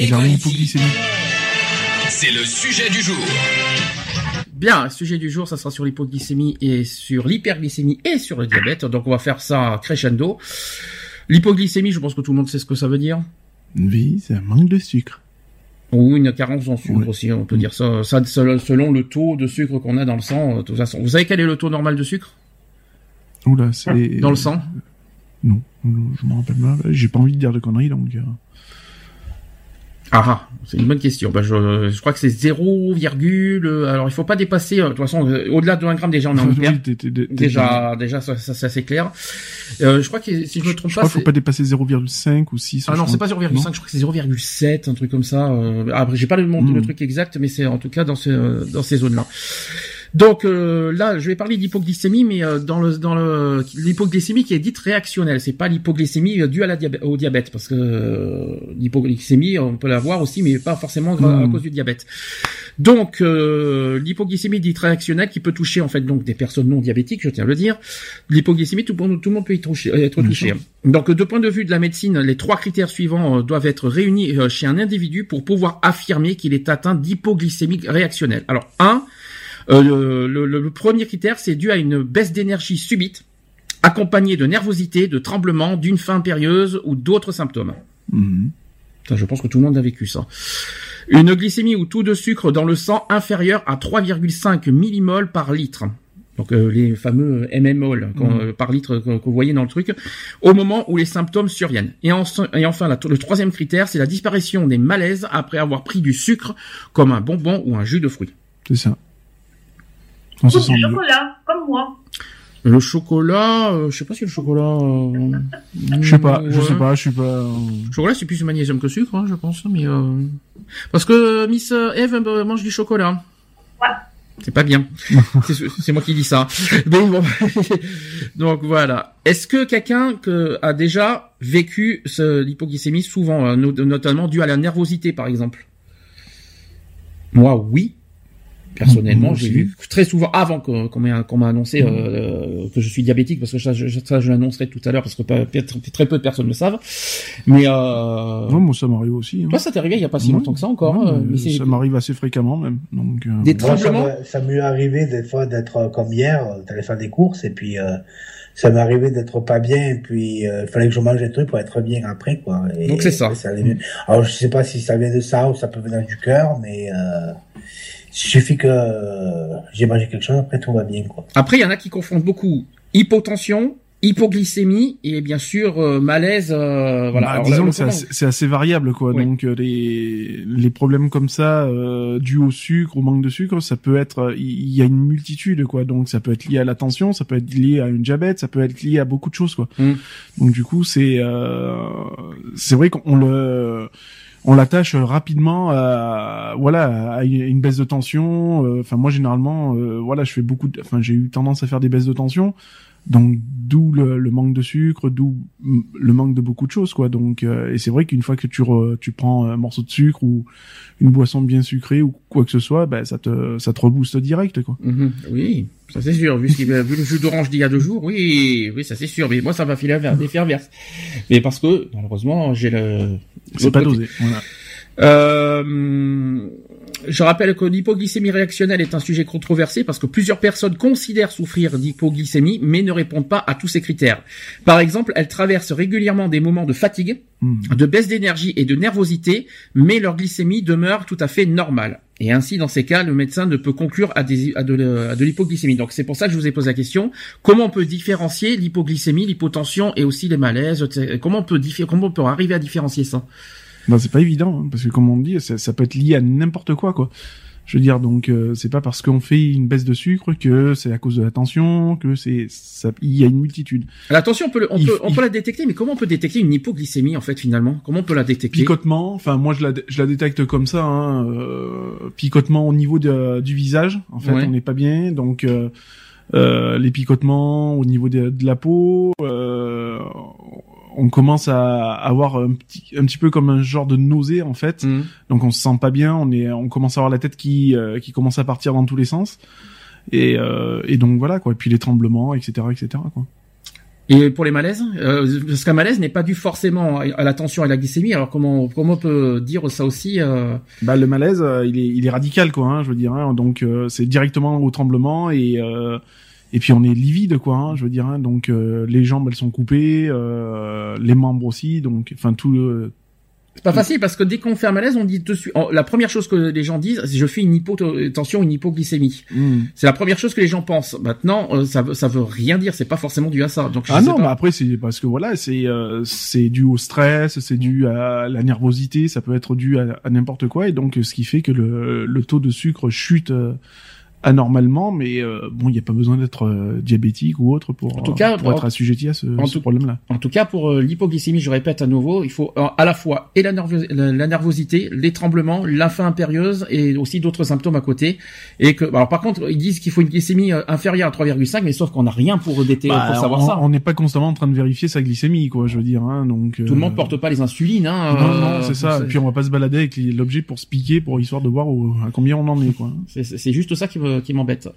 Hypoglycémie. C'est le sujet du jour. Bien, sujet du jour, ça sera sur l'hypoglycémie et sur l'hyperglycémie et sur le diabète. Donc on va faire ça crescendo. L'hypoglycémie, je pense que tout le monde sait ce que ça veut dire. Oui, c'est un manque de sucre. Ou une carence en sucre aussi, on peut dire ça. Ça selon selon le taux de sucre qu'on a dans le sang. euh, De toute façon, vous savez quel est le taux normal de sucre? Oula, c'est... dans le sang? Non, non, je me rappelle pas. J'ai pas envie de dire de conneries, donc... Ah, ah, c'est une bonne question. Bah, je, je crois que c'est 0, virgule, euh, alors il faut pas dépasser. euh, De toute façon, euh, au-delà de 1 gramme déjà, on est en hyper. Déjà, déjà, ça, ça, c'est assez clair. Euh, je crois que si je me trompe Je pas, crois qu'il c'est faut pas dépasser 0,5 ou 6. ah non, c'est pas 0,5, Non je crois que c'est 0,7, un truc comme ça. Euh, après, j'ai pas le, Hmm. le truc exact, mais c'est en tout cas dans ce, dans ces zones-là. Donc euh, là, je vais parler d'hypoglycémie, mais euh, dans le dans le l'hypoglycémie qui est dite réactionnelle, c'est pas l'hypoglycémie euh, due à la diabète, au diabète, parce que euh, l'hypoglycémie, on peut l'avoir aussi, mais pas forcément à Hmm. cause du diabète. Donc euh, l'hypoglycémie dite réactionnelle qui peut toucher en fait donc des personnes non diabétiques, je tiens à le dire. L'hypoglycémie, tout, le monde- tout le monde peut y toucher, euh, être touché. Donc de point de vue de la médecine, les trois critères suivants doivent être réunis chez un individu pour pouvoir affirmer qu'il est atteint d'hypoglycémie réactionnelle. Alors un, le, le- le premier critère, c'est dû à une baisse d'énergie subite, accompagnée de nervosité, de tremblement, d'une faim impérieuse ou d'autres symptômes. Ça, je pense que tout le monde a vécu ça. Une glycémie ou taux de sucre dans le sang inférieur à 3,5 millimoles par litre. Donc euh, les fameux mmol Mhm. euh, par litre que, que vous voyez dans le truc, au moment où les symptômes surviennent. Et, en- et enfin, la- le troisième critère, c'est la disparition des malaises après avoir pris du sucre, comme un bonbon ou un jus de fruits. C'est ça. On se Ou sent du mieux. chocolat, comme moi. Le chocolat, euh, je sais pas si le chocolat. euh, Je sais pas, je ouais. sais pas, je suis pas... euh, Le chocolat, c'est plus du magnésium que sucre, hein, je pense, mais euh... parce que Miss Eve euh, mange du chocolat. Ouais. C'est pas bien. c'est moi qui dis ça. Bon. Donc voilà. Est-ce que quelqu'un que a déjà vécu l'hypoglycémie souvent, euh, no- notamment dû à la nervosité, par exemple? Moi, oui. Personnellement, j'ai vu très souvent avant qu'on m'ait qu'on m'a annoncé euh, que je suis diabétique, parce que ça, je, ça, je l'annoncerai tout à l'heure, parce que pas- peut-être très peu de personnes le savent. Mais euh, Non, moi, ça m'arrive aussi. hein. toi, ça t'est arrivé il y a pas si longtemps que ça encore. Ouais, mais mais c'est- ça m'arrive assez fréquemment, même. Donc, euh, Des Moi, ça tremblements m'est- ça m'est arrivé des fois d'être euh, comme hier, euh, d'aller faire des courses et puis euh, ça m'est arrivé d'être pas bien et puis euh, il fallait que je mange des trucs pour être bien après quoi. Et, Donc, c'est ça. allait mieux. Alors je sais pas si ça vient de ça ou ça peut venir du cœur, mais euh, suffit que euh, j'ai mangé quelque chose après tout va bien quoi. Après, il y en a qui confondent beaucoup hypotension, hypoglycémie et bien sûr euh, malaise. euh, voilà. bah, Alors, disons c'est assez, variable, quoi. Oui. Donc, euh, les, les problèmes comme ça, euh, dus au sucre, au manque de sucre, ça peut être, il y a une multitude, quoi. Donc, ça peut être lié à la tension, ça peut être lié à une diabète, ça peut être lié à beaucoup de choses, quoi. Mm. Donc, du coup, c'est, euh, c'est vrai qu'on le, on l'attache rapidement à, voilà, à une baisse de tension. euh, Enfin, moi, généralement, euh, voilà, je fais beaucoup, enfin, j'ai eu tendance à faire des baisses de tension. Donc d'où le, le manque de sucre, d'où le manque de beaucoup de choses quoi. Donc euh, et c'est vrai qu'une fois que tu re- tu prends un morceau de sucre ou une boisson bien sucrée ou quoi que ce soit, ben ça te ça te rebooste direct quoi. Mhm, oui, ça c'est sûr. Vu, ce vu le jus d'orange d'il y a deux jours, oui, oui, ça c'est sûr. Mais moi, ça va filer l'effet inverse. Mais parce que malheureusement, j'ai le. C'est l'autre pas côté. dosé. Voilà. Euh, je rappelle que l'hypoglycémie réactionnelle est un sujet controversé parce que plusieurs personnes considèrent souffrir d'hypoglycémie mais ne répondent pas à tous ces critères. Par exemple, elles traversent régulièrement des moments de fatigue, Mm. de baisse d'énergie et de nervosité, mais leur glycémie demeure tout à fait normale. Et ainsi, dans ces cas, le médecin ne peut conclure à, de, l'hypoglycémie. Donc c'est pour ça que je vous ai posé la question. Comment on peut différencier l'hypoglycémie, l'hypotension et aussi les malaises etc. Comment on peut, diffé- comment on peut arriver à différencier ça? Ben, c'est pas évident hein, parce que comme on dit, ça, ça peut être lié à n'importe quoi quoi. Je veux dire, donc euh, c'est pas parce qu'on fait une baisse de sucre que c'est à cause de la tension, que c'est ça. Il y a une multitude. La tension, on peut, le- on Il- peut, on il- peut la détecter, mais comment on peut détecter une hypoglycémie en fait finalement? Comment on peut la détecter? Picotement, enfin moi je la je la détecte comme ça. Hein, euh, picotement au niveau de- du visage. En fait, Ouais. on n'est pas bien, donc. euh, euh, les picotements au niveau de, de la peau, euh, on commence à avoir un petit, un petit peu comme un genre de nausée en fait. Mhm. Donc on se sent pas bien, on est, on commence à avoir la tête qui, euh, qui commence à partir dans tous les sens. Et, euh, et donc voilà quoi. Et puis les tremblements, etc., etc. Quoi. Et pour les malaises, euh, parce qu'un malaise n'est pas dû forcément à la tension et à la glycémie. Alors comment comment on peut dire ça aussi euh, Bah le malaise, euh, il est, il est radical quoi. Hein, je veux dire. hein. donc euh, c'est directement au tremblement et euh, et puis on est livide quoi. Hein, je veux dire. Hein. donc euh, les jambes elles sont coupées, euh, les membres aussi. Donc enfin tout le C'est pas facile parce que dès qu'on fait un malaise, on dit dessus. en- La première chose que les gens disent, c'est je fais une hypotension, une hypoglycémie. Hmm. C'est la première chose que les gens pensent. Maintenant, euh, ça veut ça veut rien dire. C'est pas forcément dû à ça. Donc je Ah sais non, pas. mais après c'est parce que voilà, c'est euh, c'est dû au stress, c'est dû à la nervosité, ça peut être dû à, à n'importe quoi et donc ce qui fait que le, le taux de sucre chute euh, anormalement, mais euh, bon, il n'y a pas besoin d'être euh, diabétique ou autre pour En tout euh, cas, pour en- être assujetti à ce, ce problème-là. En tout cas, pour euh, l'hypoglycémie, je répète à nouveau, il faut euh, à la fois et la, nervos- la, la nervosité, les tremblements, la faim impérieuse et aussi d'autres symptômes à côté. Et que, alors par contre, ils disent qu'il faut une glycémie euh, inférieure à 3,5, mais sauf qu'on n'a rien pour déter, Bah, pour savoir on- ça. On n'est pas constamment en train de vérifier sa glycémie, quoi. Je veux dire, hein, donc Tout le monde porte pas les insulines, hein. Non, euh, non, c'est ça. Et puis on va pas se balader avec l'objet pour se piquer, pour histoire de voir où- à combien on en est, quoi. C'est- juste ça qui me- qui m'embête.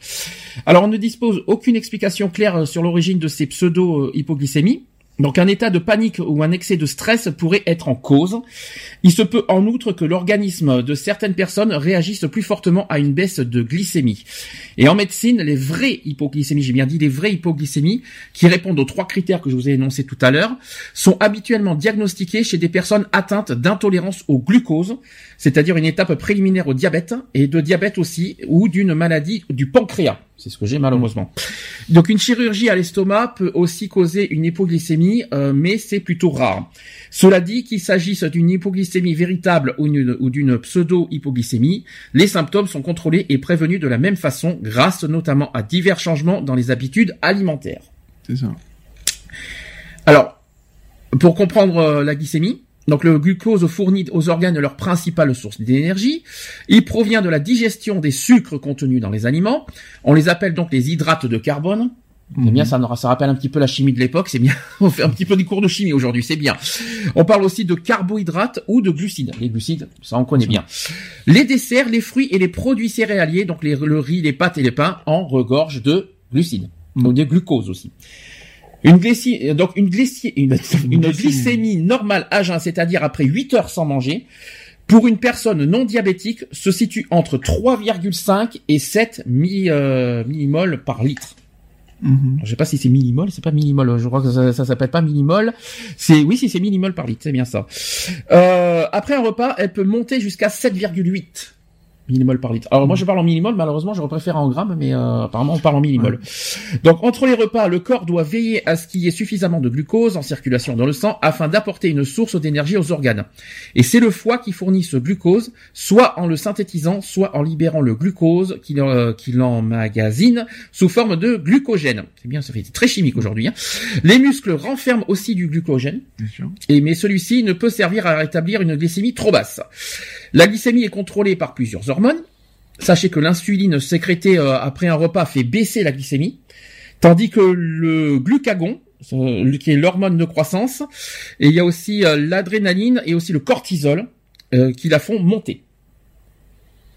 Alors, on ne dispose aucune explication claire euh, sur l'origine de ces pseudo-hypoglycémies. Donc, un état de panique ou un excès de stress pourrait être en cause. Il se peut en outre que l'organisme de certaines personnes réagisse plus fortement à une baisse de glycémie. Et en médecine, les vraies hypoglycémies, j'ai bien dit les vraies hypoglycémies, qui répondent aux trois critères que je vous ai énoncés tout à l'heure, sont habituellement diagnostiquées chez des personnes atteintes d'intolérance au glucose, c'est-à-dire une étape préliminaire au diabète, et de diabète aussi, ou d'une maladie du pancréas. C'est ce que j'ai malheureusement. Donc une chirurgie à l'estomac peut aussi causer une hypoglycémie, euh, mais c'est plutôt rare. Cela dit, qu'il s'agisse d'une hypoglycémie véritable ou d'une, pseudo-hypoglycémie, les symptômes sont contrôlés et prévenus de la même façon grâce notamment à divers changements dans les habitudes alimentaires. C'est ça. Alors, pour comprendre euh, la glycémie, donc le glucose fournit aux organes leur principale source d'énergie. Il provient de la digestion des sucres contenus dans les aliments. On les appelle donc les hydrates de carbone. C'est Mhm. bien, ça, ça rappelle un petit peu la chimie de l'époque, c'est bien. On fait un petit peu des cours de chimie aujourd'hui, c'est bien. On parle aussi de carbohydrates ou de glucides. Les glucides, ça on connaît bien. Les desserts, les fruits et les produits céréaliers, donc les, le riz, les pâtes et les pains, en regorgent de glucides. Mhm. Donc des glucoses aussi. Une, glyci- donc une, une, une glycémie. glycémie normale à jeun, c'est-à-dire après 8 heures sans manger, pour une personne non diabétique, se situe entre 3,5 et 7 mi- euh, millimoles par litre. Mhm. Je sais pas si c'est millimol, c'est pas millimol. Je crois que ça, ça s'appelle pas millimol. C'est oui, si c'est millimol par litre, c'est bien ça. Euh, après un repas, elle peut monter jusqu'à 7,8 millimol par litre. Alors moi je parle en millimol, malheureusement j'aurais préféré en grammes, mais euh, apparemment on parle en millimol. Donc entre les repas, le corps doit veiller à ce qu'il y ait suffisamment de glucose en circulation dans le sang afin d'apporter une source d'énergie aux organes. Et c'est le foie qui fournit ce glucose, soit en le synthétisant, soit en libérant le glucose qu'il euh, emmagasine sous forme de glucogène. C'est bien, ça fait très chimique aujourd'hui. hein. Les muscles renferment aussi du glucogène, Bien sûr. et mais celui-ci ne peut servir à rétablir une glycémie trop basse. La glycémie est contrôlée par plusieurs hormones. Sachez que l'insuline sécrétée euh, après un repas fait baisser la glycémie, tandis que le glucagon, euh, qui est l'hormone de croissance, et il y a aussi euh, l'adrénaline et aussi le cortisol euh, qui la font monter.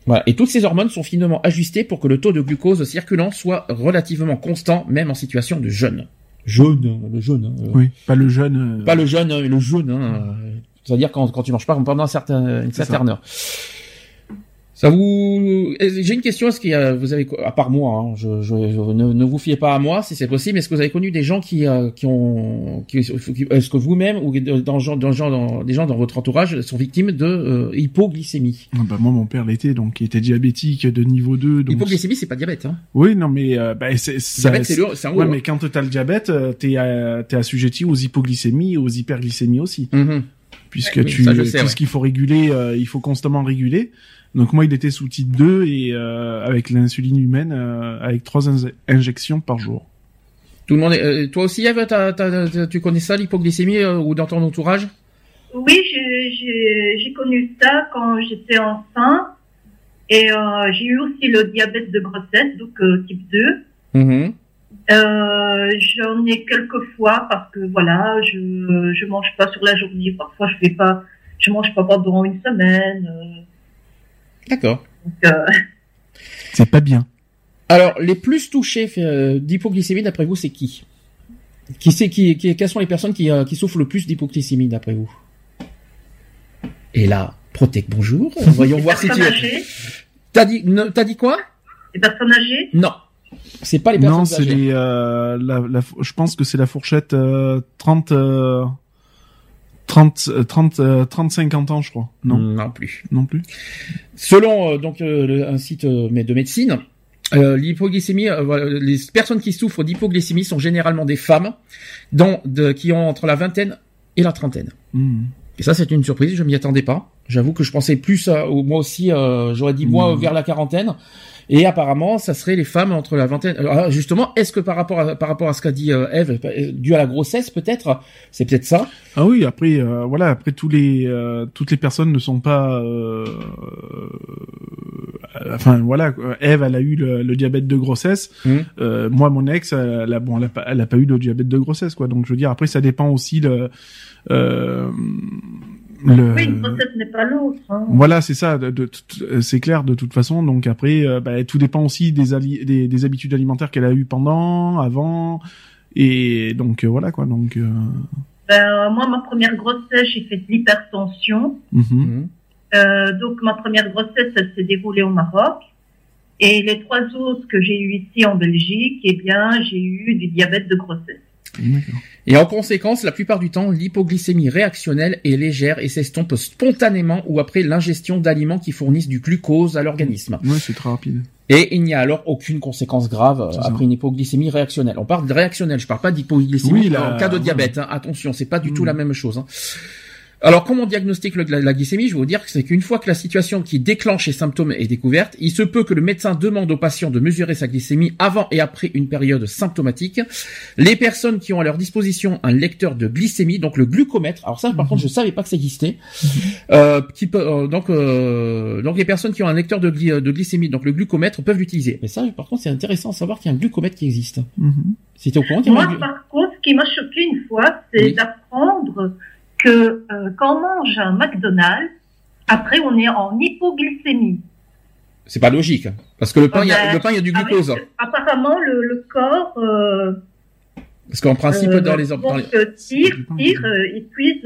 Voilà. Et toutes ces hormones sont finement ajustées pour que le taux de glucose circulant soit relativement constant, même en situation de jeûne. Jeûne, le jeûne. hein, euh, Oui, pas le jeune. euh, pas le jeûne, euh, le jeûne. Hein, euh, C'est-à-dire quand, quand tu manges pas pendant un certain, une certaine heure. Ça vous, j'ai une question. Est-ce qu'il y a, vous avez, à part moi, hein, je, je, je- ne, ne vous fiez pas à moi si c'est possible. Est-ce que vous avez connu des gens qui, euh, qui ont, qui, est-ce que vous-même ou dans, dans, des gens dans votre entourage sont victimes de euh, hypoglycémie? Ah bah, moi, mon père l'était, donc il était diabétique de niveau 2. Donc... Hypoglycémie, c'est pas diabète. Hein. Oui, non, mais euh, bah, c'est Diabète, c'est le, c'est. Ouais, hein. mais quand t'as le diabète, euh, t'es t'es assujetti aux hypoglycémies, aux hyperglycémies aussi. Mhm. puisque Oui, tu je sais, puisqu'il faut réguler, il faut constamment réguler. Donc moi, il était sous type 2 et euh, avec l'insuline humaine, euh, avec trois in- injections par jour. Tout le monde. Est, euh, toi aussi, Eve, tu connais ça, l'hypoglycémie, euh, ou dans ton entourage? Oui, j'ai- j'ai j'ai connu ça quand j'étais enceinte. Et euh, j'ai eu aussi le diabète de grossesse, donc euh, type 2. Mhm. Euh, J'en ai quelques fois parce que voilà, je je mange pas sur la journée. Parfois, je fais pas, je mange pas pendant une semaine. D'accord. euh, C'est pas bien. Alors, les plus touchés euh, d'hypoglycémie, d'après vous, c'est qui? Qui c'est qui, qui Quelles sont les personnes qui, euh, qui souffrent le plus d'hypoglycémie, d'après vous? Et là, Protec, bonjour. Voyons les voir si tu. personnes âgées, T'as dit, ne- t'as dit quoi? Les personnes âgées? Non. C'est pas les personnes Non, c'est âgées. les, euh, la, la, je pense que c'est la fourchette euh, 30, euh, 30, euh, 30, euh, 30, 50 ans, je crois. Non, Non plus. non plus. Selon euh, donc euh, le- un site euh, de médecine, euh, l'hypoglycémie, euh, voilà, les personnes qui souffrent d'hypoglycémie sont généralement des femmes, dont de, qui ont entre la vingtaine et la trentaine. Hmm. Et ça, c'est une surprise. Je m'y attendais pas. J'avoue que je pensais plus, à, moi aussi, euh, j'aurais dit moi Mhm. vers la quarantaine. Et apparemment, ça serait les femmes entre la vingtaine. Alors, justement, est-ce que par rapport à, par rapport à ce qu'a dit euh, Eve, euh, dû à la grossesse peut-être, c'est peut-être ça. Ah oui, après, euh, voilà, après tous les, euh, toutes les personnes ne sont pas, euh, euh, enfin voilà. Eve, elle a eu le, le diabète de grossesse. Euh, moi, mon ex, elle a, bon, elle a pas, elle a pas eu le diabète de grossesse, quoi. Donc je veux dire, après, ça dépend aussi le, euh, le. Oui, une grossesse n'est pas l'autre. Hein. Voilà, c'est ça, de, de- de- c'est clair de toute façon. Donc après, euh, bah, tout dépend aussi des, ali- des, des habitudes alimentaires qu'elle a eues pendant, avant, et donc euh, voilà quoi. Donc euh, Ben, moi, ma première grossesse, j'ai fait de l'hypertension. mhm. Mhm. Euh, donc ma première grossesse, elle s'est déroulée au Maroc. Et les trois autres que j'ai eu ici en Belgique, eh bien, j'ai eu du diabète de grossesse. Et en conséquence, la plupart du temps, l'hypoglycémie réactionnelle est légère et s'estompe spontanément ou après l'ingestion d'aliments qui fournissent du glucose à l'organisme. Ouais, c'est très rapide. Et il n'y a alors aucune conséquence grave euh, ça. après une hypoglycémie réactionnelle. On parle de réactionnelle, je parle pas d'hypoglycémie Oui, en cas de diabète. hein. Attention, c'est pas du tout Mm. la même chose. hein. Alors, comment on diagnostique le- la, la glycémie Je vais vous dire que c'est qu'une fois que la situation qui déclenche les symptômes est découverte, il se peut que le médecin demande au patient de mesurer sa glycémie avant et après une période symptomatique. Les personnes qui ont à leur disposition un lecteur de glycémie, donc le glucomètre. Alors ça, par contre, je savais pas que ça existait. Euh, qui peut, euh, donc, euh, donc les personnes qui ont un lecteur de, gly- de glycémie, donc le glucomètre, peuvent l'utiliser. Mais ça, par contre, c'est intéressant de savoir qu'il y a un glucomètre qui existe. Mhm. C'était au courant qu'il y avait Moi, glu- par contre, ce qui m'a choqué une fois, c'est Oui. d'apprendre que euh, quand on mange un McDonald's, après on est en hypoglycémie. C'est pas logique, hein. parce que le pain, il y a, Ah ben, le pain, il y a du Avec- glucose. apparemment, le, le corps euh, Parce qu'en principe, euh, dans les, dans donc, les- tire, tire, épuise,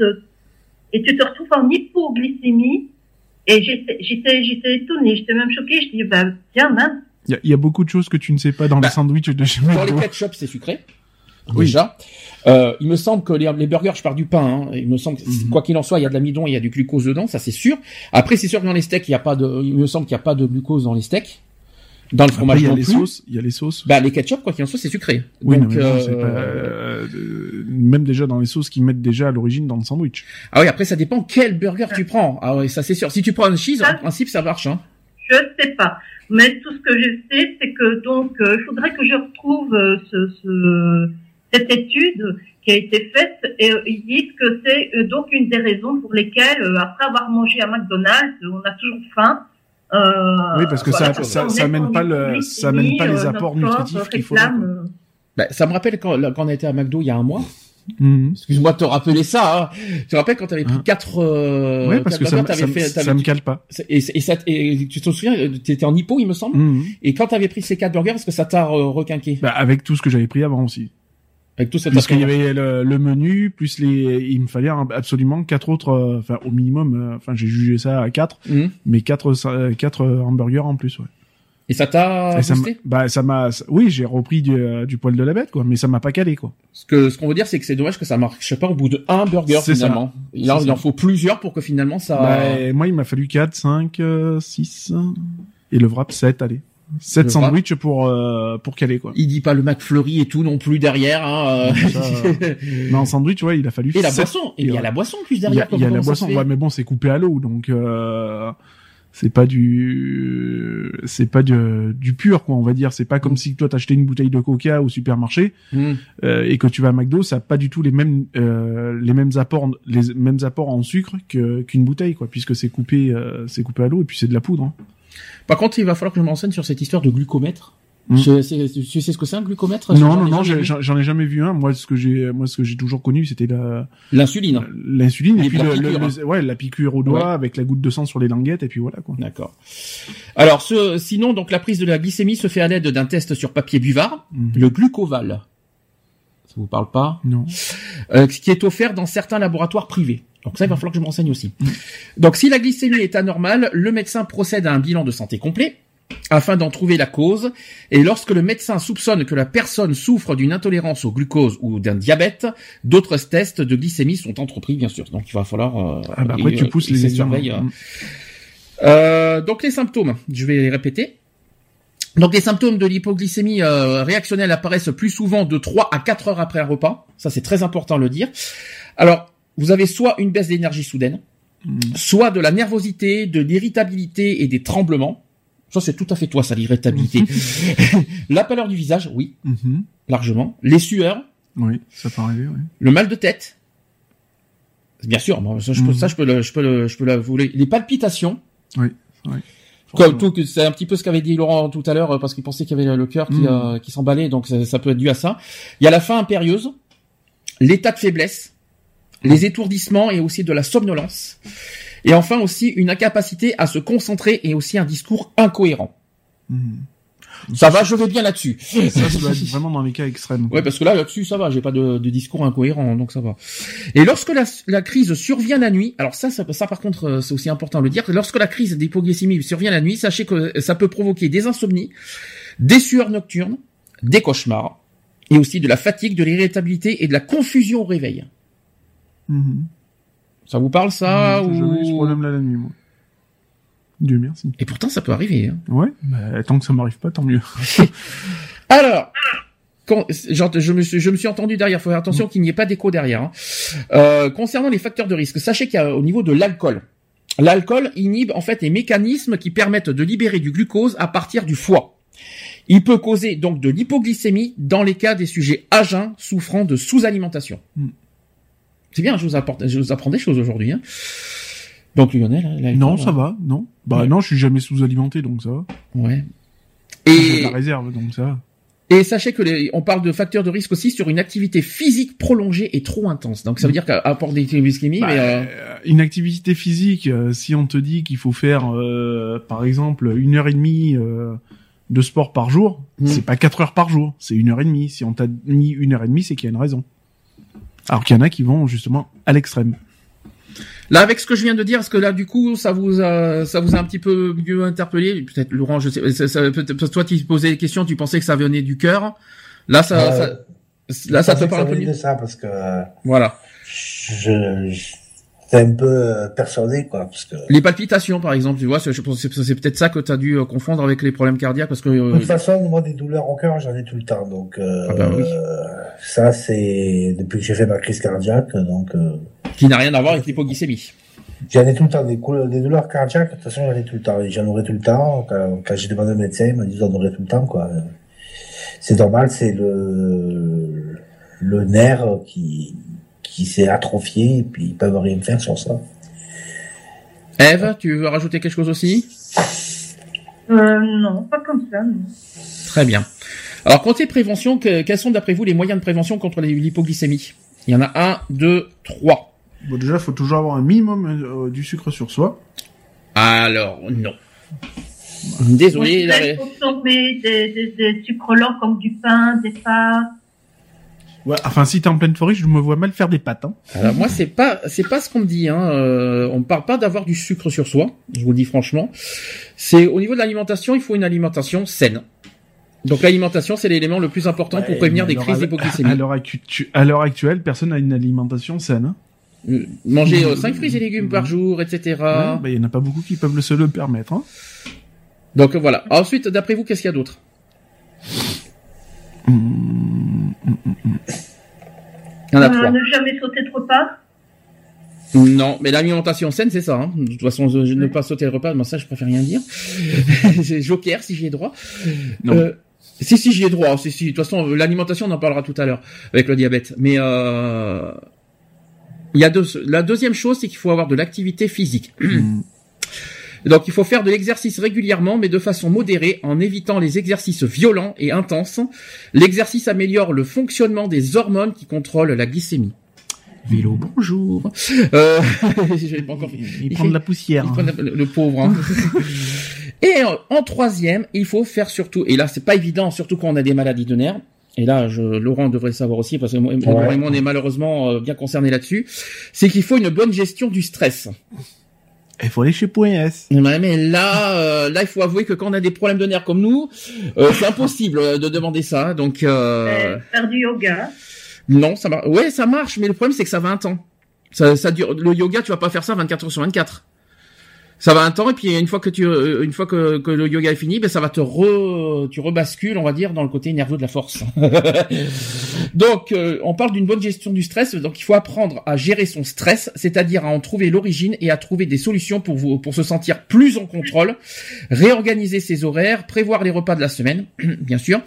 et tu te retrouves en hypoglycémie. Et j'étais, j'étais, j'étais étonnée, j'étais même choquée. Je dis, bah, tiens, mince. Il y a, il y a beaucoup de choses que tu ne sais pas dans Bah, les sandwichs de chez dans les ketchup, c'est sucré. Oui. Déjà. Euh, il me semble que les, les burgers, je pars du pain. Hein, il me semble, que, Mhm. quoi qu'il en soit, il y a de l'amidon, il y a du glucose dedans, ça c'est sûr. Après, c'est sûr que dans les steaks, il y a pas de, il me semble qu'il n'y a pas de glucose dans les steaks. Dans le fromage il y a les plus. sauces, il y a les sauces. Bah, les ketchup, quoi qu'il en soit, c'est sucré. oui, Donc, non, mais euh, c'est pas, euh, même déjà dans les sauces qu'ils mettent déjà à l'origine dans le sandwich. Ah oui, après, ça dépend quel burger tu prends. Ah oui, ça c'est sûr. Si tu prends un cheese, Ah. en principe, ça marche. Hein. Je sais pas. Mais tout ce que je sais, c'est que donc, euh, il faudrait que je retrouve euh, ce, ce, cette étude qui a été faite et euh, ils disent que c'est euh, donc une des raisons pour lesquelles, euh, après avoir mangé à McDonald's, on a toujours faim. Euh, Oui, parce que voilà, ça- ça- ça amène pas le- ça amène pas les apports nutritifs qu'il euh, Bah, ça me rappelle quand, quand on a été à McDo il y a un mois. Mhm. Excuse-moi de te rappeler ça. Hein. Tu te rappelles quand tu avais pris Hein. quatre. Euh, ouais, parce que ça, me- burgers, ça, t'avais ça t'avais- me cale pas. Et, et, ça, et tu te souviens, tu étais en hypo, il me semble. Mhm. Et quand tu avais pris ces quatre burgers, est-ce que ça t'a euh, requinqué? Bah, avec tout ce que j'avais pris avant aussi. Avec tout cet Parce qu'il y avait le, le menu, plus les, il me fallait absolument quatre autres, euh, enfin au minimum, euh, enfin j'ai jugé ça à quatre, Mhm. mais quatre, euh, quatre hamburgers en plus, ouais. Et ça t'a bah ça m'a, oui j'ai repris du, euh, du poil de la bête quoi, mais ça m'a pas calé quoi. Ce que ce qu'on veut dire, c'est que c'est dommage que ça marche pas au bout de un burger ça. finalement. Il, en, C'est il en faut plusieurs pour que finalement ça. Bah, moi il m'a fallu 4, 5, 6 et le wrap 7, allez. 7 Le sandwichs pour euh, pour caler quoi. Il dit pas le McFlurry et tout non plus derrière. Hein, euh. Ça, Mais en sandwich, ouais, il a fallu. et la boisson. Et il y a la boisson en plus Il y a, derrière. il y a la boisson, ouais, mais bon, c'est coupé à l'eau, donc euh, c'est pas du, c'est pas du, du pur, quoi, on va dire. C'est pas comme si toi t'achetais une bouteille de Coca au supermarché Hmm. euh, et que tu vas à McDo, ça a pas du tout les mêmes, euh, les mêmes apports, les mêmes apports en sucre que qu'une bouteille, quoi, puisque c'est coupé, euh, c'est coupé à l'eau et puis c'est de la poudre. hein. Par contre, il va falloir que je me renseigne sur cette histoire de glucomètre. C'est- tu sais ce que c'est un glucomètre Non, non, non, j'en ai jamais vu un. Moi, ce que j'ai, moi, ce que j'ai toujours connu, c'était la, L'insuline. l'insuline et puis la le, le- piqûre, le- ouais, la piqûre au doigt Ouais. avec la goutte de sang sur les languettes et puis voilà, quoi. D'accord. Alors, ce, sinon, donc la prise de la glycémie se fait à l'aide d'un test sur papier buvard, Mhm. le glucoval. Ça vous parle pas? Non. euh, Ce qui est offert dans certains laboratoires privés. Donc ça, il va falloir que je me renseigne aussi. Donc, si la glycémie est anormale, le médecin procède à un bilan de santé complet afin d'en trouver la cause. Et lorsque le médecin soupçonne que la personne souffre d'une intolérance au glucose ou d'un diabète, d'autres tests de glycémie sont entrepris, bien sûr. Donc, il va falloir. euh, Ah bah après, et, tu euh, pousses les ça examens. surveille, euh, euh, donc les symptômes, je vais les répéter. Donc les symptômes de l'hypoglycémie euh, réactionnelle apparaissent plus souvent de 3 à 4 heures après un repas. Ça c'est très important de le dire. Alors, vous avez soit une baisse d'énergie soudaine, Mm. soit de la nervosité, de l'irritabilité et des tremblements. Ça c'est tout à fait toi ça l'irritabilité. la pâleur du visage, oui, Mhm. largement. Les sueurs, Oui, ça peut arriver, oui. le mal de tête. Bien sûr, moi, ça, je peux, ça je peux le, je peux le, je peux les, palpitations. Oui, Comme tout, c'est un petit peu ce qu'avait dit Laurent tout à l'heure, euh, parce qu'il pensait qu'il y avait le cœur qui, Mm. euh, qui s'emballait, donc ça, ça peut être dû à ça. Il y a la faim impérieuse, l'état de faiblesse, les étourdissements et aussi de la somnolence. Et enfin aussi une incapacité à se concentrer et aussi un discours incohérent. Mhm. Ça va, je vais bien là-dessus. Ça, ça doit être vraiment dans les cas extrêmes. Ouais, parce que là, là-dessus, ça va, j'ai pas de, de discours incohérent, donc ça va. Et lorsque la, la crise survient la nuit, alors ça, ça, ça, par contre, euh, c'est aussi important de le dire, lorsque la crise d'hypoglycémie survient la nuit, sachez que ça peut provoquer des insomnies, des sueurs nocturnes, des cauchemars, et aussi de la fatigue, de l'irritabilité et de la confusion au réveil. Ça vous parle, ça J'ai jamais eu ce ou... problème-là la nuit, moi. Dieu merci. Et pourtant, ça peut arriver. Hein. Ouais, bah, tant que ça m'arrive pas, tant mieux. Alors, quand, genre, je me suis, je me suis entendu derrière. Faut faire attention qu'il n'y ait pas d'écho derrière. hein. Euh, concernant les facteurs de risque, sachez qu'il y a au niveau de l'alcool. L'alcool inhibe en fait les mécanismes qui permettent de libérer du glucose à partir du foie. Il peut causer donc de l'hypoglycémie dans les cas des sujets à jeun souffrant de sous-alimentation. Mm. C'est bien, je vous apporte, je vous apprends des choses aujourd'hui. Hein. Donc Lionel, hein, l'alcool, non, hein. ça va, non. Bah Ouais. non, je suis jamais sous-alimenté, donc ça va. Ouais. Et de la réserve, donc ça va. Et sachez que les, on parle de facteurs de risque aussi sur une activité physique prolongée et trop intense. Donc ça veut dire qu'à apport des glycémies, Bah, mais euh, euh, une activité physique, euh, si on te dit qu'il faut faire, euh, par exemple, une heure et demie euh, de sport par jour, Mm. c'est pas quatre heures par jour, c'est une heure et demie. Si on t'a mis une heure et demie, c'est qu'il y a une raison. Alors qu'il y en a qui vont justement à l'extrême. là avec ce que je viens de dire, est-ce que là du coup ça vous a, ça vous a un petit peu mieux interpellé? Peut-être Laurent, je sais, ça, ça- peut-être parce que toi tu posais des questions, tu pensais que ça venait du cœur. Là ça, Euh, ça- là ça te parle un peu mieux. de ça parce que euh, Voilà. je, je j'étais un peu euh, persuadé quoi parce que Les palpitations par exemple, tu vois, c'est- je pense c'est peut-être ça que tu as dû euh, confondre avec les problèmes cardiaques parce que de euh, toute façon moi des douleurs au cœur j'en ai tout le temps donc euh, Ah bah oui. euh, ça c'est depuis que j'ai fait ma crise cardiaque donc euh, qui n'a rien à voir avec l'hypoglycémie. j'en ai tout le temps des, douleurs cardiaques de toute façon j'en ai tout le temps j'en aurai tout le temps quand, quand j'ai demandé au médecin il m'a dit j'en aurai tout le temps quoi c'est normal c'est le le nerf qui qui s'est atrophié et puis ils peuvent rien faire sur ça Eve, tu veux rajouter quelque chose aussi? Euh, non, pas comme ça, non. Très bien. Alors, côté prévention, que- quels sont d'après vous les moyens de prévention contre les- l'hypoglycémie? Il y en a un, deux, trois. Bon, déjà, il faut toujours avoir un minimum euh, du sucre sur soi. Alors, non. Désolé. Je vais consommer des, des, des sucres lents comme du pain, des pâtes. Ouais, enfin, si t'es en pleine forêt, je me vois mal faire des pâtes. Hein. Alors moi, c'est pas, c'est pas ce qu'on me dit. Hein. Euh, on ne parle pas d'avoir du sucre sur soi. Je vous le dis franchement. C'est au niveau de l'alimentation, il faut une alimentation saine. Donc l'alimentation, c'est l'élément le plus important pour Ouais, prévenir des crises d'hypoglycémie. À l'heure actuelle, personne n'a une alimentation saine. Hein. Euh, Manger 5 fruits et légumes par jour, etc. Ouais, bah, il y en a pas beaucoup qui peuvent se le permettre. Hein. Donc voilà. Ensuite, d'après vous, qu'est-ce qu'il y a d'autre? Hum. Il y en a Euh, trois. ne jamais sauter de repas. Non, mais l'alimentation saine, c'est ça. Hein. De toute façon, je, je ne pas sauter le repas, mais ça, je préfère rien dire. c'est Joker, si j'y ai droit. Non. Euh, si, si, j'y ai droit. Si, si. De toute façon, l'alimentation, on en parlera tout à l'heure avec le diabète. Mais euh, il y a deux. La deuxième chose, c'est qu'il faut avoir de l'activité physique. Donc, il faut faire de l'exercice régulièrement, mais de façon modérée, en évitant les exercices violents et intenses. L'exercice améliore le fonctionnement des hormones qui contrôlent la glycémie. Vélo, bonjour. Euh, pas encore fait. Il, Il prend de la poussière. Il prend le, le pauvre. hein. et en, en troisième, il faut faire surtout, et là c'est pas évident, surtout quand on a des maladies de nerfs. Et là, je, Laurent devrait le savoir aussi, parce que moi, Laurent et moi, on est malheureusement euh, bien concernés là-dessus. C'est qu'il faut une bonne gestion du stress. Il faut aller chez Point S. Ouais, mais là, euh, là, il faut avouer que quand on a des problèmes de nerfs comme nous, euh, c'est impossible euh, de demander ça. Donc, euh, Euh, faire du yoga. non, ça marche. Ouais, ça marche, mais le problème c'est que ça va un temps. Ça, ça dure. Le yoga, tu vas pas faire ça 24 heures sur 24. Ça va un temps et puis une fois que tu, euh, une fois que, que le yoga est fini, ben ça va te re, tu rebascules, on va dire, dans le côté nerveux de la force. donc, euh, on parle d'une bonne gestion du stress. Donc, il faut apprendre à gérer son stress, c'est-à-dire à en trouver l'origine et à trouver des solutions pour vous, pour se sentir plus en contrôle, réorganiser ses horaires, prévoir les repas de la semaine, bien sûr,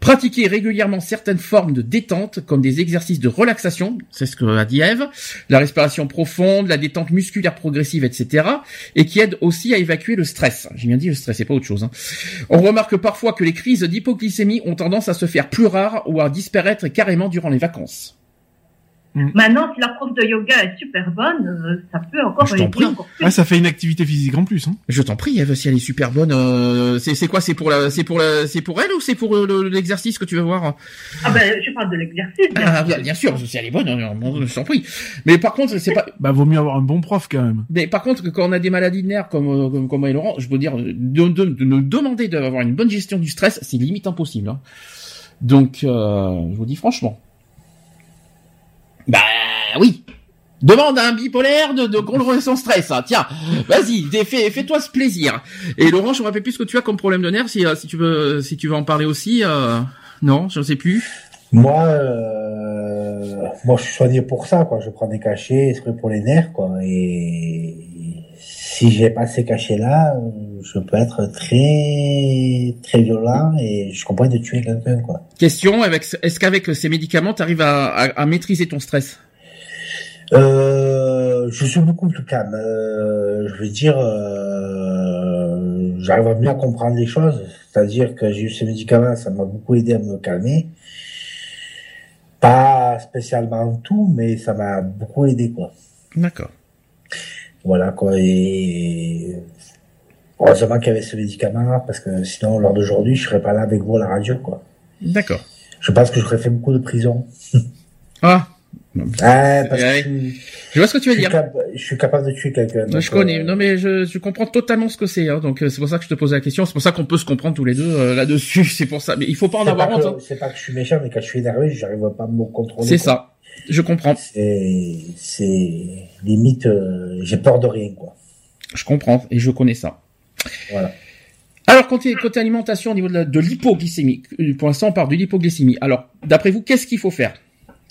pratiquer régulièrement certaines formes de détente, comme des exercices de relaxation, c'est ce que a dit Eve, la respiration profonde, la détente musculaire progressive, etc., et qui aide aussi à évacuer le stress. J'ai bien dit le stress, c'est pas autre chose. hein. On remarque parfois que les crises d'hypoglycémie ont tendance à se faire plus rares ou à disparaître carrément durant les vacances. Maintenant, si la prof de yoga est super bonne, euh, ça peut encore Je t'en aider prie. encore plus. Ah, ça fait une activité physique en plus. Hein. Je t'en prie, Eve, si elle est super bonne, euh, c'est c'est quoi C'est pour la, c'est pour la, c'est pour elle ou c'est pour le- l'exercice que tu veux voir? Ah ben, je parle de l'exercice. bien ah, sûr. bien, bien sûr, si elle est bonne, euh, bon, je t'en prie. Mais par contre, c'est pas, Bah, vaut mieux avoir un bon prof quand même. Mais par contre, quand on a des maladies de nerfs comme euh, comme, comme moi et Laurent, je veux dire, de, de, de nous demander d'avoir une bonne gestion du stress, c'est limite impossible. hein. Donc, euh, je vous dis franchement. Bah oui. Demande à un bipolaire de, de contrôler son stress. hein. Tiens, vas-y, fais- fais- fais-toi ce plaisir. Et Laurent, je me rappelle plus ce que tu as comme problème de nerfs. Si, euh, tu veux, si tu veux en parler aussi. euh, Non, je ne sais plus. Moi, euh, moi, je suis soigné pour ça, quoi. Je prends des cachets, exprès pour les nerfs, quoi. Et si j'ai pas ces cachets-là, je peux être très, très violent et je comprends de tuer quelqu'un, quoi. Question avec, est-ce qu'avec ces médicaments, tu arrives à, à, à maîtriser ton stress? Euh, je suis beaucoup plus calme. Euh, je veux dire, euh, j'arrive à mieux comprendre les choses. C'est-à-dire que j'ai eu ces médicaments, ça m'a beaucoup aidé à me calmer. Pas spécialement tout, mais ça m'a beaucoup aidé, quoi. D'accord. Voilà, quoi. Et heureusement qu'il y avait ce médicament, parce que sinon, lors d'aujourd'hui, je serais pas là avec vous à la radio, quoi. D'accord. Je pense que j'aurais fait beaucoup de prison. Ah, Ah, parce Ouais. que je suis- je vois ce que tu veux je dire. cap- je suis capable de tuer quelqu'un. je connais, euh, non mais je, je comprends totalement ce que c'est, hein, donc euh, c'est pour ça que je te pose la question, c'est pour ça qu'on peut se comprendre tous les deux euh, là-dessus, c'est pour ça, mais il faut pas en avoir pas honte, hein. C'est pas que je suis méchant, mais quand je suis énervé, j'arrive pas à me contrôler. c'est ça, je comprends, C'est, limite, euh, j'ai peur de rien, quoi. je comprends, et je connais ça. Voilà. Alors, côté, côté alimentation, au niveau de, l'hypoglycémie, pour l'instant on parle de l'hypoglycémie, alors, d'après vous, qu'est-ce qu'il faut faire?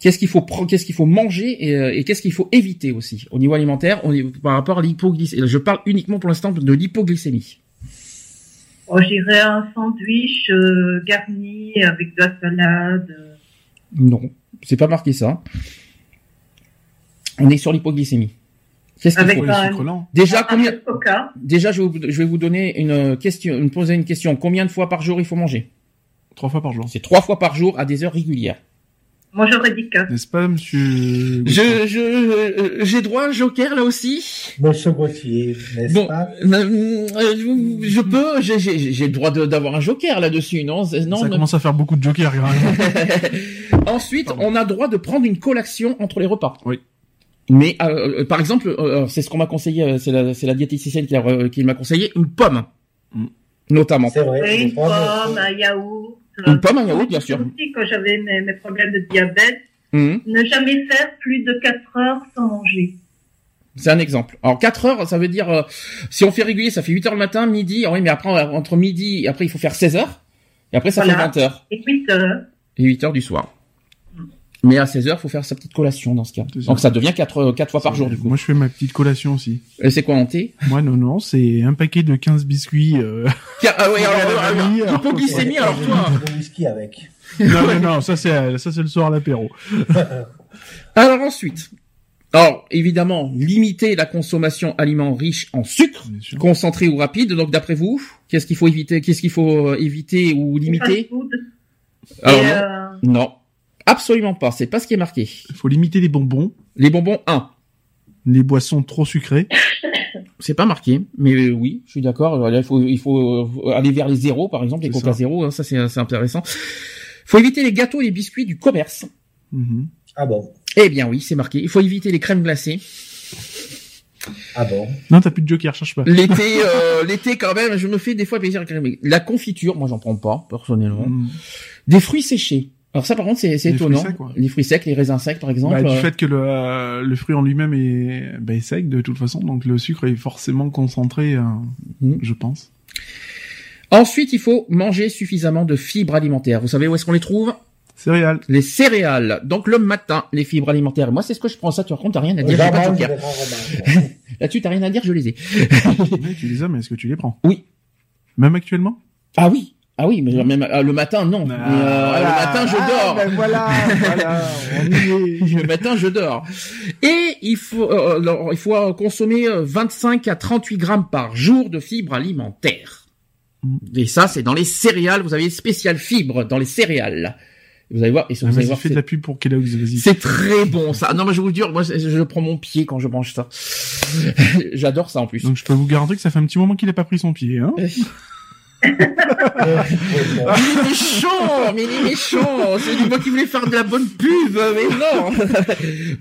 Qu'est-ce qu'il faut prendre, qu'est-ce qu'il faut manger et, euh, et qu'est-ce qu'il faut éviter aussi au niveau alimentaire on est, par rapport à l'hypoglycémie. Je parle uniquement pour l'instant de l'hypoglycémie. Oh, J'irais un sandwich euh, garni avec de la salade. Non, c'est pas marqué ça. On est sur l'hypoglycémie. Qu'est-ce qu'il Avec faut Pour les un- sucres lents. Déjà combien coca. Déjà je vais, vous, je vais vous donner une question, me poser une question. Combien de fois par jour il faut manger? Trois fois par jour. C'est trois fois par jour à des heures régulières. Moi, j'aurais dit. N'est-ce pas, monsieur Je je euh, j'ai droit à un joker là aussi. Monsieur Gauthier, n'est-ce Bon, pas? euh, euh, je peux, j'ai j'ai j'ai le droit de- d'avoir un joker là-dessus, non? Non. Ça commence à faire beaucoup de jokers, quand même. Ensuite, Pardon. on a droit de prendre une collation entre les repas. Oui. Mais euh, par exemple, euh, c'est ce qu'on m'a conseillé, euh, c'est la, c'est la diététicienne qui, a, euh, qui m'a conseillé une pomme, Mm. notamment. C'est vrai. Une pomme, un yaourt. Une pomme, un yaourt, bien sûr. Aussi, quand j'avais mes, mes problèmes de diabète, Mhm. ne jamais faire plus de 4 heures sans manger. C'est un exemple. Alors 4 heures, ça veut dire euh, si on fait régulier, ça fait 8 heures le matin, midi. ah oui, mais après entre midi et après il faut faire 16 heures. Et après ça Voilà. fait 20 heures Et 8 heures. et 8 heures du soir. Mais à 16 heures, faut faire sa petite collation dans ce cas. Donc ça devient 4 quatre fois par jour du coup. Moi, je fais ma petite collation aussi. Et c'est quoi en thé? Moi, non, non, c'est un paquet de 15 biscuits. Euh... Ah ouais, alors, la alors, alors, vanille, alors, hypoglycémie, alors toi. whisky avec. non, non, non, ça c'est ça c'est le soir à l'apéro. Alors ensuite, alors évidemment, limiter la consommation aliments riches en sucre, concentré ou rapide. Donc d'après vous, qu'est-ce qu'il faut éviter Qu'est-ce qu'il faut euh, éviter ou limiter? Alors non, euh, non, absolument pas. C'est pas ce qui est marqué. Il faut limiter les bonbons, Les bonbons 1, les boissons trop sucrées. c'est pas marqué, mais euh, oui, je suis d'accord. Il faut, il faut euh, aller vers les zéros, par exemple, les coca ça. zéro. hein, ça c'est c'est intéressant. Faut éviter les gâteaux et les biscuits du commerce. Mhm. Ah bon? Eh bien oui, c'est marqué. Il faut éviter les crèmes glacées. Ah bon? Non, t'as plus de joker, cherche pas. L'été, euh, l'été quand même, je me fais des fois plaisir avec la crème. La confiture, moi j'en prends pas personnellement. Mhm. Des fruits séchés. Alors ça par contre c'est c'est Les étonnant. fruits secs, ouais. Les fruits secs, les raisins secs par exemple. Bah, du euh, fait que le, euh, le fruit en lui-même est, bah, est sec de toute façon, donc le sucre est forcément concentré, euh, Mhm. je pense. Ensuite, il faut manger suffisamment de fibres alimentaires. Vous savez où est-ce qu'on les trouve? Céréales. Les céréales. Donc le matin, les fibres alimentaires. Moi, c'est ce que je prends. Ça, tu racontes, t'as rien à dire. J'ai pas de rarement, quoi. Là-dessus, t'as rien à dire. Je les ai. Mais tu les as, mais est-ce que tu les prends? Oui. Même actuellement? Ah oui. Ah oui, mais même ah, le matin, non. Mais, euh, Le matin, je dors. ben voilà, voilà, on y est. Le matin, je dors. Et il faut, euh, alors, il faut euh, consommer euh, 25 à 38 grammes par jour de fibres alimentaires. Mm. Et ça, c'est dans les céréales. Vous avez spécial fibres dans les céréales. Vous allez voir. Et ça, vous allez voir. fais c'est- de la pub pour Kellogg's, vas-y. C'est très bon ça. Non mais je vous jure, moi je, prends mon pied quand je mange ça. J'adore ça en plus. Donc je peux vous garantir que ça fait un petit moment qu'il a pas pris son pied, hein. Il est méchant, mais il est méchant. C'est moi qui voulais faire de la bonne pub, mais non.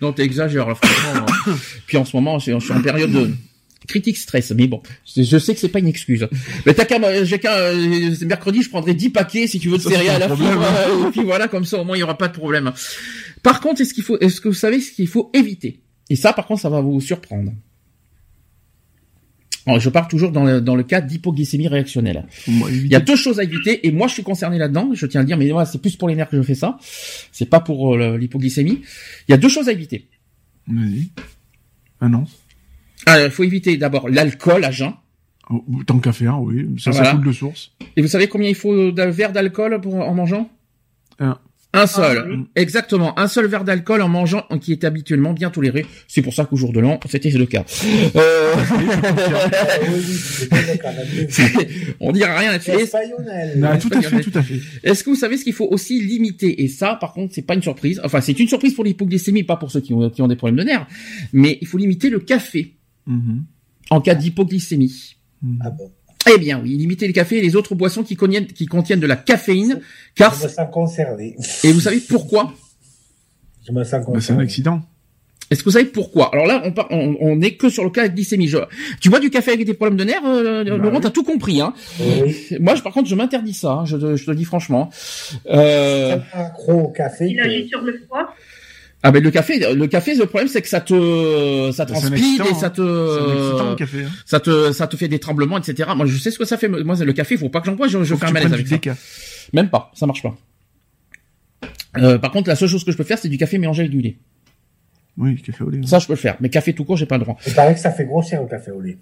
non, t'exagères franchement. hein. Puis en ce moment, je suis en période de critique stress, mais bon, je sais que c'est pas une excuse. Mais t'as qu'à, euh, c'est mercredi, je prendrai 10 paquets si tu veux de céréales à la fibre, euh, et puis voilà, comme ça au moins il y aura pas de problème. Par contre, est-ce qu'il faut, est-ce que vous savez ce qu'il faut éviter? Et ça, par contre, ça va vous surprendre. Je pars toujours dans le, dans le cas d'hypoglycémie réactionnelle. Il y a deux choses à éviter, et moi je suis concerné là-dedans, je tiens à le dire, mais moi c'est plus pour les nerfs que je fais ça, c'est pas pour euh, l'hypoglycémie. Il y a deux choses à éviter. Vas-y. Annonce. Alors, il faut éviter d'abord l'alcool à jeun. Oh, tant qu'à faire, oui. Ça, Voilà. ça coule de source. Et vous savez combien il faut d'un verre d'alcool pour en mangeant? Un. Un seul. Ah, oui. Exactement, un seul verre d'alcool en mangeant qui est habituellement bien toléré. C'est pour ça qu'au jour de l'an, c'était le cas. Euh... Ah. On dira rien là-dessus. Ah, tout à fait, tout à fait. Est-ce que vous savez ce qu'il faut aussi limiter? Et ça, par contre, c'est pas une surprise. Enfin, c'est une surprise pour l'hypoglycémie, pas pour ceux qui ont, qui ont des problèmes de nerfs. Mais il faut limiter le café Mhm. en cas d'hypoglycémie. Ah bon? Eh bien oui, limiter le café et les autres boissons qui contiennent, qui contiennent de la caféine, car Je me sens concerné. et vous savez pourquoi? Je me sens Bah, c'est un accident. Est-ce que vous savez pourquoi? Alors là, on, par- on, on est que sur le cas de glycémie. Je- tu bois du café avec des problèmes de nerfs, euh, Bah Laurent, oui. t'as tout compris. Hein Oui. Moi, je, par contre, je m'interdis ça. hein, je, te, je te le dis franchement. Euh, Un accro au café. Il agit sur le foie. Ah ben le café, le café, le problème c'est que ça te, ça transpire et ça hein. Excitant, te, café. Hein. ça te, ça te fait des tremblements, etc. Moi, je sais ce que ça fait. Moi, le café, faut pas que j'en bois. Je, je fais un malaise avec ça. Même pas, ça marche pas. Euh, par contre, la seule chose que je peux faire, c'est du café mélangé avec du lait. Oui, café au lait. Ça, je peux le faire. Mais café tout court, j'ai pas le droit. Il paraît que ça fait grossir le café au lait.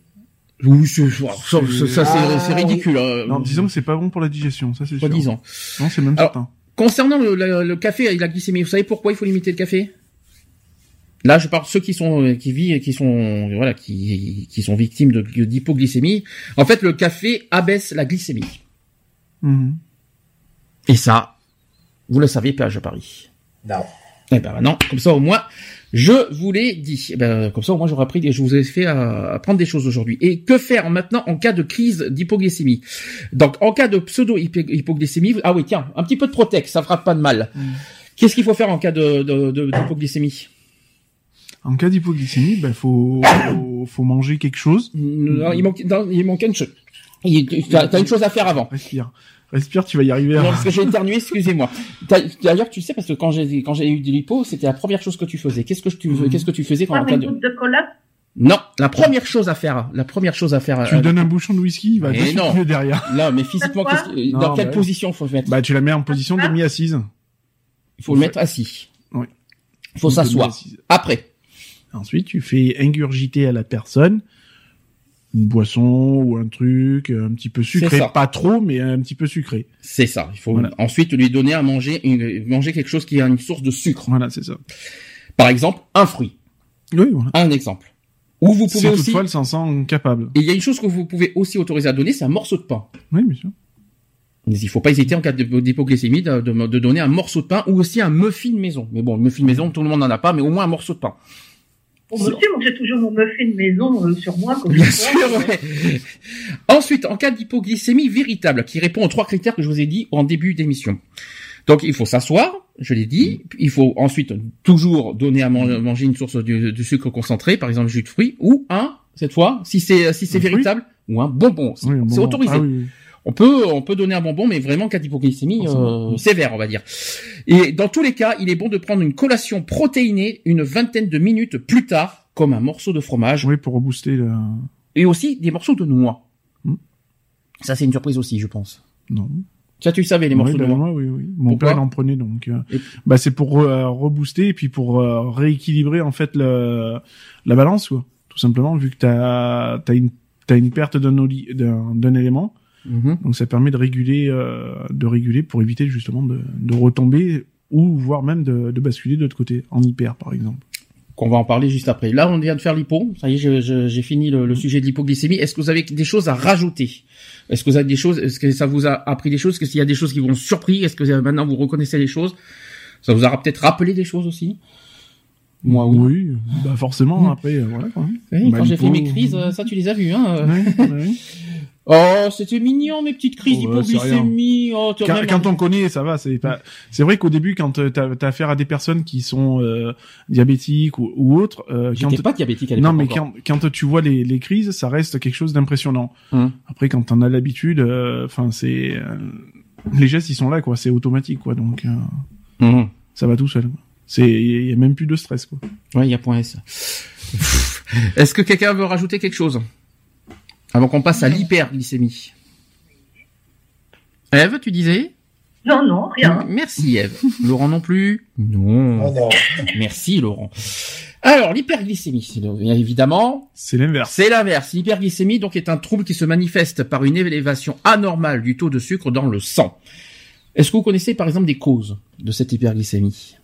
Oui, c'est, ça, ça, ça, c'est, Ah, c'est ridicule. hein. Non, disons que c'est pas bon pour la digestion, ça c'est Pas sûr. disons. Non, c'est même Alors- certain. Concernant le, le- le café et la glycémie, vous savez pourquoi il faut limiter le café? Là, je parle de ceux qui sont qui vivent, qui sont voilà, qui qui sont victimes de d'hypoglycémie. En fait, le café abaisse la glycémie. Mhm. Et ça, vous le savez, péage à Paris. Non. Eh ben non, comme ça au moins, je vous l'ai dit. Eh ben, comme ça au moins j'aurais appris, des- je vous ai fait euh, apprendre des choses aujourd'hui. Et que faire maintenant en cas de crise d'hypoglycémie? Donc en cas de pseudo-hypoglycémie, ah oui tiens, un petit peu de Protex, ça fera pas de mal. Mm. Qu'est-ce qu'il faut faire en cas de de- de- d'hypoglycémie? En cas d'hypoglycémie, ben faut, faut faut manger quelque chose. Non, il manque, non, il manque une chose. Il- T'as t'as une chose à faire avant. Respire, respire, tu vas y arriver. Non, À... parce que j'ai éternué, excusez-moi. T'as- D'ailleurs, tu sais, parce que quand j'ai quand j'ai eu de l'hypo, c'était la première chose que tu faisais. Qu'est-ce que tu Mhm. qu'est-ce que tu faisais quand cas une de de cola. Non, la première chose à faire, la première chose à faire. Tu lui donnes un bouchon de whisky, il va dessus non. derrière. Là, mais physiquement, que- Non, dans quelle bah, position faut le mettre Bah, tu la mets en position demi-assise. Il faut le mettre assis. Oui. Il faut s'asseoir. Après. Ensuite, tu fais ingurgiter à la personne une boisson ou un truc un petit peu sucré. Pas trop, mais un petit peu sucré. C'est ça. Il faut Voilà. ensuite lui donner à manger, une- manger quelque chose qui a une source de sucre. Voilà, c'est ça. Par exemple, un fruit. Oui, voilà. Un exemple. Ou vous pouvez aussi. toutefois elle s'en sent capable. Et il y a une chose que vous pouvez aussi autoriser à donner, c'est un morceau de pain. Oui, bien sûr. Mais il faut pas hésiter en cas d'hypoglycémie de, de, de donner un morceau de pain ou aussi un muffin maison. Mais bon, le muffin maison, tout le monde n'en a pas, mais au moins un morceau de pain. Bon, monsieur, moi j'ai toujours mon muffin maison euh, sur moi. Comme Bien je sûr. ouais. Ensuite, en cas d'hypoglycémie véritable, qui répond aux trois critères que je vous ai dit en début d'émission. Donc, il faut s'asseoir, je l'ai dit. Il faut ensuite toujours donner à man- manger une source de, de sucre concentré, par exemple jus de fruits, ou un, cette fois, si c'est si c'est fruit véritable, ou un bonbon. Oui, c'est autorisé. Ah oui. On peut, on peut donner un bonbon, mais vraiment en cas d'hypoglycémie euh, sévère, on va dire. Et dans tous les cas, il est bon de prendre une collation protéinée une vingtaine de minutes plus tard, comme un morceau de fromage, Oui, pour rebooster le... et aussi des morceaux de noix. Hmm. Ça, c'est une surprise aussi, je pense. Non. Ça, tu le savais, les Oui, morceaux de ben, noix. moi, oui, oui. Mon Pourquoi père en prenait donc. euh, Et- Bah c'est pour euh, rebooster et puis pour euh, rééquilibrer en fait le la balance quoi. Tout simplement vu que t'as t'as une t'as une perte d'un d'un élément Mhm. donc ça permet de réguler euh, de réguler pour éviter justement de de retomber ou voire même de, de basculer de l'autre côté en hyper par exemple. Qu'on va en parler juste après. Là, on vient de faire l'hypo. Ça y est, j'ai fini le, le sujet de l'hypoglycémie. Est-ce que vous avez des choses à rajouter? Est-ce que vous avez des choses Est-ce que ça vous a appris des choses? Est-ce qu'il y a des choses qui vous ont surpris? Est-ce que euh, maintenant vous reconnaissez les choses? Ça vous a peut-être rappelé des choses aussi? Moi, oui. bah forcément Mm. après euh, voilà quoi. Oui, Bah, quand j'ai fait mes crises, euh, ça tu les as vues, hein. Ouais, ouais. Oh, c'était mignon mes petites crises Oh, bah, d'hypoglycémie. Oh, tu as quand, vraiment- quand on connaît, ça va. C'est pas. C'est vrai qu'au début, quand euh, t'as as affaire à des personnes qui sont euh, diabétiques ou, ou autres, euh, quand pas diabétique à non, l'époque mais encore. quand, quand tu vois les, les crises, ça reste quelque chose d'impressionnant. Hum. Après, quand t'en as l'habitude, enfin, c'est euh, les gestes, ils sont là, quoi. C'est automatique, quoi. Donc, euh, Mhm. ça va tout seul. C'est, il y a même plus de stress, quoi. Ouais, il y a point S. Est-ce que quelqu'un veut rajouter quelque chose? Avant qu'on passe à l'hyperglycémie Eve, tu disais? Non, non, rien. Merci Eve. Laurent non plus? Non. Oh non. Merci Laurent. Alors l'hyperglycémie, évidemment, C'est l'inverse. c'est l'inverse. L'hyperglycémie donc est un trouble qui se manifeste par une élévation anormale du taux de sucre dans le sang. Est-ce que vous connaissez par exemple des causes de cette hyperglycémie?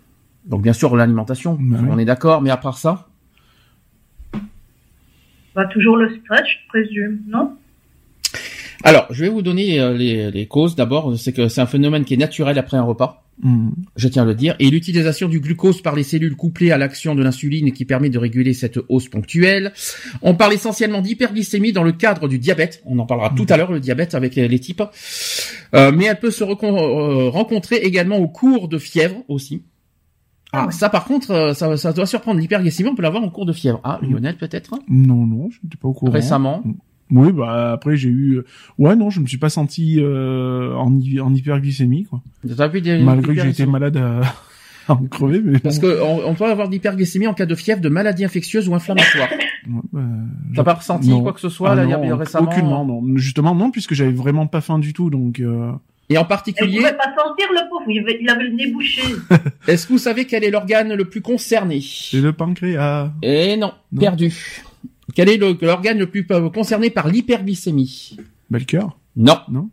Donc bien sûr l'alimentation, oui. on est d'accord, mais à part ça Bah, toujours le stress, je présume, non? Alors, je vais vous donner euh, les, les causes. D'abord, c'est que c'est un phénomène qui est naturel après un repas, Hum. je tiens à le dire, et l'utilisation du glucose par les cellules couplée à l'action de l'insuline qui permet de réguler cette hausse ponctuelle. On parle essentiellement d'hyperglycémie dans le cadre du diabète. On en parlera tout à l'heure, le diabète avec les types. Euh, mais elle peut se recon- euh, rencontrer également au cours de fièvre aussi. Ah, ça par contre, euh, ça, ça doit surprendre. L'hyperglycémie, on peut l'avoir en cours de fièvre. Ah, Lionel peut-être? Non, non, je n'étais pas au courant. Récemment? Oui, bah après j'ai eu. euh, Ouais, non, je me suis pas senti euh, en, hy- en hyperglycémie, quoi. T'as vu des- Malgré que j'ai été hyperglycémie malade à, à en crever, mais Parce que on, on peut avoir de l'hyperglycémie en cas de fièvre, de maladie infectieuse ou inflammatoire. Ouais, bah, T'as pas ressenti non. quoi que ce soit Ah là, non, il y a- récemment? Aucunement, non. Justement, non, puisque j'avais vraiment pas faim du tout, donc. Euh... Et en particulier, pouvait pas sentir le pauvre, il avait, il le nez bouché. est-ce que vous savez quel est l'organe le plus concerné? C'est le pancréas. Eh non, Non. perdu. Quel est l'organe le plus euh, concerné par l'hyperglycémie? Bah, le cœur. Non. Non.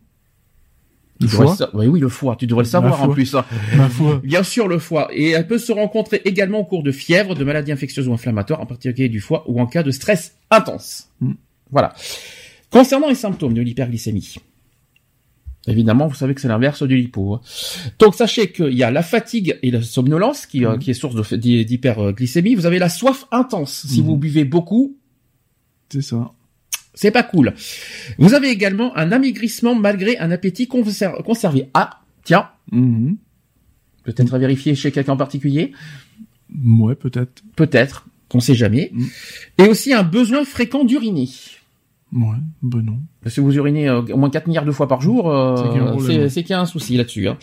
Le foie. sa- Oui, oui, le foie. Tu devrais le savoir en plus. hein. Ma foi. Bien sûr, le foie. Et elle peut se rencontrer également au cours de fièvre, de maladies infectieuses ou inflammatoires, en particulier du foie, ou en cas de stress intense. Mm. Voilà. Concernant les symptômes de l'hyperglycémie. Évidemment, vous savez que c'est l'inverse du lipo. hein. Donc, sachez qu'il y a la fatigue et la somnolence qui, euh, Mhm. qui est source d'hyperglycémie. Vous avez la soif intense. Si Mhm. vous buvez beaucoup, C'est ça. c'est pas cool. Vous avez également un amaigrissement malgré un appétit conser- conservé. Ah, tiens, Mhm. peut-être à vérifier chez quelqu'un en particulier? Ouais, peut-être. Peut-être, qu'on sait jamais. Et aussi un besoin fréquent d'uriner. Ouais, ben non. Si vous urinez euh, au moins 4 milliards de fois par jour, euh, C'est qu'il y a un c'est c'est souci là-dessus. hein.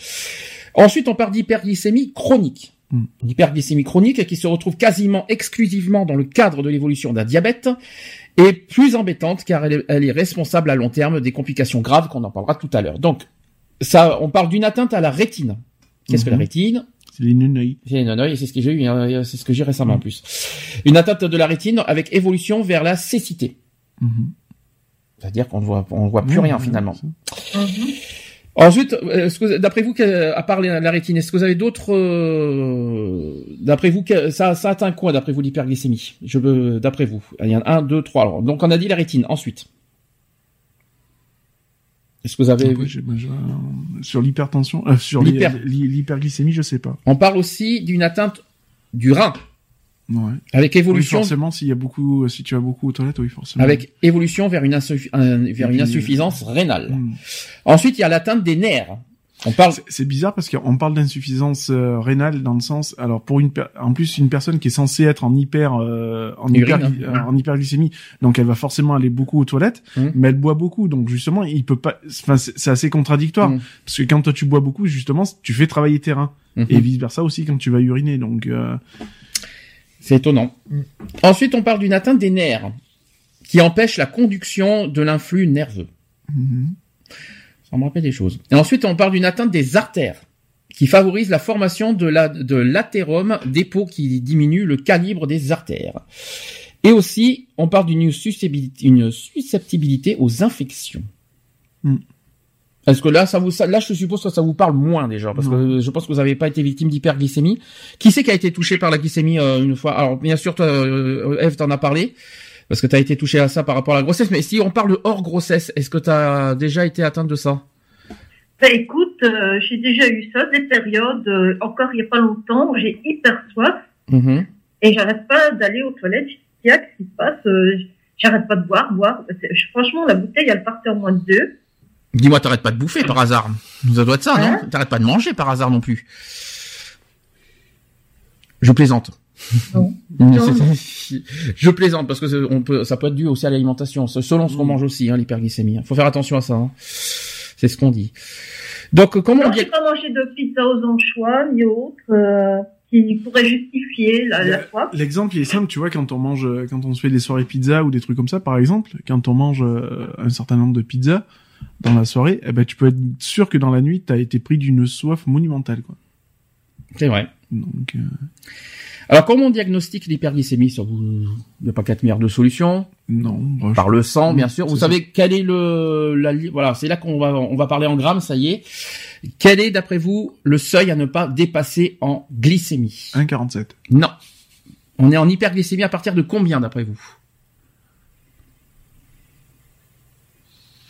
Ensuite, on parle d'hyperglycémie chronique. Mm. Une hyperglycémie chronique qui se retrouve quasiment exclusivement dans le cadre de l'évolution d'un diabète est plus embêtante car elle est, elle est responsable à long terme des complications graves qu'on en parlera tout à l'heure. Donc, ça, on parle d'une atteinte à la rétine. Qu'est-ce que la Mhm. rétine? C'est les nuneuils. J'ai une œil, c'est ce que j'ai eu, hein, c'est ce que j'ai récemment en plus. Une atteinte de la rétine avec évolution vers la cécité. Mhm. C'est-à-dire qu'on ne voit, on voit plus rien finalement. Mhm. Ensuite, euh, d'après vous, à part la rétine, est-ce que vous avez d'autres, euh, d'après vous, ça, ça atteint quoi, d'après vous, l'hyperglycémie? Je veux, d'après vous, il y en a un, deux, trois. Alors, donc on a dit la rétine. Ensuite, est-ce que vous avez moi, je- euh, sur l'hypertension, euh, sur l'hyperglycémie, je sais pas. On parle aussi d'une atteinte du rein Ouais. avec Oui, évolution, forcément, s'il y a beaucoup, si tu vas beaucoup aux toilettes, oui, forcément. avec évolution vers une, insuffi- un- vers une insuffisance rénale. Mm. Ensuite, il y a l'atteinte des nerfs. On parle. C'est- bizarre parce qu'on parle d'insuffisance euh, rénale dans le sens, alors pour une, en plus une personne qui est censée être en hyper, euh, en, Urine, hyper hein. euh, en hyperglycémie, donc elle va forcément aller beaucoup aux toilettes, Mhm. mais elle boit beaucoup, donc justement il peut pas, enfin c'est assez contradictoire Mhm. parce que quand toi tu bois beaucoup, justement tu fais travailler tes reins et vice versa aussi quand tu vas uriner, donc euh, C'est étonnant. Ensuite, on parle d'une atteinte des nerfs qui empêche la conduction de l'influx nerveux. mhm. Ça me rappelle des choses. Et ensuite, on parle d'une atteinte des artères qui favorise la formation de la de l'athérome, dépôt qui diminue le calibre des artères. Et aussi, on parle d'une susceptibilité, une susceptibilité aux infections. Hmm. Est-ce que là, ça vous, ça- là, je suppose que ça vous parle moins déjà, parce que je pense que vous n'avez pas été victime d'hyperglycémie. Qui c'est qui a été touché par la glycémie euh, une fois? Alors, bien sûr, toi, euh, Eve, t'en as parlé, parce que tu as été touché à ça par rapport à la grossesse. Mais si on parle hors grossesse, est-ce que tu as déjà été atteinte de ça? Ben écoute, euh, j'ai déjà eu ça, des périodes, euh, encore il y a pas longtemps, où j'ai hyper soif Mhm. et j'arrête pas d'aller aux toilettes. Je tiens, qu'est-ce qui se passe? Euh, J'arrête pas de boire, boire. Franchement, la bouteille, elle partait en moins de deux. Dis-moi, t'arrêtes pas de bouffer par hasard Ça doit être ça, Hein non T'arrêtes pas de manger par hasard non plus Je plaisante. Non. Non, Je plaisante parce que c'est- on peut, ça peut être dû aussi à l'alimentation, selon ce qu'on mange aussi, hein, l'hyperglycémie. Faut faire attention à ça. hein. C'est ce qu'on dit. Donc, comment on dit pas mangé de pizza aux anchois ni autres euh, qui pourraient justifier la, la. L'exemple il est simple, tu vois, quand on mange, euh, quand on se fait des soirées pizza ou des trucs comme ça, par exemple, quand on mange euh, un certain nombre de pizzas dans la soirée, eh ben tu peux être sûr que dans la nuit, t'as été pris d'une soif monumentale, quoi. C'est vrai. Donc, euh, Alors, comment on diagnostique l'hyperglycémie? Sur vous Il n'y a pas quatre milliards de solutions. non, bah, Par le sang, bien sûr. Vous savez quel est le, la, voilà, c'est là qu'on va, on va parler en grammes, ça y est. Quel est, d'après vous, le seuil à ne pas dépasser en glycémie? 1,47. Non. On est en hyperglycémie à partir de combien, d'après vous?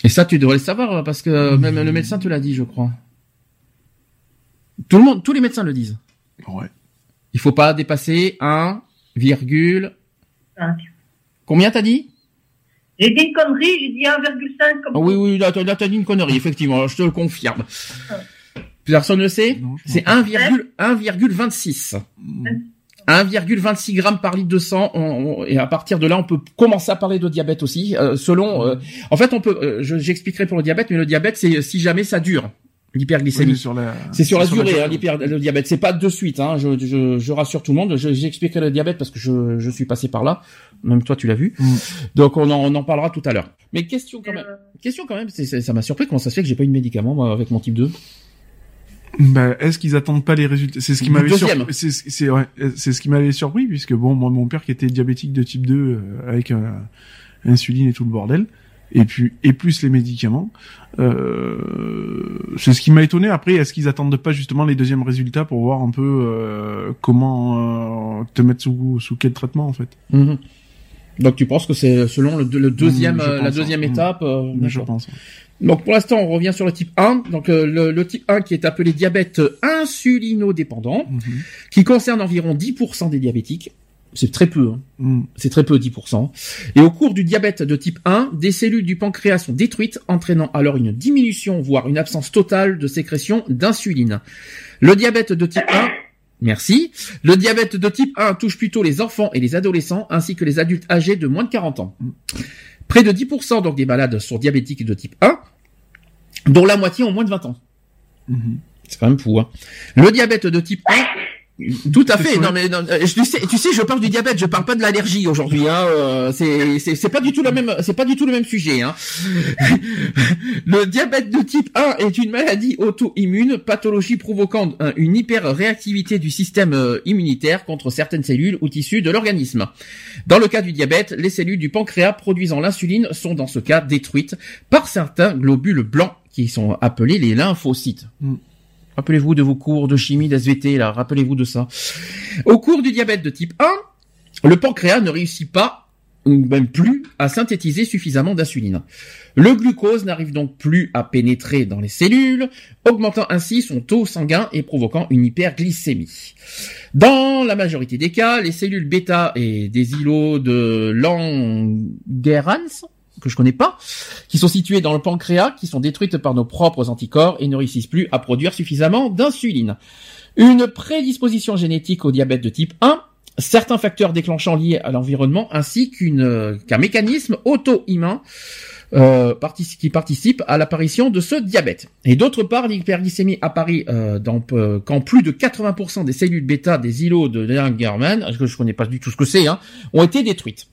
Et ça, tu devrais le savoir, parce que même le médecin te l'a dit, je crois. Tout le monde, tous les médecins le disent. Ouais. Il faut pas dépasser 1, virgule... Cinq. Combien t'as dit? J'ai dit une connerie, j'ai dit 1,5 comme Ah oui, oui, là, t'as là, t'as dit une connerie, effectivement, je te le confirme. Personne ne le sait? C'est m'en 1,1,26. Mm. 1,26 grammes par litre de sang, on- on- et à partir de là, on peut commencer à parler de diabète aussi. euh, selon, euh, en fait, on peut, euh, je- j'expliquerai pour le diabète, mais le diabète, c'est si jamais ça dure, Oui, l'hyperglycémie. sur la, C'est sur la durée, hein, l'hyper- le diabète. C'est pas de suite. Hein, je, je, je rassure tout le monde. Je- J'expliquerai le diabète parce que je, je suis passé par là. Même toi, tu l'as vu. Mm. Donc, on en, on en parlera tout à l'heure. Mais question quand même. Euh, Question quand même. c'est- c'est- ça m'a surpris. Comment ça se fait que j'ai pas eu de médicament moi, avec mon type 2 Bah, est-ce qu'ils attendent pas les résultats? C'est ce qui m'avait Deuxième. surpris. C'est ce- c'est ouais, c'est ce qui m'avait surpris puisque bon, moi, mon père qui était diabétique de type 2 euh, avec euh, insuline et tout le bordel, et puis et plus les médicaments, euh, c'est ce qui m'a étonné. Après, est-ce qu'ils attendent pas justement les deuxièmes résultats pour voir un peu euh, comment euh, te mettre sous sous quel traitement en fait? Mhm. Donc, tu penses que c'est selon le, le deuxième, Mm, je euh, la pense, deuxième hein. étape euh, Je d'accord. pense. Donc, pour l'instant, on revient sur le type 1. Donc, euh, le, le type 1 qui est appelé diabète insulinodépendant, Mhm. qui concerne environ 10% des diabétiques. C'est très peu. Hein. Mhm. c'est très peu, 10%. Et au cours du diabète de type 1, des cellules du pancréas sont détruites, entraînant alors une diminution, voire une absence totale de sécrétion d'insuline. Le diabète de type 1, merci. Le diabète de type 1 touche plutôt les enfants et les adolescents, ainsi que les adultes âgés de moins de 40 ans. Près de 10% donc des malades sont diabétiques de type 1, dont la moitié ont moins de 20 ans. Mhm. C'est quand même fou, hein. Le diabète de type 1, Tout à fait. Non mais non, euh, tu sais, tu sais, je parle du diabète, je parle pas de l'allergie aujourd'hui. Hein. euh, C'est c'est pas du tout le même, c'est pas du tout le même sujet. Hein. le diabète de type 1 est une maladie auto-immune, pathologie provoquant un- une hyper-réactivité du système euh, immunitaire contre certaines cellules ou tissus de l'organisme. Dans le cas du diabète, les cellules du pancréas produisant l'insuline sont dans ce cas détruites par certains globules blancs qui sont appelés les lymphocytes. Mm. Rappelez-vous de vos cours de chimie, d'SVT, là, rappelez-vous de ça. Au cours du diabète de type 1, le pancréas ne réussit pas, ou même plus, à synthétiser suffisamment d'insuline. Le glucose n'arrive donc plus à pénétrer dans les cellules, augmentant ainsi son taux sanguin et provoquant une hyperglycémie. Dans la majorité des cas, les cellules bêta et des îlots de Langerhans, que je connais pas, qui sont situées dans le pancréas, qui sont détruites par nos propres anticorps et ne réussissent plus à produire suffisamment d'insuline. Une prédisposition génétique au diabète de type 1, certains facteurs déclenchants liés à l'environnement, ainsi qu'un mécanisme auto-immun euh, qui participe à l'apparition de ce diabète. Et d'autre part, l'hyperglycémie apparaît euh, euh, quand plus de 80% des cellules bêta des îlots de Langerhans, que je connais pas du tout ce que c'est, hein, ont été détruites.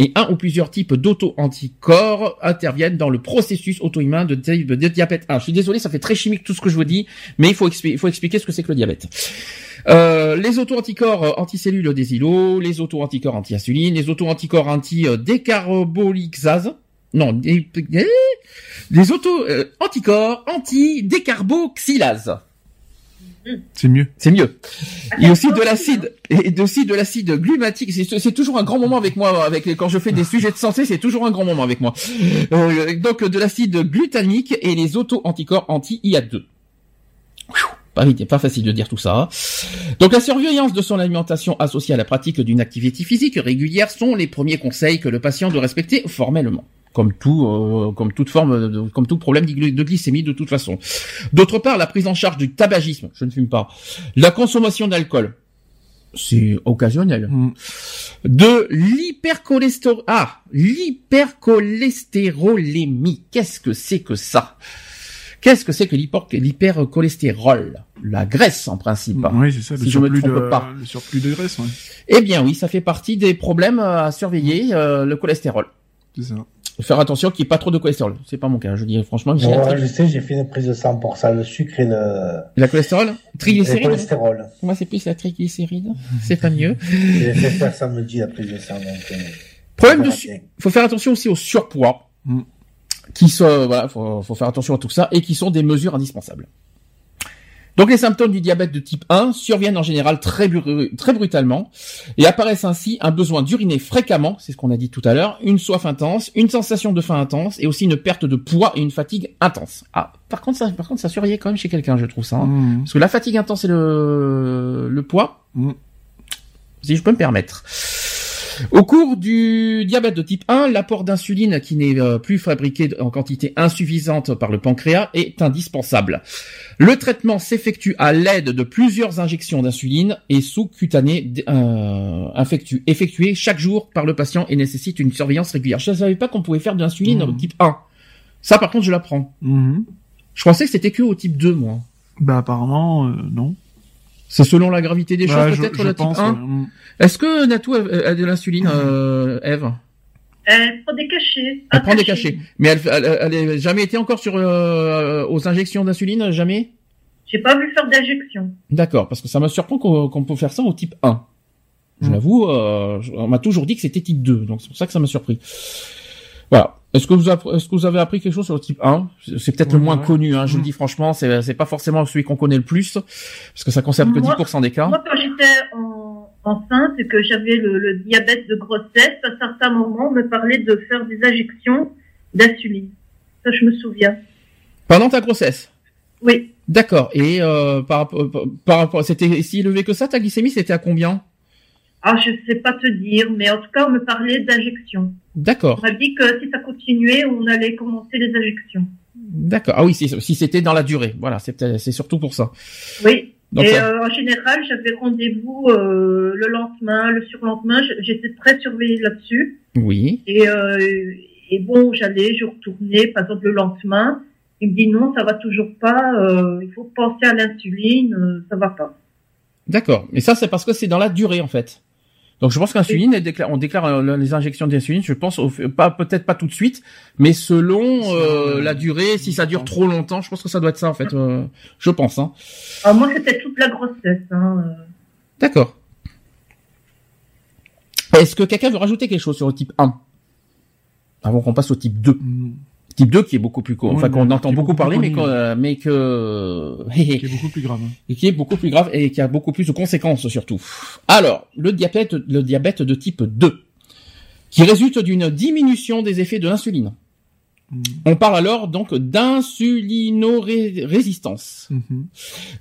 Et un ou plusieurs types d'auto-anticorps interviennent dans le processus auto-immun de, di- de diabète 1. Je suis désolé, ça fait très chimique tout ce que je vous dis, mais il faut, expli- il faut expliquer ce que c'est que le diabète. Euh, les auto-anticorps euh, anticellules des îlots, les auto-anticorps anti-insuline, les auto-anticorps anti-décarbolixase, non, des, eh, les auto-anticorps anti-décarboxylase. C'est mieux. C'est mieux. Et aussi de l'acide, et aussi de l'acide glumatique. C'est, toujours un grand moment avec moi, avec quand je fais des sujets de santé, c'est toujours un grand moment avec moi. Euh, donc de l'acide glutamique et les auto-anticorps anti-IA2. Pas pas facile de dire tout ça. Donc la surveillance de son alimentation associée à la pratique d'une activité physique régulière sont les premiers conseils que le patient doit respecter formellement. Comme tout, euh, comme toute forme, de- comme tout problème de glycémie de toute façon. D'autre part, la prise en charge du tabagisme, je ne fume pas, la consommation d'alcool, c'est occasionnel, Mm. de l'hypercholestéro... Ah, l'hypercholestérolémie, qu'est-ce que c'est que ça? Qu'est-ce que c'est que l'hyper- l'hypercholestérol La graisse, en principe. Oui, c'est ça, le Si je me surplus, trompe de, pas. le surplus de graisse, ouais. Eh bien oui, ça fait partie des problèmes à surveiller, euh, le cholestérol. C'est ça. Faire attention qu'il n'y ait pas trop de cholestérol. C'est pas mon cas, je dis franchement. j'ai ouais, je sais, j'ai fait une prise de sang pour ça, le sucre et le, La cholestérol et le Triglycéride cholestérol. Moi, c'est plus la triglycéride. C'est pas mieux. J'ai fait faire samedi la prise de sang, donc. euh, Problème de su- faut faire attention aussi au surpoids. Mm. Qui sont, voilà, faut, faut faire attention à tout ça et qui sont des mesures indispensables. Donc les symptômes du diabète de type 1 surviennent en général très, bru- très brutalement et apparaissent ainsi un besoin d'uriner fréquemment, c'est ce qu'on a dit tout à l'heure, une soif intense, une sensation de faim intense et aussi une perte de poids et une fatigue intense. Ah, par contre ça, par contre ça surveille quand même chez quelqu'un, je trouve ça. hein. Mm. Parce que la fatigue intense et le, le poids, Mm. si je peux me permettre. Au cours du diabète de type 1, l'apport d'insuline qui n'est euh, plus fabriqué en quantité insuffisante par le pancréas est indispensable. Le traitement s'effectue à l'aide de plusieurs injections d'insuline et sous-cutanées euh, effectuées chaque jour par le patient et nécessite une surveillance régulière. Je ne savais pas qu'on pouvait faire de l'insuline au type 1. Ça par contre je l'apprends. Mhm. Je pensais que c'était que au type 2 moi. Bah apparemment euh, non. C'est selon la gravité des choses peut-être le type pense, 1. ouais. Mm. Est-ce que Natou a, a de l'insuline, euh, Eve? Elle prend des cachets. Elle prend des cachet. cachets. Mais elle, elle, elle, elle a jamais été encore sur euh, aux injections d'insuline, jamais? J'ai pas vu faire d'injection. D'accord, parce que ça me surprend qu'on qu'on peut faire ça au type 1. Je Mm. l'avoue, euh, on m'a toujours dit que c'était type 2, donc c'est pour ça que ça m'a surpris. Voilà. Est-ce que vous app- est-ce que vous avez appris quelque chose sur le type 1 C'est peut-être le moins ouais. connu, hein, je le Mm. dis franchement, c'est c'est pas forcément celui qu'on connaît le plus, parce que ça concerne que Moi- 10% des cas. Moi, quand j'étais en, enceinte et que j'avais le, le diabète de grossesse, à certains moments, on me parlait de faire des injections d'insuline. Ça, je me souviens. Pendant ta grossesse? Oui. D'accord. Et euh, par, rapport- par, par rapport, c'était si élevé que ça, ta glycémie, c'était à combien? Ah, je sais pas te dire, mais en tout cas, on me parlait d'injections. D'accord. On m'a dit que si ça continuait, on allait commencer les injections. D'accord. Ah oui, si, c'était dans la durée. Voilà, c'est surtout pour ça. Oui. Donc, et ça- euh, en général, j'avais rendez-vous euh, le lendemain, le surlendemain. J'étais très surveillée là-dessus. oui. Et, euh, et bon, j'allais, je retournais, par exemple le lendemain. Il me dit non, ça va toujours pas. il faut penser à l'insuline, ça va pas. D'accord. Mais ça, c'est parce que c'est dans la durée, en fait. Donc je pense qu'insuline, déclare- on déclare euh, les injections d'insuline, je pense, au- pas peut-être pas tout de suite, mais selon euh, la durée, si ça dure trop longtemps, je pense que ça doit être ça en fait. euh, je pense. Hein. Alors moi, c'était toute la grossesse. Hein. euh. D'accord. Est-ce que quelqu'un veut rajouter quelque chose sur le type 1 avant qu'on passe au type 2 Mm. Type 2 qui est beaucoup plus court, Ouais, enfin qu'on entend beaucoup parler, mais, euh, mais que Qui est beaucoup plus grave. hein. et qui est beaucoup plus grave et qui a beaucoup plus de conséquences surtout. Alors, le diabète, le diabète de type 2, qui résulte d'une diminution des effets de l'insuline. Mm. On parle alors donc d'insulinorésistance. Mhm.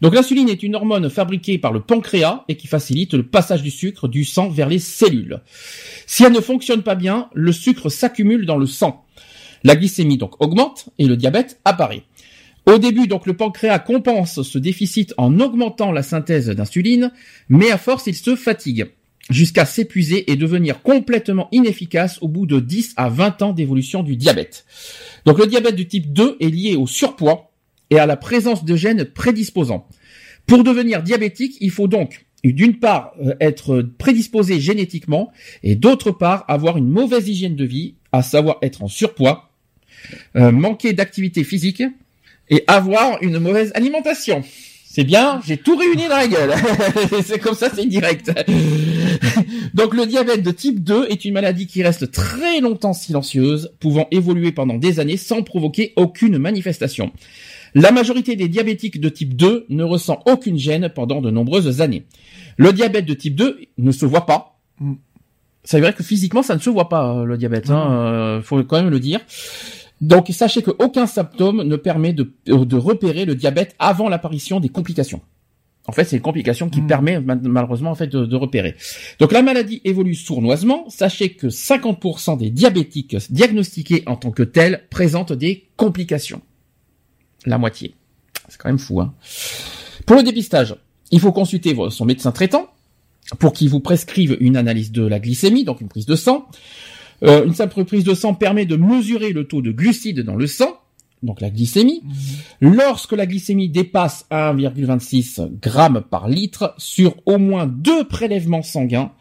Donc l'insuline est une hormone fabriquée par le pancréas et qui facilite le passage du sucre du sang vers les cellules. Si elle ne fonctionne pas bien, le sucre s'accumule dans le sang. La glycémie donc augmente et le diabète apparaît. Au début, donc, le pancréas compense ce déficit en augmentant la synthèse d'insuline, mais à force, il se fatigue jusqu'à s'épuiser et devenir complètement inefficace au bout de 10 à 20 ans d'évolution du diabète. Donc, le diabète du type 2 est lié au surpoids et à la présence de gènes prédisposants. Pour devenir diabétique, il faut donc d'une part euh, être prédisposé génétiquement et d'autre part avoir une mauvaise hygiène de vie, à savoir être en surpoids, euh, manquer d'activité physique et avoir une mauvaise alimentation. C'est bien, j'ai tout réuni dans la gueule. c'est comme ça, c'est direct. Donc le diabète de type 2 est une maladie qui reste très longtemps silencieuse, pouvant évoluer pendant des années sans provoquer aucune manifestation. La majorité des diabétiques de type 2 ne ressent aucune gêne pendant de nombreuses années. Le diabète de type 2 ne se voit pas. Mm. C'est vrai que physiquement, ça ne se voit pas, euh, le diabète. Hein, euh, faut quand même le dire. Donc, sachez qu'aucun symptôme ne permet de, de repérer le diabète avant l'apparition des complications. En fait, c'est une complication qui Mm. permet ma- malheureusement en fait de, de repérer. Donc la maladie évolue sournoisement. Sachez que 50% des diabétiques diagnostiqués en tant que tels présentent des complications. La moitié. C'est quand même fou. Hein. Pour le dépistage, il faut consulter son médecin traitant pour qu'il vous prescrive une analyse de la glycémie, donc une prise de sang. Euh, une simple prise de sang permet de mesurer le taux de glucides dans le sang, donc la glycémie. Lorsque la glycémie dépasse 1,26 grammes par litre sur au moins deux prélèvements sanguins,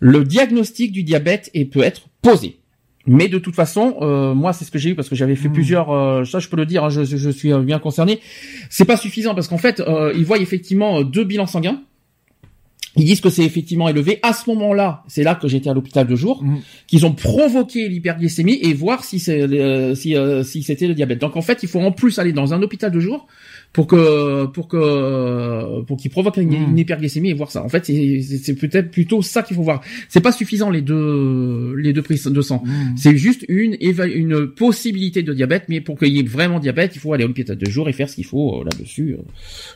le diagnostic du diabète est- peut être posé. Mais de toute façon, euh, moi c'est ce que j'ai eu parce que j'avais fait Mm. plusieurs. euh, ça je peux le dire, hein, je, suis bien concerné. C'est pas suffisant parce qu'en fait, euh, ils voient effectivement euh, deux bilans sanguins. Ils disent que c'est effectivement élevé. À ce moment-là, c'est là que j'étais à l'hôpital de jour, Mm. qu'ils ont provoqué l'hyperglycémie et voir si c'est euh, si euh, si c'était le diabète. Donc en fait, il faut en plus aller dans un hôpital de jour pour que pour que pour qu'ils provoquent une, Mm. une hyperglycémie et voir ça. En fait, c'est peut-être plutôt ça qu'il faut voir. C'est pas suffisant les deux les deux prises de sang. Mm. C'est juste une une possibilité de diabète, mais pour qu'il y ait vraiment diabète, il faut aller à l'hôpital de jour et faire ce qu'il faut euh, là-dessus. euh,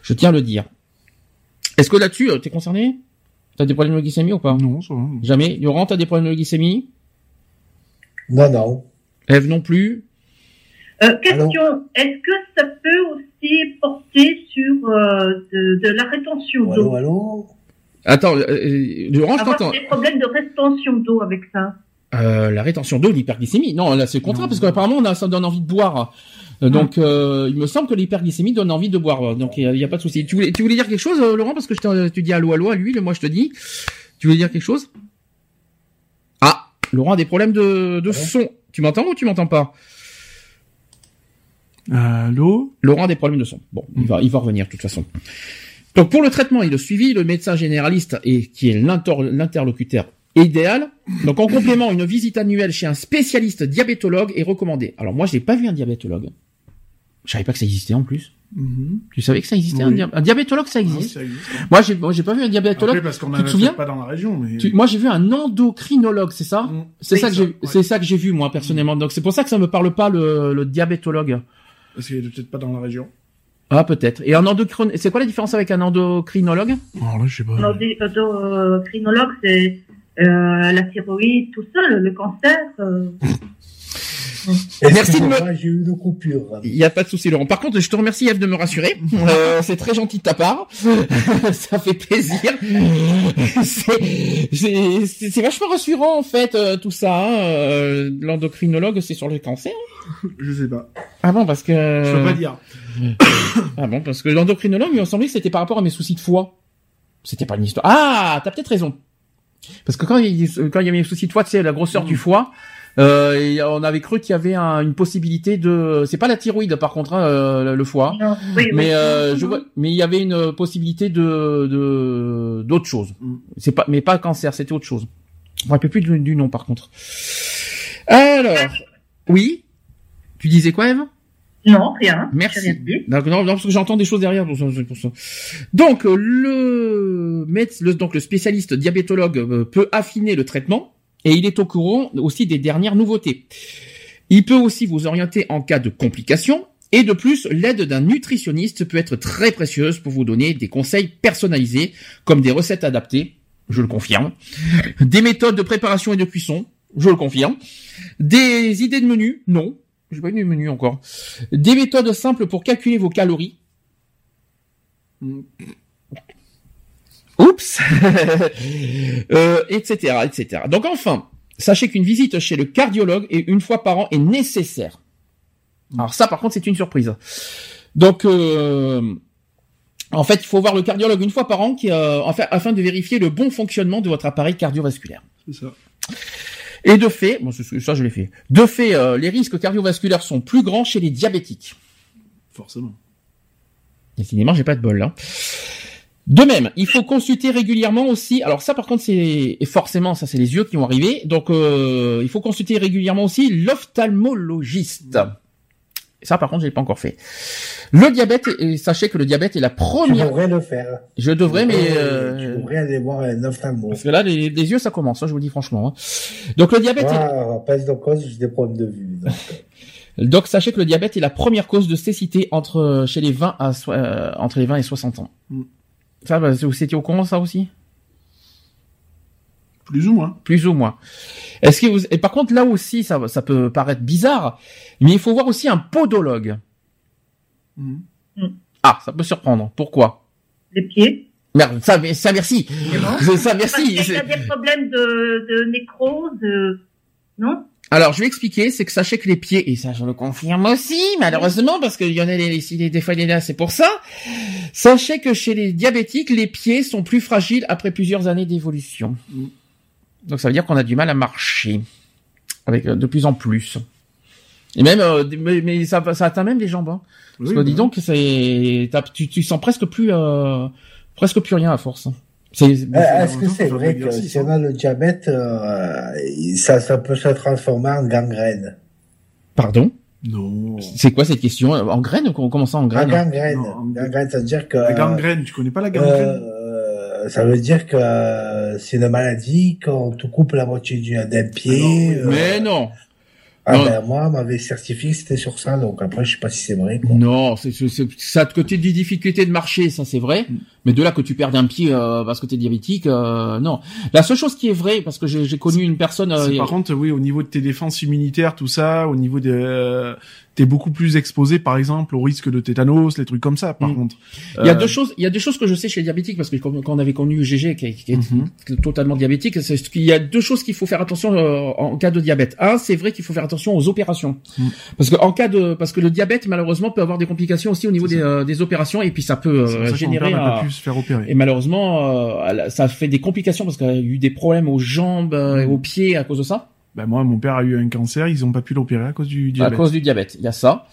Je tiens à le dire. Est-ce que là-dessus, euh, t'es concerné? T'as des problèmes de glycémie ou pas? Non, ça va. Jamais. Laurent, t'as des problèmes de glycémie? Non, non. Eve non plus. Euh, question, est-ce que ça peut aussi porter sur euh, de, de la rétention Allô, d'eau? Allô Attends, euh, euh, Laurent, je t'entends. des problèmes de rétention d'eau avec ça? Euh, la rétention d'eau, l'hyperglycémie. Non, là c'est le contraire Non. parce qu'apparemment on a, ça donne envie de boire. Euh, donc euh, il me semble que l'hyperglycémie donne envie de boire. Donc il y, a pas de souci. Tu voulais, tu voulais dire quelque chose, euh, Laurent, parce que je t'ai- tu dis allô allô à lui, moi je te dis. Tu voulais dire quelque chose? Ah, Laurent a des problèmes de, de son. Tu m'entends ou tu m'entends pas? Allô? Laurent a des problèmes de son. Bon, il va, il va revenir de toute façon. Donc pour le traitement et le suivi, le médecin généraliste et qui est l'inter- l'interlocuteur idéal. Donc en complément, une visite annuelle chez un spécialiste diabétologue est recommandée. Alors moi, je n'ai pas vu un diabétologue. Je savais pas que ça existait en plus. Mhm. Tu savais que ça existait un, dia- un diabétologue, ça Ah oui, existe. ça existe. Moi, j'ai, moi, j'ai pas vu un diabétologue. Après, parce qu'on tu te souviens pas dans la région, mais... Tu- moi, j'ai vu un endocrinologue, c'est ça Mm. C'est Oui, ça que j'ai, ouais. c'est ça que j'ai vu moi personnellement. Donc c'est pour ça que ça me parle pas le, le diabétologue. Parce qu'il est peut-être pas dans la région. Ah peut-être. Et un endocrinologue, c'est quoi la différence avec un endocrinologue Alors là, je sais pas. L'endocrinologue, c'est euh, la thyroïde, tout ça, le, le cancer. euh. Merci de me- J'ai eu une coupure. Il n'y a pas de souci, Laurent. Par contre, je te remercie, Eve, de me rassurer. Euh, c'est très gentil de ta part. Ça fait plaisir. C'est- vachement rassurant, en fait, euh, tout ça. hein. Euh, L'endocrinologue, c'est sur le cancer. Je sais pas. Ah bon, parce que... Je peux pas dire. Ah bon, parce que l'endocrinologue, il me semblait que c'était par rapport à mes soucis de foie. C'était pas une histoire. Ah, t'as peut-être raison. Parce que quand il y a, quand il y avait un souci de foie, tu sais, la grosseur du foie, euh, et on avait cru qu'il y avait un- une possibilité de. C'est pas la thyroïde par contre, hein, euh, le foie. Non, oui, oui. Mais euh, je vois, mais il y avait une possibilité de de d'autre chose. Mm. C'est pas, mais pas cancer, c'était autre chose. Je me rappelle plus du, du nom par contre. Alors, oui. Tu disais quoi, Eve? Non, rien. Merci. J'ai rien dit. Non, non, parce que j'entends des choses derrière pour ça. c'est pour ça. Donc euh, le, méde- le donc le spécialiste diabétologue euh, peut affiner le traitement et il est au courant aussi des dernières nouveautés. Il peut aussi vous orienter en cas de complications et de plus l'aide d'un nutritionniste peut être très précieuse pour vous donner des conseils personnalisés comme des recettes adaptées, je le confirme, des méthodes de préparation et de cuisson, je le confirme, des idées de menu, non, j'ai pas eu de menu encore. Des méthodes simples pour calculer vos calories. Oups, euh, etc., etc. Donc enfin, sachez qu'une visite chez le cardiologue et une fois par an est nécessaire. Alors ça, par contre, c'est une surprise. Donc, euh, en fait, il faut voir le cardiologue une fois par an, qui, euh, afin de vérifier le bon fonctionnement de votre appareil cardiovasculaire. C'est ça. Et de fait, bon, ça je l'ai fait. De fait, euh, les risques cardiovasculaires sont plus grands chez les diabétiques. Forcément. Décidément, j'ai pas de bol là. De même, il faut consulter régulièrement aussi. Alors ça, par contre, c'est et forcément ça, c'est les yeux qui vont arriver. Donc, euh, il faut consulter régulièrement aussi l'ophtalmologiste. Et ça, par contre, je l'ai pas encore fait. Le diabète, et sachez que le diabète est la première. devrais le faire. Je devrais, mais Tu euh, devrais aller voir un ophtalmo. parce que là, les, les yeux, ça commence. hein, je vous le dis franchement. hein. Donc, le diabète. est- Moi, pèse de cause, j'ai des problèmes de vue. Donc, euh, Donc sachez que le diabète est la première cause de cécité entre chez les 20 à so- euh, entre les 20 et 60 ans. Mm. Ça, bah, vous étiez au courant ça aussi Plus ou moins. Plus ou moins. Est-ce que vous et par contre là aussi ça ça peut paraître bizarre, mais il faut voir aussi un podologue. Mhm. Ah, ça peut surprendre. Pourquoi Les pieds. Merde, ça, ça merci. Ça merci. qu'il y a des problèmes de, de nécrose, de... non Alors, je vais expliquer, c'est que sachez que les pieds, et ça je le confirme aussi, malheureusement, parce qu'il y en a les- des fois il est là, c'est pour ça. Sachez que chez les diabétiques, les pieds sont plus fragiles après plusieurs années d'évolution. Donc ça veut dire qu'on a du mal à marcher. Avec euh, de plus en plus. Et même, euh, mais, mais ça, ça atteint même les jambes. Hein. Parce Oui, que dis donc, c'est, tu, tu sens presque plus, euh, presque plus rien à force. Hein. Euh, Est-ce que c'est vrai que si on a le diabète, euh, ça, ça peut se transformer en gangrène? Pardon? Non. C'est quoi cette question? En graine ou comment ça en En graine gangrène. Non, en- Gangrène, ça veut dire que... La gangrène, tu connais pas la gangrène? euh, ça veut dire que euh, c'est une maladie qu'on te coupe la moitié du- d'un pied. Non, euh, Mais non. Ah Non. ben moi, on m'avait certifié que c'était sur ça, donc après, je sais pas si c'est vrai. Quoi. Non, c'est c'est- c'est- ça de côté des difficultés de marcher, ça c'est vrai. Mm. Mais de là que tu perds un pied euh, parce que t'es diabétique, euh, non. La seule chose qui est vraie, parce que j'ai j'ai connu une personne. euh, par contre, oui, au niveau de tes défenses immunitaires, tout ça, au niveau de, euh, t'es beaucoup plus exposé, par exemple, au risque de tétanos, les trucs comme ça, par Mm. contre. il y a Euh, deux choses, il y a deux choses que je sais chez les diabétiques parce que quand, quand on avait connu GG qui, est- qui est Mhm. totalement diabétique, c'est qu'il y a deux choses qu'il faut faire attention euh, en cas de diabète. Un, c'est vrai qu'il faut faire attention aux opérations Mm. parce que en cas de parce que le diabète malheureusement peut avoir des complications aussi au niveau des, euh, des opérations et puis ça peut euh, ça générer un- pas pu se faire opérer. Et malheureusement, euh, ça fait des complications parce qu'elle a eu des problèmes aux jambes et Mm. aux pieds à cause de ça. Ben moi, mon père a eu un cancer, ils ont pas pu l'opérer à cause du À diabète. cause du diabète, il y a ça.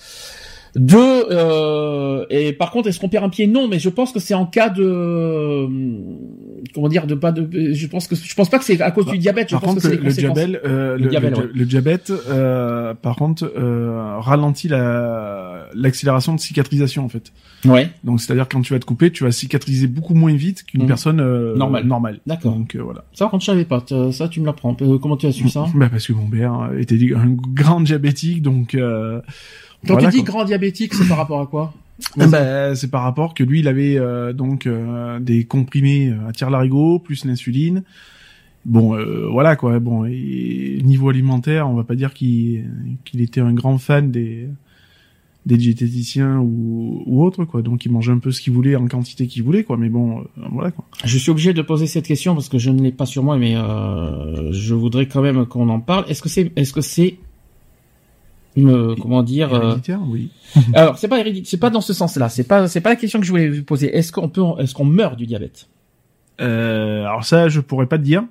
Deux, euh, et par contre, est-ce qu'on perd un pied? Non, mais je pense que c'est en cas de, euh, comment dire, de pas de, je pense que je pense pas que c'est à cause Bah, du diabète. Je Par pense contre, que c'est le, les le diabète, euh, Le le, diabète, ouais. le diabète, euh, par contre, euh, ralentit la l'accélération de cicatrisation en fait. Ouais, Donc c'est-à-dire quand tu vas te couper, tu vas cicatriser beaucoup moins vite qu'une Mhm. personne euh, Normale. normale. d'accord. Donc euh, voilà. Ça, contre, je savais pas. Ça, tu me l'apprends. Euh, Comment tu as su ça? Bah parce que mon père était un grand diabétique, donc. Euh, Quand voilà, tu dis quoi. grand diabétique, c'est par rapport à quoi Bah, c'est par rapport que lui, il avait euh, donc euh, des comprimés à tire larigot plus l'insuline. Bon, euh, voilà quoi. Bon, et niveau alimentaire, on va pas dire qu'il qu'il était un grand fan des des diététiciens ou ou autres quoi. Donc il mangeait un peu ce qu'il voulait en quantité qu'il voulait quoi. Mais bon, euh, voilà quoi. Je suis obligé de poser cette question parce que je ne l'ai pas sur moi, mais euh, je voudrais quand même qu'on en parle. Est-ce que c'est, est-ce que c'est, euh, comment dire euh, Héréditaire, oui. Alors, c'est pas héréditaire, c'est pas dans ce sens-là. C'est pas, c'est pas la question que je voulais vous poser. Est-ce qu'on peut, est-ce qu'on meurt du diabète? Euh, alors ça, je pourrais pas te dire,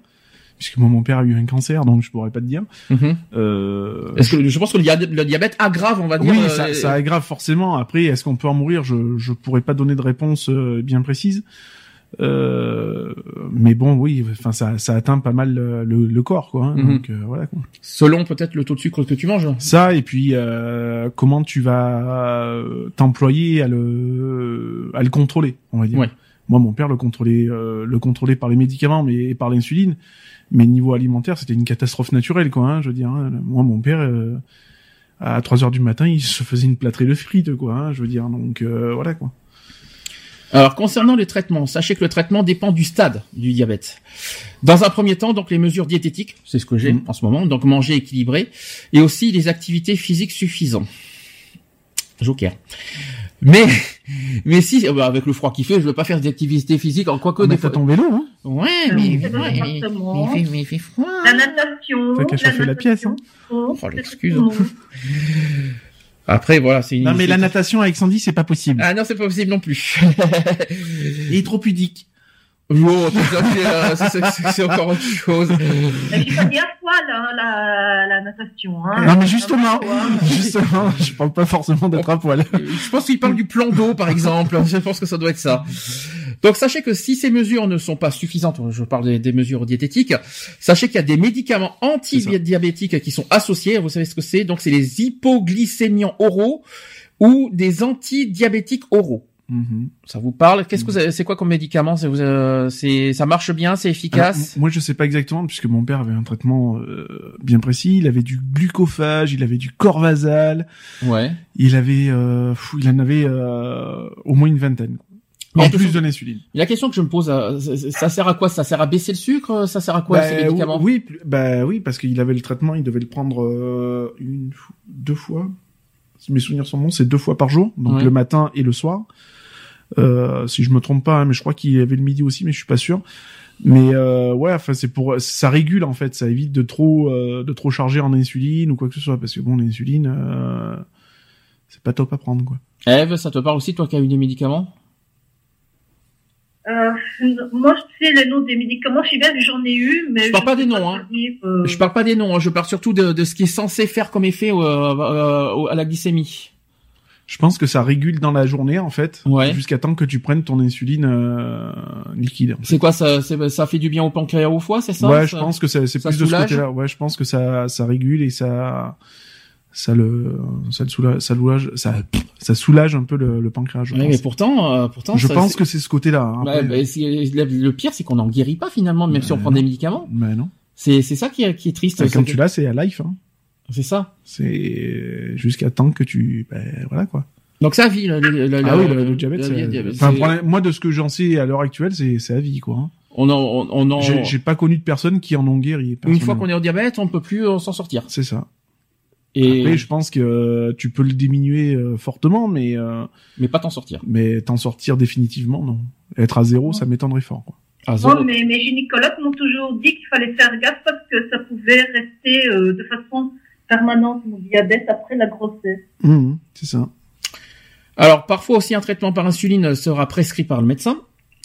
puisque moi, mon père a eu un cancer, donc je pourrais pas te dire. Mhm. Euh, Est-ce que je pense que le, dia- le diabète aggrave, on va dire. oui, euh, ça, ça aggrave forcément. Après, est-ce qu'on peut en mourir? Je je pourrais pas donner de réponse bien précise. Euh, mais bon, oui, enfin ça ça atteint pas mal le, le- le corps, quoi. hein. Mhm. Donc euh, voilà. Quoi. Selon peut-être le taux de sucre que tu manges. Ça et puis euh, comment tu vas t'employer à le à le contrôler, on va dire. Ouais. Moi, mon père le contrôlait euh, le contrôlait par les médicaments, mais et par l'insuline. Mais niveau alimentaire, c'était une catastrophe naturelle, quoi. Hein, je veux dire. hein. Moi, mon père. euh, à 3 heures du matin, il se faisait une plâtrée de frites, quoi. hein, je veux dire, donc euh, voilà quoi. Alors concernant les traitements, sachez que le traitement dépend du stade du diabète. Dans un premier temps, donc les mesures diététiques, c'est ce que j'ai Mhm. en ce moment, donc manger équilibré, et aussi les activités physiques suffisantes. Joker. Mais mais si bah, avec le froid qu'il fait, je veux pas faire des activités physiques en quoi que Oh, des mais t'as fois. ton vélo, hein Ouais, Ah mais, oui, mais, mais- mais il fait, mais il fait froid. La natation. T'as qu'à chauffer la pièce, hein. Oh, l'excuse. Après voilà, c'est une Non, mais la natation avec Sandy, c'est pas possible. Ah non, c'est pas possible non plus. Il est trop pudique. Oh, c'est, euh, c'est- encore autre chose. Pas dit à poil, hein, la, la natation. Hein. Non, mais justement, Hein. justement, je parle pas forcément d'être à poil. Je pense qu'il parle du plan d'eau, par exemple. Je pense que ça doit être ça. Donc sachez que si ces mesures ne sont pas suffisantes, je parle des, des mesures diététiques, sachez qu'il y a des médicaments anti-diabétiques qui sont associés. Vous savez ce que c'est? Donc c'est les hypoglycémiants oraux ou des anti-diabétiques oraux. Mhm. Ça vous parle? Qu'est-ce que vous avez- c'est quoi comme médicament? C'est vous, euh, c'est ça marche bien, c'est efficace? Moi, je sais pas exactement, puisque mon père avait un traitement euh, bien précis. Il avait du glucophage, il avait du corvasal, Ouais. il avait, euh, il en avait euh, au moins une vingtaine. Mais En la plus question- de l'insuline. La question que je me pose, euh, ça- sert à quoi? Ça sert à baisser le sucre? Ça sert à quoi Bah, ces médicaments? Oui, bah oui, parce qu'il avait le traitement, il devait le prendre euh, une, deux fois. Si mes souvenirs sont bons, c'est deux fois par jour, donc Ouais. le matin et le soir. Euh, si je me trompe pas, hein, mais je crois qu'il y avait le midi aussi, mais je suis pas sûr. Mais euh, ouais, enfin c'est pour ça régule en fait, ça évite de trop euh, de trop charger en insuline ou quoi que ce soit, parce que bon l'insuline euh, c'est pas top à prendre quoi. Eve, ça te parle aussi toi qui as eu des médicaments? Euh, moi, je sais les noms des médicaments. Je sais bien que j'en ai eu, mais Je parle pas des noms, hein. dire, euh, Je parle pas des noms, hein, je parle surtout de, de ce qui est censé faire comme effet euh, euh, à la glycémie. Je pense que ça régule dans la journée en fait, Ouais. jusqu'à temps que tu prennes ton insuline euh, liquide. en fait. C'est quoi ça Ça fait du bien au pancréas au foie, c'est ça? Ouais, ça je pense que c'est plus de ce côté-là. Ouais, je pense que ça ça régule et ça ça le ça le soulage ça soulage ça ça soulage un peu le, le pancréas. Je Ouais, pense, mais pourtant, euh, pourtant, je ça- pense que c'est ce côté-là. hein. Bah, le, pire, c'est qu'on n'en guérit pas finalement, même si on prend des médicaments. Mais non. C'est c'est ça qui est, qui est triste. Quand tu l'as, c'est à life. Hein. C'est ça. C'est jusqu'à temps que tu ben, voilà quoi. Donc ça, vie, le, le, le- ah oui, le- diabète. le- c'est- diabète, Enfin, c'est- pour la- moi, de ce que j'en sais à l'heure actuelle, c'est c'est à vie quoi. hein. on en, on, on en- J'ai j'ai pas connu de personnes qui en ont guéri. une fois qu'on est au diabète, on peut plus euh, s'en sortir. C'est ça. Et Après, je pense que euh, tu peux le diminuer euh, fortement, mais euh, mais pas t'en sortir. mais t'en sortir définitivement, non. Être à zéro, ça m'étonnerait fort. Quoi. À Moi, zéro. mes, mes gynécologues m'ont toujours dit qu'il fallait faire gaffe parce que ça pouvait rester euh, de façon permanente mon diabète après la grossesse. Mhm, c'est ça. Alors parfois aussi un traitement par insuline sera prescrit par le médecin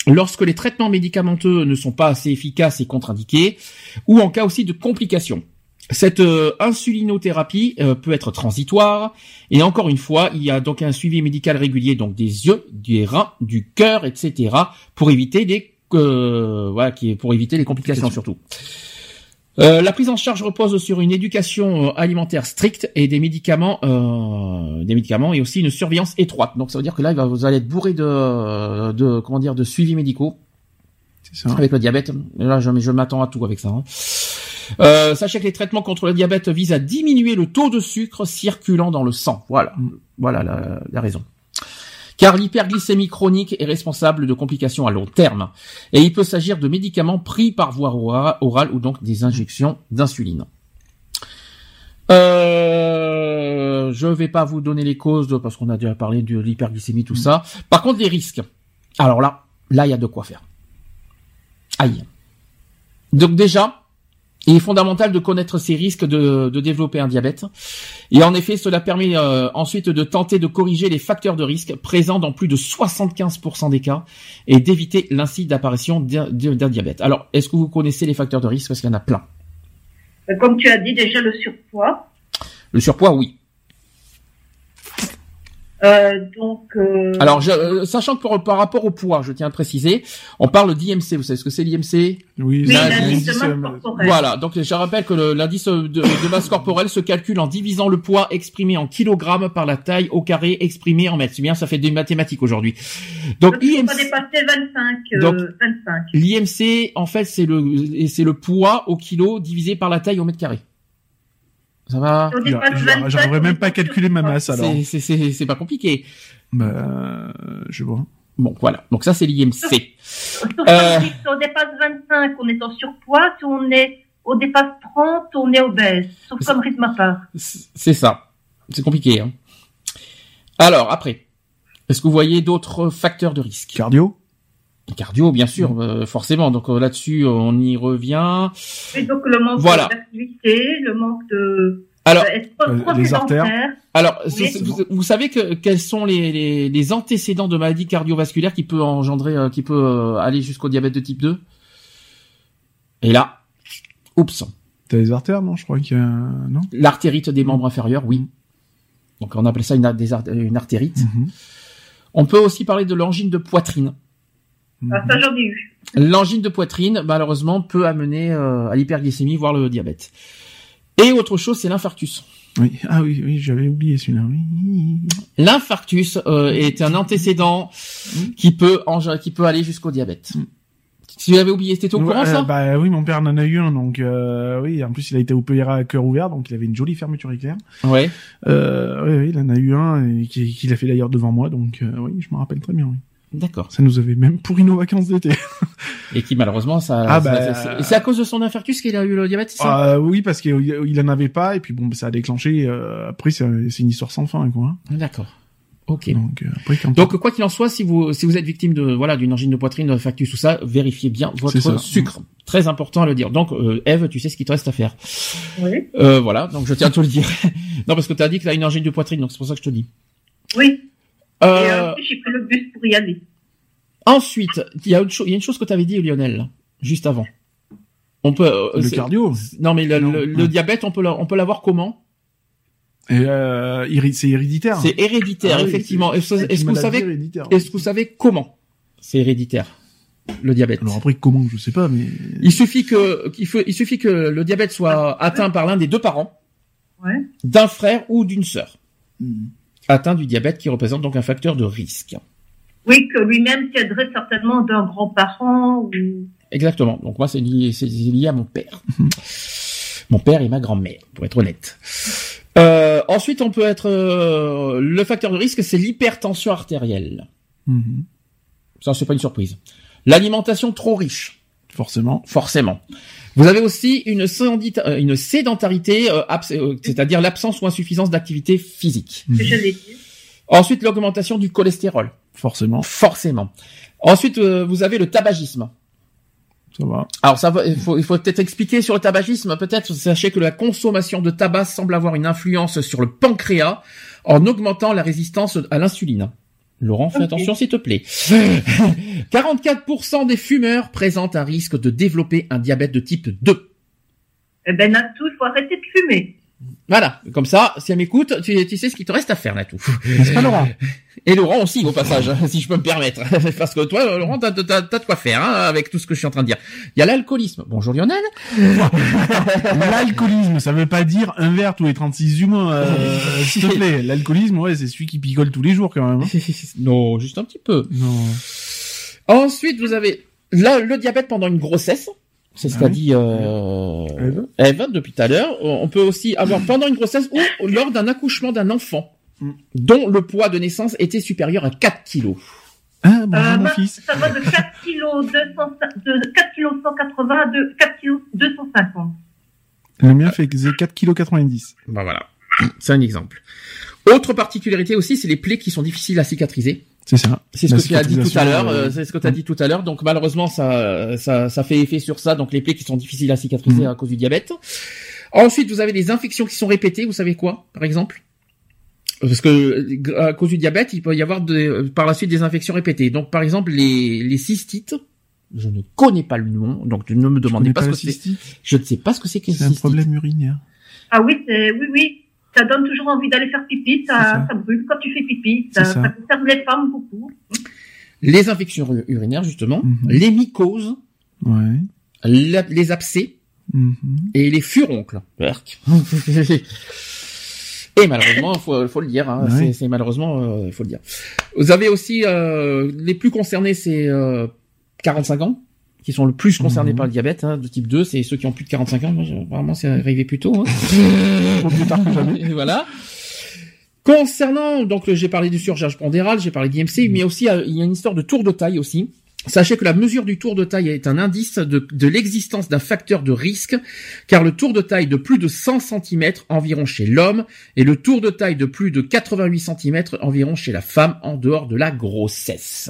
lorsque les traitements médicamenteux ne sont pas assez efficaces et contre-indiqués ou en cas aussi de complications. Cette euh, insulinothérapie euh, peut être transitoire et encore une fois, il y a donc un suivi médical régulier donc des yeux, des reins, du cœur, etc. pour éviter des euh, voilà qui est pour éviter les complications surtout. Euh, la prise en charge repose sur une éducation euh, alimentaire stricte et des médicaments, euh, des médicaments et aussi une surveillance étroite. Donc ça veut dire que là, vous allez être bourré de, de comment dire, de suivi médicaux ça. avec le diabète. Là, je, je m'attends à tout avec ça. hein. Euh, sachez que les traitements contre le diabète visent à diminuer le taux de sucre circulant dans le sang. Voilà, Mm. voilà la, la raison. Car l'hyperglycémie chronique est responsable de complications à long terme. Et il peut s'agir de médicaments pris par voie ora- orale ou donc des injections d'insuline. Euh, je vais pas vous donner les causes parce qu'on a déjà parlé de l'hyperglycémie, tout ça. Par contre, les risques. Alors là, là, il y a de quoi faire. Aïe. Donc déjà, Il est fondamental de connaître ces risques de, de développer un diabète. Et en effet, cela permet euh, ensuite de tenter de corriger les facteurs de risque présents dans plus de 75% des cas et d'éviter l'incite d'apparition d'un d'un diabète. Alors, est-ce que vous connaissez les facteurs de risque? Parce qu'il y en a plein. Euh, Comme tu as dit déjà, le surpoids. Le surpoids, oui. Euh, donc, euh, Alors, je- euh, sachant que par, par rapport au poids, je tiens à préciser, on parle d'IMC. Vous savez ce que c'est l'IMC Oui, l'indice de masse euh, corporelle. Voilà, donc je rappelle que l'indice de, de masse corporelle se calcule en divisant le poids exprimé en kilogrammes par la taille au carré exprimé en mètres. C'est bien, ça fait des mathématiques aujourd'hui. Donc Donc, il faut pas IMC, dépasser 25. euh, Donc- 25. l'IMC, en fait, c'est le c'est le poids au kilo divisé par la taille au mètre carré. Ça va Si on dépasse j'arriverais 25, j'arriverais on même pas calculer ma masse alors. C'est- pas compliqué. Bah, euh, je vois. Bon, voilà. Donc ça, c'est l'IMC. Sauf Euh. si on dépasse 25, on est en surpoids. Si on est, on dépasse 30, on est obèse. Sauf comme rythme à part. C'est ça. C'est compliqué. Hein. Alors après, est-ce que vous voyez d'autres facteurs de risque? Cardio? Cardio, bien sûr, euh, forcément. Donc euh, là-dessus, on y revient. Et donc, le manque Voilà. d'activité, le manque de, Alors, euh, les artères. alors, Oui. vous, vous savez que quels sont les, les, les antécédents de maladies cardiovasculaires qui peut engendrer, euh, qui peut euh, aller jusqu'au diabète de type 2 Et là, oups, T'as les artères, non? Je crois qu'il y a... Non? L'artérite des membres inférieurs, oui. Donc on appelle ça une, des artérite. Mhm. On peut aussi parler de l'angine de poitrine. Ah, ça, j'en ai eu. L'angine de poitrine, malheureusement, peut amener euh, à l'hyperglycémie, voire le diabète. Et autre chose, c'est l'infarctus. Oui. Ah oui, oui, j'avais oublié celui-là. Oui. L'infarctus euh, est un antécédent qui peut en- qui peut aller jusqu'au diabète. Si vous l'avez oublié, c'était au Ouais, courant euh, ça Bah oui, mon père en a eu un, donc euh, oui. En plus, il a été opéré à cœur ouvert, donc il avait une jolie fermeture éclair. Ouais. Euh, oui, oui, il en a eu un et qui- qu'il a fait d'ailleurs devant moi, donc euh, oui, je me rappelle très bien. Oui. D'accord. Ça nous avait même pourri nos vacances d'été. Et qui malheureusement ça. Ah, ça- bah, c'est- à cause de son infarctus qu'il a eu le diabète, c'est ça? Euh, oui, parce qu'il il en avait pas et puis bon, ça a déclenché. euh, après, c'est une histoire sans fin, quoi. D'accord. Ok. Donc euh, après, quand Donc quoi qu'il en soit, si vous si vous êtes victime de voilà d'une angine de poitrine, de factus tout ça, vérifiez bien votre sucre. Très important à le dire. Donc euh, Eve, tu sais ce qu'il te reste à faire. Oui. Euh, voilà. Donc je tiens à te le dire. non parce que tu as dit que tu as une angine de poitrine, donc c'est pour ça que je te dis. Oui. Euh, euh, j'ai pris le bus pour y aller. ensuite, il y a une chose, il y a une chose que tu avais dit Lionel juste avant. On peut euh, le cardio. Non mais le, Non. le- le Ouais. diabète, on peut l'a- on peut l'avoir comment? Euh, c'est héréditaire. C'est héréditaire Ah effectivement. c'est- Est-ce que vous savez héréditaire. est-ce que vous savez comment c'est héréditaire le diabète? Alors après, comment Je sais pas, mais Il suffit que qu'il faut, il suffit que le diabète soit atteint par l'un des deux parents, Ouais. d'un frère ou d'une sœur, atteint du diabète qui représente donc un facteur de risque. Oui, que lui-même tiendrait certainement d'un grand-parent ou... Exactement. Donc moi c'est lié, c'est lié à mon père, mon père et ma grand-mère, pour être honnête. Euh, ensuite, on peut être euh, le facteur de risque, c'est l'hypertension artérielle. Mhm. Ça, c'est pas une surprise. L'alimentation trop riche. forcément. forcément. Vous avez aussi une, euh, une sédentarité, euh, euh, c'est-à-dire l'absence ou insuffisance d'activité physique. dit. Ensuite, l'augmentation du cholestérol, Forcément, forcément. Ensuite, euh, vous avez le tabagisme. ça va. Alors, ça va, il faut, il faut peut-être expliquer sur le tabagisme. Peut-être, sachez que la consommation de tabac semble avoir une influence sur le pancréas en augmentant la résistance à l'insuline. Laurent, fais attention s'il te plaît. 44% des fumeurs présentent un risque de développer un diabète de type 2. Eh ben, Natou, il faut arrêter de fumer. Voilà, comme ça, si elle m'écoute, tu, tu sais ce qu'il te reste à faire, Natou. N'est-ce pas Laura Et Laurent aussi, au passage, si je peux me permettre. Parce que toi, Laurent, t'as, t'as, t'as de quoi faire, hein, avec tout ce que je suis en train de dire. Il y a l'alcoolisme. Bonjour Lionel. L'alcoolisme, ça veut pas dire un verre tous les 36 humains, euh, s'il te plaît. L'alcoolisme, ouais, c'est celui qui picole tous les jours quand même. hein. non, juste un petit peu. Non. Ensuite, vous avez là, le diabète pendant une grossesse. C'est ce Ah qu'a oui. dit euh, Eve. Eve depuis tout à l'heure. On peut aussi avoir pendant une grossesse ou lors d'un accouchement d'un enfant Mm. dont le poids de naissance était supérieur à 4 kilos. Ah, bonjour Euh, mon fils. ça va de 4 kg 200, de 4 kg 180 à de 4 kg 250. Le mien fait 4 kg 90. Bah voilà, c'est un exemple. Autre particularité aussi, c'est les plaies qui sont difficiles à cicatriser C'est ça. C'est ce que tu as dit tout à l'heure. euh, euh, c'est ce que tu as dit tout à l'heure. Donc malheureusement, ça, ça, ça fait effet sur ça. Donc les plaies qui sont difficiles à cicatriser Mhm. à cause du diabète. Ensuite, vous avez des infections qui sont répétées. Vous savez quoi, par exemple? Parce que euh, à cause du diabète, il peut y avoir de, euh, par la suite des infections répétées. Donc par exemple, les, les cystites. Je ne connais pas le nom, donc ne me demandez pas pas ce que c'est. cystite Je ne sais pas ce que c'est qu'une C'est un cystite. problème urinaire. Ah oui, oui, oui. Ça donne toujours envie d'aller faire pipi, ça, ça. ça brûle quand tu fais pipi. Ça, ça. ça concerne les femmes beaucoup. Les infections ur- urinaires, justement, Mhm. les mycoses, Ouais. la- les abcès, Mhm. et les furoncles. Et malheureusement, faut, faut le dire, hein, Ouais. c'est- c'est malheureusement, euh, faut le dire. Vous avez aussi euh, les plus concernés, c'est euh, 45 ans, qui sont le plus concernés Mhm. par le diabète hein, de type 2. C'est ceux qui ont plus de 45 ans. Moi, vraiment, c'est arrivé plus tôt. Hein. Plus tard que jamais. Et voilà. Concernant, donc j'ai parlé du surcharge pondérale, j'ai parlé d'IMC, mais aussi euh, il y a une histoire de tour de taille aussi. Sachez que la mesure du tour de taille est un indice de, de l'existence d'un facteur de risque, car le tour de taille de plus de 100 cm environ chez l'homme et le tour de taille de plus de 88 cm environ chez la femme en dehors de la grossesse.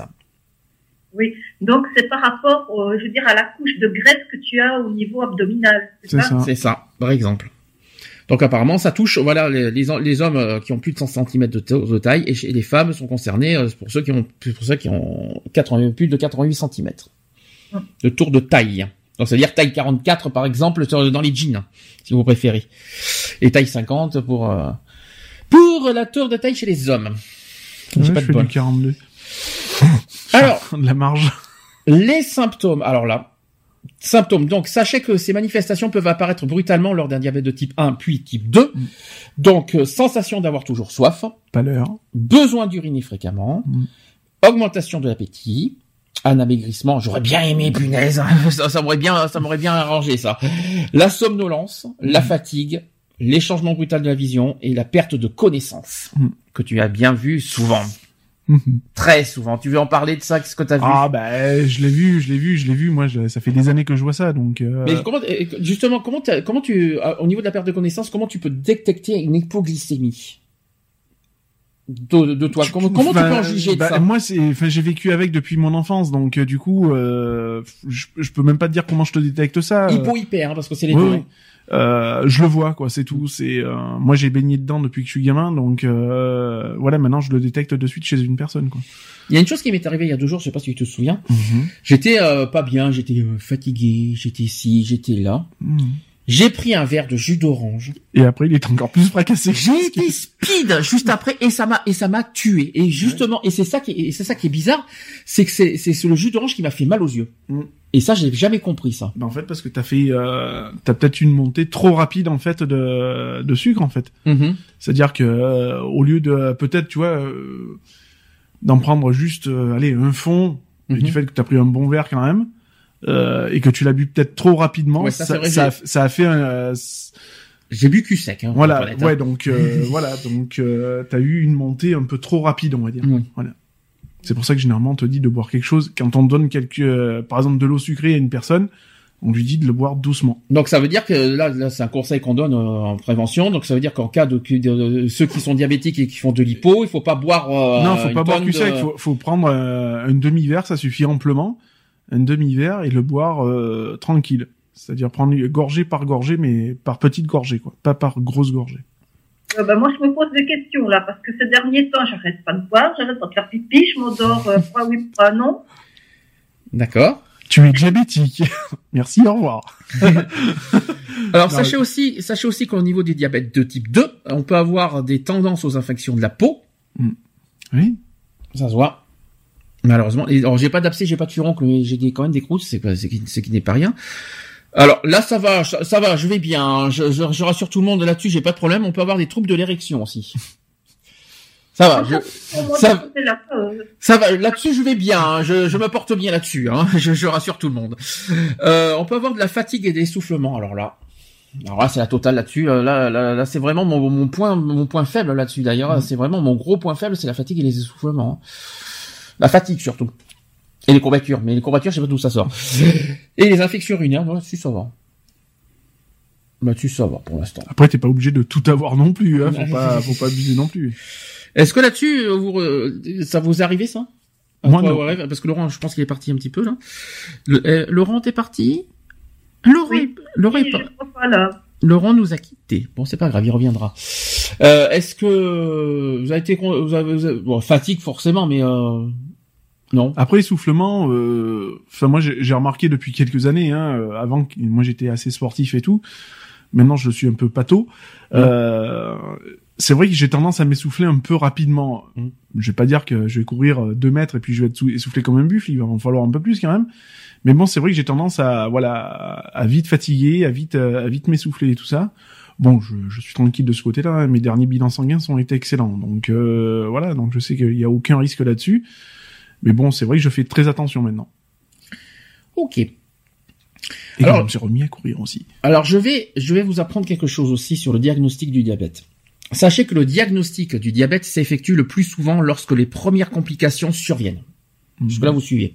Oui. Donc, c'est par rapport, je veux dire, à la couche de graisse que tu as au niveau abdominal. C'est ça. C'est ça, par exemple. Donc apparemment, ça touche voilà les, les, les hommes euh, qui ont plus de 100 cm de, ta- de taille et les femmes sont concernés euh, pour ceux qui ont pour ceux qui ont 80, plus de 88 cm de tour de taille. Donc ça veut dire taille 44 par exemple sur- dans les jeans si vous préférez et taille 50 pour euh, pour la tour de taille chez les hommes. Ouais, J'ai je pas de fais du 42. Alors de la marge. Les symptômes, alors là, symptômes. Donc, sachez que ces manifestations peuvent apparaître brutalement lors d'un diabète de type 1 puis type 2. Mm. Donc, euh, sensation d'avoir toujours soif, Pas l'heure. besoin d'uriner fréquemment, Mm. augmentation de l'appétit, un amaigrissement. J'aurais bien aimé, punaise. ça, ça m'aurait bien, ça m'aurait bien arrangé, ça. La somnolence, la fatigue, les changements brutaux de la vision et la perte de connaissance. Mm. Que tu as bien vu souvent. Mhm. Très souvent. Tu veux en parler de ça? Qu'est-ce que tu as vu? Ah bah je l'ai vu, je l'ai vu, je l'ai vu. Moi, je- ça fait des années que je vois ça, donc. euh, Mais comment, justement, comment, t'as- comment tu, euh, au niveau de la perte de connaissance, comment tu peux détecter une hypoglycémie? De, de toi Comment, comment tu peux en juger de bah, ça? Moi, c'est, enfin, j'ai vécu avec depuis mon enfance, donc euh, du coup, euh, je, je peux même pas te dire comment je te détecte ça. Hypo hyper, hein, parce que c'est les deux. Euh, je le vois, quoi. C'est tout. C'est euh, moi, j'ai baigné dedans depuis que je suis gamin, donc euh, voilà. Maintenant, je le détecte de suite chez une personne, quoi. Il y a une chose qui m'est arrivée il y a deux jours, je sais pas si tu te souviens. Mhm. J'étais pas bien, j'étais fatigué, j'étais ici, j'étais là. Mhm. J'ai pris un verre de jus d'orange. Et après, il est encore plus fracassé. J'ai été speed juste après et ça m'a et ça m'a tué. Et justement, et c'est ça qui est, et c'est ça qui est bizarre, c'est que c'est c'est le jus d'orange qui m'a fait mal aux yeux. Mm. Et ça, j'ai jamais compris ça. Bah, en fait, parce que t'as fait, euh, t'as peut-être une montée trop rapide en fait de, de sucre en fait. Mhm. C'est-à-dire que euh, au lieu de peut-être, tu vois, euh, d'en prendre juste, euh, allez, un fond, et Mhm. du fait que t'as pris un bon verre quand même, euh, et que tu l'as bu peut-être trop rapidement, Ouais, ça, ça, vrai, ça, a, j'ai- ça a fait un, euh, J'ai bu cul sec. Hein, voilà, honnête, ouais, hein. donc euh, voilà, donc euh, t'as eu une montée un peu trop rapide, on va dire. Oui. Voilà. C'est pour ça que généralement on te dit de boire quelque chose quand on donne quelques, euh, par exemple de l'eau sucrée à une personne, on lui dit de le boire doucement. Donc ça veut dire que là, là c'est un conseil qu'on donne euh, en prévention. Donc ça veut dire qu'en cas de, de- de- ceux qui sont diabétiques et qui font de l'hypo, il faut pas boire. euh, non, faut une pas boire du de- sec, faut, faut prendre euh, un demi-verre, ça suffit amplement, un demi-verre et le boire euh, tranquille. C'est-à-dire prendre gorgée par gorgée, mais par petite gorgée, quoi, pas par grosse gorgée. Euh, bah, moi, je me pose des questions là, parce que ces derniers temps, j'arrête pas de boire, j'arrête pas de faire pipi, je m'endors, euh, fois oui, fois non? D'accord. Tu es diabétique. Merci, au revoir. Alors Non, sachez aussi, sachez aussi qu'au niveau des diabètes de type 2, on peut avoir des tendances aux infections de la peau. Oui. Ça se voit. Malheureusement. Et, alors j'ai pas d'abcès, j'ai pas de furoncle, mais j'ai quand même des croûtes, c'est c'est qui, n'est pas rien. Alors là, ça va, ça, ça va, je vais bien. Je, je, je rassure tout le monde là-dessus, j'ai pas de problème. On peut avoir des troubles de l'érection aussi. Ça va, je, Ça- ce ça va. Là-dessus, je vais bien. hein. Je, je me porte bien là-dessus. Hein. Je, rassure tout le monde. Euh, on peut avoir de la fatigue et des essoufflements. Alors là, alors là, c'est la totale là-dessus. Euh, Là, là, là, c'est vraiment mon, mon point, mon point faible là-dessus. D'ailleurs, c'est vraiment mon gros point faible, c'est la fatigue et les essoufflements. La fatigue surtout. Et les courbatures. Mais les courbatures, je sais pas d'où ça sort. Et les infections urinaires, bon, là-dessus, ça va. Là-dessus, ça va pour l'instant. Après, t'es pas obligé de tout avoir non plus, hein. Faut pas, faut pas abuser non plus. Est-ce que là-dessus, euh, vous, euh, ça vous est arrivé ça? Moi, non. parce que Laurent, je pense qu'il est parti un petit peu là. Le- euh, Laurent, t'es parti? Laurent, Oui. Laurent, est Oui, pas- là. Laurent nous a quittés. Bon, c'est pas grave, il reviendra. Euh, Est-ce que vous avez été, con- vous avez, vous avez- bon, fatigue forcément, mais euh, non. Après essoufflement, euh, enfin moi j'ai remarqué depuis quelques années, hein, euh, avant que moi j'étais assez sportif et tout. Maintenant je suis un peu pâteau. Euh, c'est vrai que j'ai tendance à m'essouffler un peu rapidement. Mm. Je vais pas dire que je vais courir euh, deux mètres et puis je vais être sou- essoufflé comme un buffle. Il va en falloir un peu plus quand même. Mais bon, c'est vrai que j'ai tendance à voilà à vite fatiguer, à vite à vite m'essouffler et tout ça. Bon, je, je suis tranquille de ce côté-là. hein. Mes derniers bilans sanguins sont été excellents, donc euh, voilà. Donc je sais qu'il y a aucun risque là-dessus. Mais bon, c'est vrai que je fais très attention maintenant. Ok. Et Alors- je me suis remis à courir aussi. Alors je vais, je vais vous apprendre quelque chose aussi sur le diagnostic du diabète. Sachez que le diagnostic du diabète s'effectue le plus souvent lorsque les premières complications surviennent. Jusque là, vous suivez.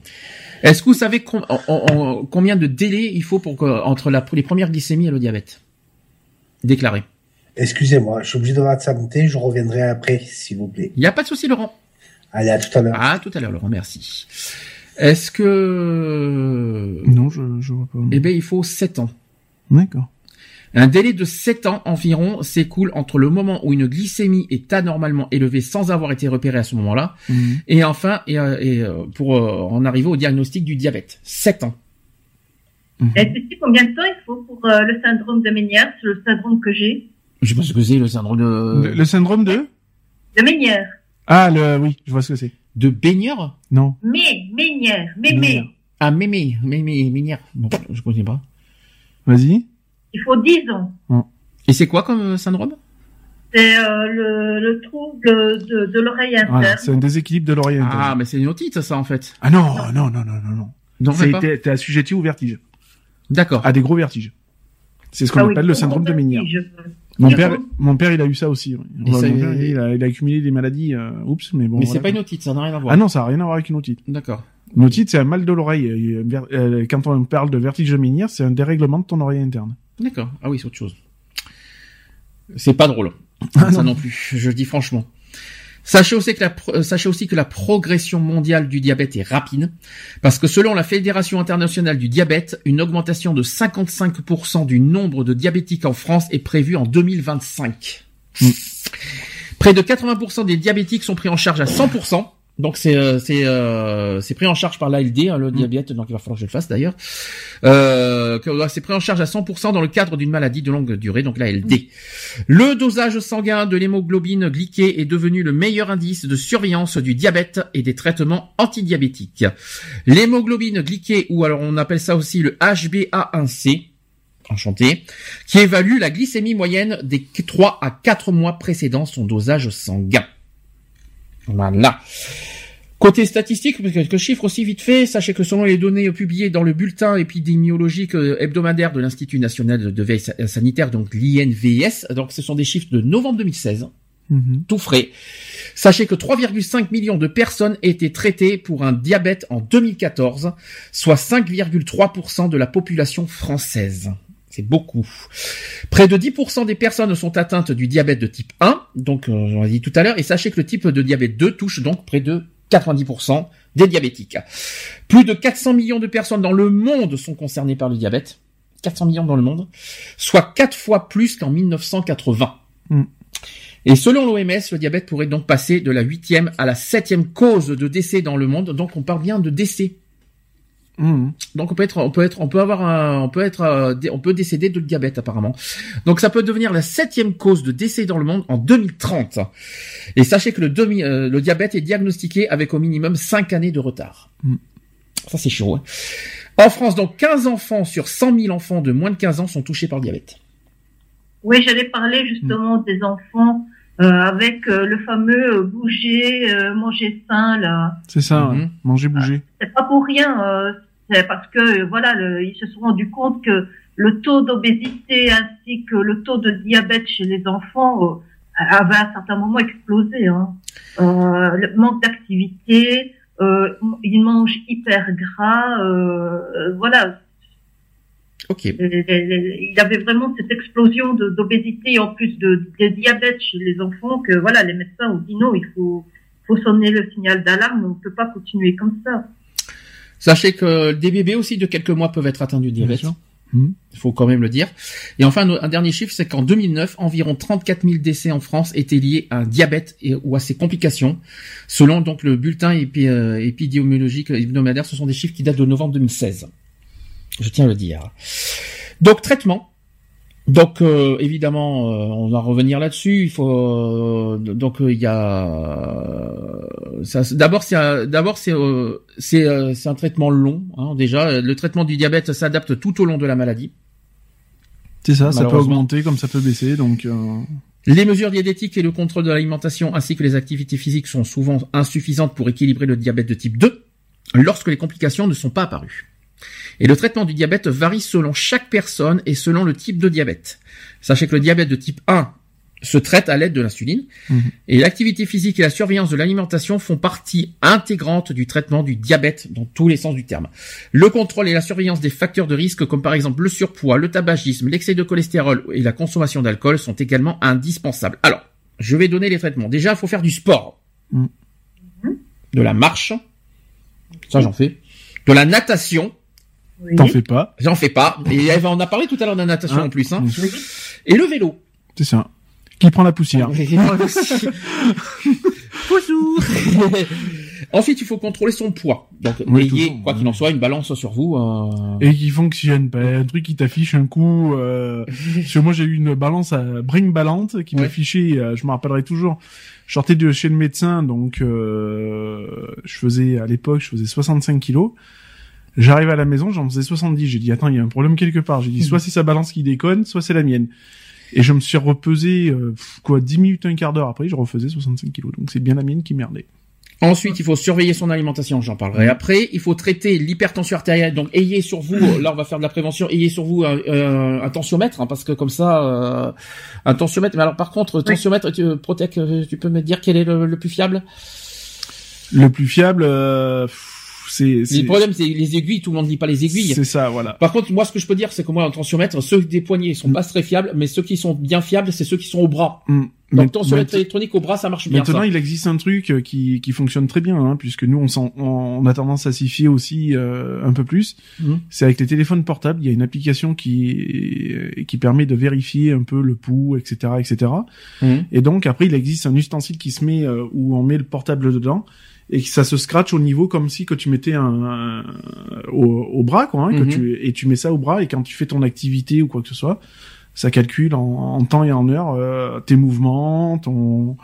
Est-ce que vous savez com- en- en- en- combien de délais il faut pour que, entre la, les premières glycémies et le diabète? Déclaré Excusez-moi, je suis obligé de santé, je reviendrai après, s'il vous plaît. Il n'y a pas de souci, Laurent. Allez, à tout à l'heure. Ah, tout à l'heure, Laurent, merci. Est-ce que... Non, je, je vois pas. Eh bien, il faut 7 ans. D'accord. Un délai de 7 ans environ s'écoule entre le moment où une glycémie est anormalement élevée sans avoir été repérée à ce moment-là, Mhm. et enfin, et, euh, et, euh, pour euh, en arriver au diagnostic du diabète. 7 ans. Mhm. Et tu sais combien de temps il faut pour euh, le syndrome de Ménière, le syndrome que j'ai? Je sais pas ce que c'est le syndrome de... Le, le syndrome de De Ménière. Ah, le oui, je vois ce que c'est. De baigneur? Non. Mé, Ménière, Mémé. Ah, mémé, mémé, ménière. Non, je connais pas. Vas-y. Il faut 10 ans. Et c'est quoi comme syndrome? C'est euh, le, le trouble de, de l'oreille interne. Voilà, c'est un déséquilibre de l'oreille Ah, interne. mais c'est une otite, ça, en fait. Ah non, non, non, non, non, non. Non, t'es assujetti au vertige, D'accord. à des gros vertiges. C'est ce qu'on Ah oui, appelle le syndrome de Ménière. je- Mon père, mon père, il a eu ça aussi. ça- il, a, il a accumulé des maladies. euh, oups, mais bon. mais voilà. c'est pas une otite, ça n'a rien à voir. Ah non, ça a rien à voir avec une otite. D'accord. Une otite, c'est un mal de l'oreille. Euh, euh, Quand on parle de vertige de Ménière, c'est un dérèglement de ton oreille interne. D'accord. Ah oui, c'est autre chose. C'est pas drôle. Ah ça non. non plus, je le dis franchement. Sachez aussi, que la, pro- euh, sachez aussi que la progression mondiale du diabète est rapide, parce que selon la Fédération internationale du diabète, une augmentation de 55% du nombre de diabétiques en France est prévue en 2025. Mm. Près de 80% des diabétiques sont pris en charge à 100%. Donc c'est euh, c'est euh, c'est pris en charge par l'ALD, hein, le diabète, donc il va falloir que je le fasse d'ailleurs. Euh, c'est pris en charge à 100% dans le cadre d'une maladie de longue durée, donc l'ALD. Le dosage sanguin de l'hémoglobine glyquée est devenu le meilleur indice de surveillance du diabète et des traitements antidiabétiques. L'hémoglobine glyquée, ou alors on appelle ça aussi le HbA1c, enchanté, qui évalue la glycémie moyenne des 3 à 4 mois précédant son dosage sanguin. Voilà. Côté statistique, quelques chiffres aussi vite fait. Sachez que selon les données publiées dans le bulletin épidémiologique euh, hebdomadaire de l'Institut national de veille sa- sanitaire, donc l'INVS, donc ce sont des chiffres de novembre 2016, Mhm. tout frais. Sachez que 3,5 millions de personnes étaient traitées pour un diabète en 2014, soit 5,3% de la population française. C'est beaucoup. Près de 10% des personnes sont atteintes du diabète de type 1, donc euh, on l'a dit tout à l'heure, et sachez que le type de diabète 2 touche donc près de 90% des diabétiques. Plus de 400 millions de personnes dans le monde sont concernées par le diabète. 400 millions dans le monde, soit 4 fois plus qu'en 1980. Mm. Et selon l'OMS, le diabète pourrait donc passer de la huitième à la septième cause de décès dans le monde. Donc on parle bien de décès. Mhm. Donc on peut être, on peut être, on peut avoir, un, on peut être, euh, on peut décéder de diabète apparemment. Donc ça peut devenir la septième cause de décès dans le monde en 2030. Et sachez que le, demi, euh, le diabète est diagnostiqué avec au minimum 5 années de retard. Mm. Ça c'est chaud. hein. En France, donc 15 enfants sur 100 000 enfants de moins de 15 ans sont touchés par le diabète. Oui, j'allais parler justement des enfants avec euh, le fameux euh, bouger, euh, manger sain là. C'est ça, Mhm. manger, bouger. C'est pas pour rien, euh, c'est parce que euh, voilà, le- ils se sont rendus compte que le taux d'obésité ainsi que le taux de diabète chez les enfants euh, avait à un certain moment explosé. Hein. Euh, le manque d'activité, euh, ils mangent hyper gras, euh, euh, voilà. Il y avait vraiment cette explosion d'obésité en plus de, de diabète chez les enfants que voilà, les médecins ont dit non, il faut, faut sonner le signal d'alarme, on ne peut pas continuer comme ça. Sachez que des bébés aussi de quelques mois peuvent être atteints du diabète. Il faut quand même le dire. Et enfin, un, un dernier chiffre, c'est qu'en 2009, environ 34 000 décès en France étaient liés à un diabète et, ou à ses complications. Selon donc le bulletin épi, euh, épidémiologique hebdomadaire, ce sont des chiffres qui datent de novembre 2016. Je tiens à le dire. Donc traitement. Donc euh, évidemment, euh, on va revenir là-dessus. Il faut euh, donc euh, il y a c'est- d'abord c'est un- d'abord c'est euh, c'est euh, c'est un traitement long. Hein, déjà, le traitement du diabète s'adapte tout au long de la maladie. C'est ça, ça peut augmenter comme ça peut baisser, donc euh, Les mesures diététiques et le contrôle de l'alimentation ainsi que les activités physiques sont souvent insuffisantes pour équilibrer le diabète de type 2 lorsque les complications ne sont pas apparues. Et le traitement du diabète varie selon chaque personne et selon le type de diabète. Sachez que le diabète de type 1 se traite à l'aide de l'insuline Mhm. et l'activité physique et la surveillance de l'alimentation font partie intégrante du traitement du diabète dans tous les sens du terme. Le contrôle et la surveillance des facteurs de risque comme par exemple le surpoids, le tabagisme, l'excès de cholestérol et la consommation d'alcool sont également indispensables. Alors, je vais donner les traitements. Déjà, il faut faire du sport. Mm. De la marche. Ça, j'en fais. De la natation. Oui. t'en fais pas. J'en fais pas. Et Eve en a parlé tout à l'heure de la natation Hein en plus. Hein. Et le vélo. C'est ça. Qui prend la poussière Bonjour. Ensuite, il faut contrôler son poids. Donc, Oui, ayez, toujours. quoi qu'il en soit, une balance sur vous. euh, et qui fonctionne pas. Un truc qui t'affiche un coup. Euh... Parce que moi j'ai eu une balance à Bring Ballante qui Ouais. m'affichait. euh, je me rappellerai toujours. Je sortais de chez le médecin, donc euh, je faisais à l'époque, je faisais 65 kilos. J'arrive à la maison, j'en faisais 70. J'ai dit attends, il y a un problème quelque part. J'ai dit soit c'est sa balance qui déconne, soit c'est la mienne. Et je me suis repesé euh, quoi 10 minutes, un quart d'heure après, je refaisais 65 kilos. Donc c'est bien la mienne qui merdait. Ensuite, il faut surveiller son alimentation, j'en parlerai après. Il faut traiter l'hypertension artérielle. Donc, ayez sur vous, là on va faire de la prévention, ayez sur vous un, euh, un tensiomètre, hein, parce que comme ça, euh, un tensiomètre. Mais alors par contre, tensiomètre, tu, Protec, euh, tu peux me dire quel est le, le plus fiable? Le plus fiable, euh, c'est Le problème, c'est les aiguilles, tout le monde ne lit pas les aiguilles. c'est ça, voilà. Par contre, moi, ce que je peux dire, c'est que moi, en tensiomètre, ceux des poignets sont pas très fiables, mais ceux qui sont bien fiables, c'est ceux qui sont au bras. Mm. Donc, tensiomètre électronique au bras, ça marche bien. Maintenant, ça. il existe un truc euh, qui, qui fonctionne très bien, hein, puisque nous, on, on, a tendance à s'y fier aussi euh, un peu plus. Mhm. C'est avec les téléphones portables, il y a une application qui, euh, qui permet de vérifier un peu le pouls, etc., etc. Mhm. Et donc, après, il existe un ustensile qui se met euh, où on met le portable dedans et que ça se scratch au niveau comme si que tu mettais un, un- au, au bras, quoi, hein, que Mhm. tu, et tu mets ça au bras et quand tu fais ton activité ou quoi que ce soit, ça calcule en, en temps et en heure euh, tes mouvements, ton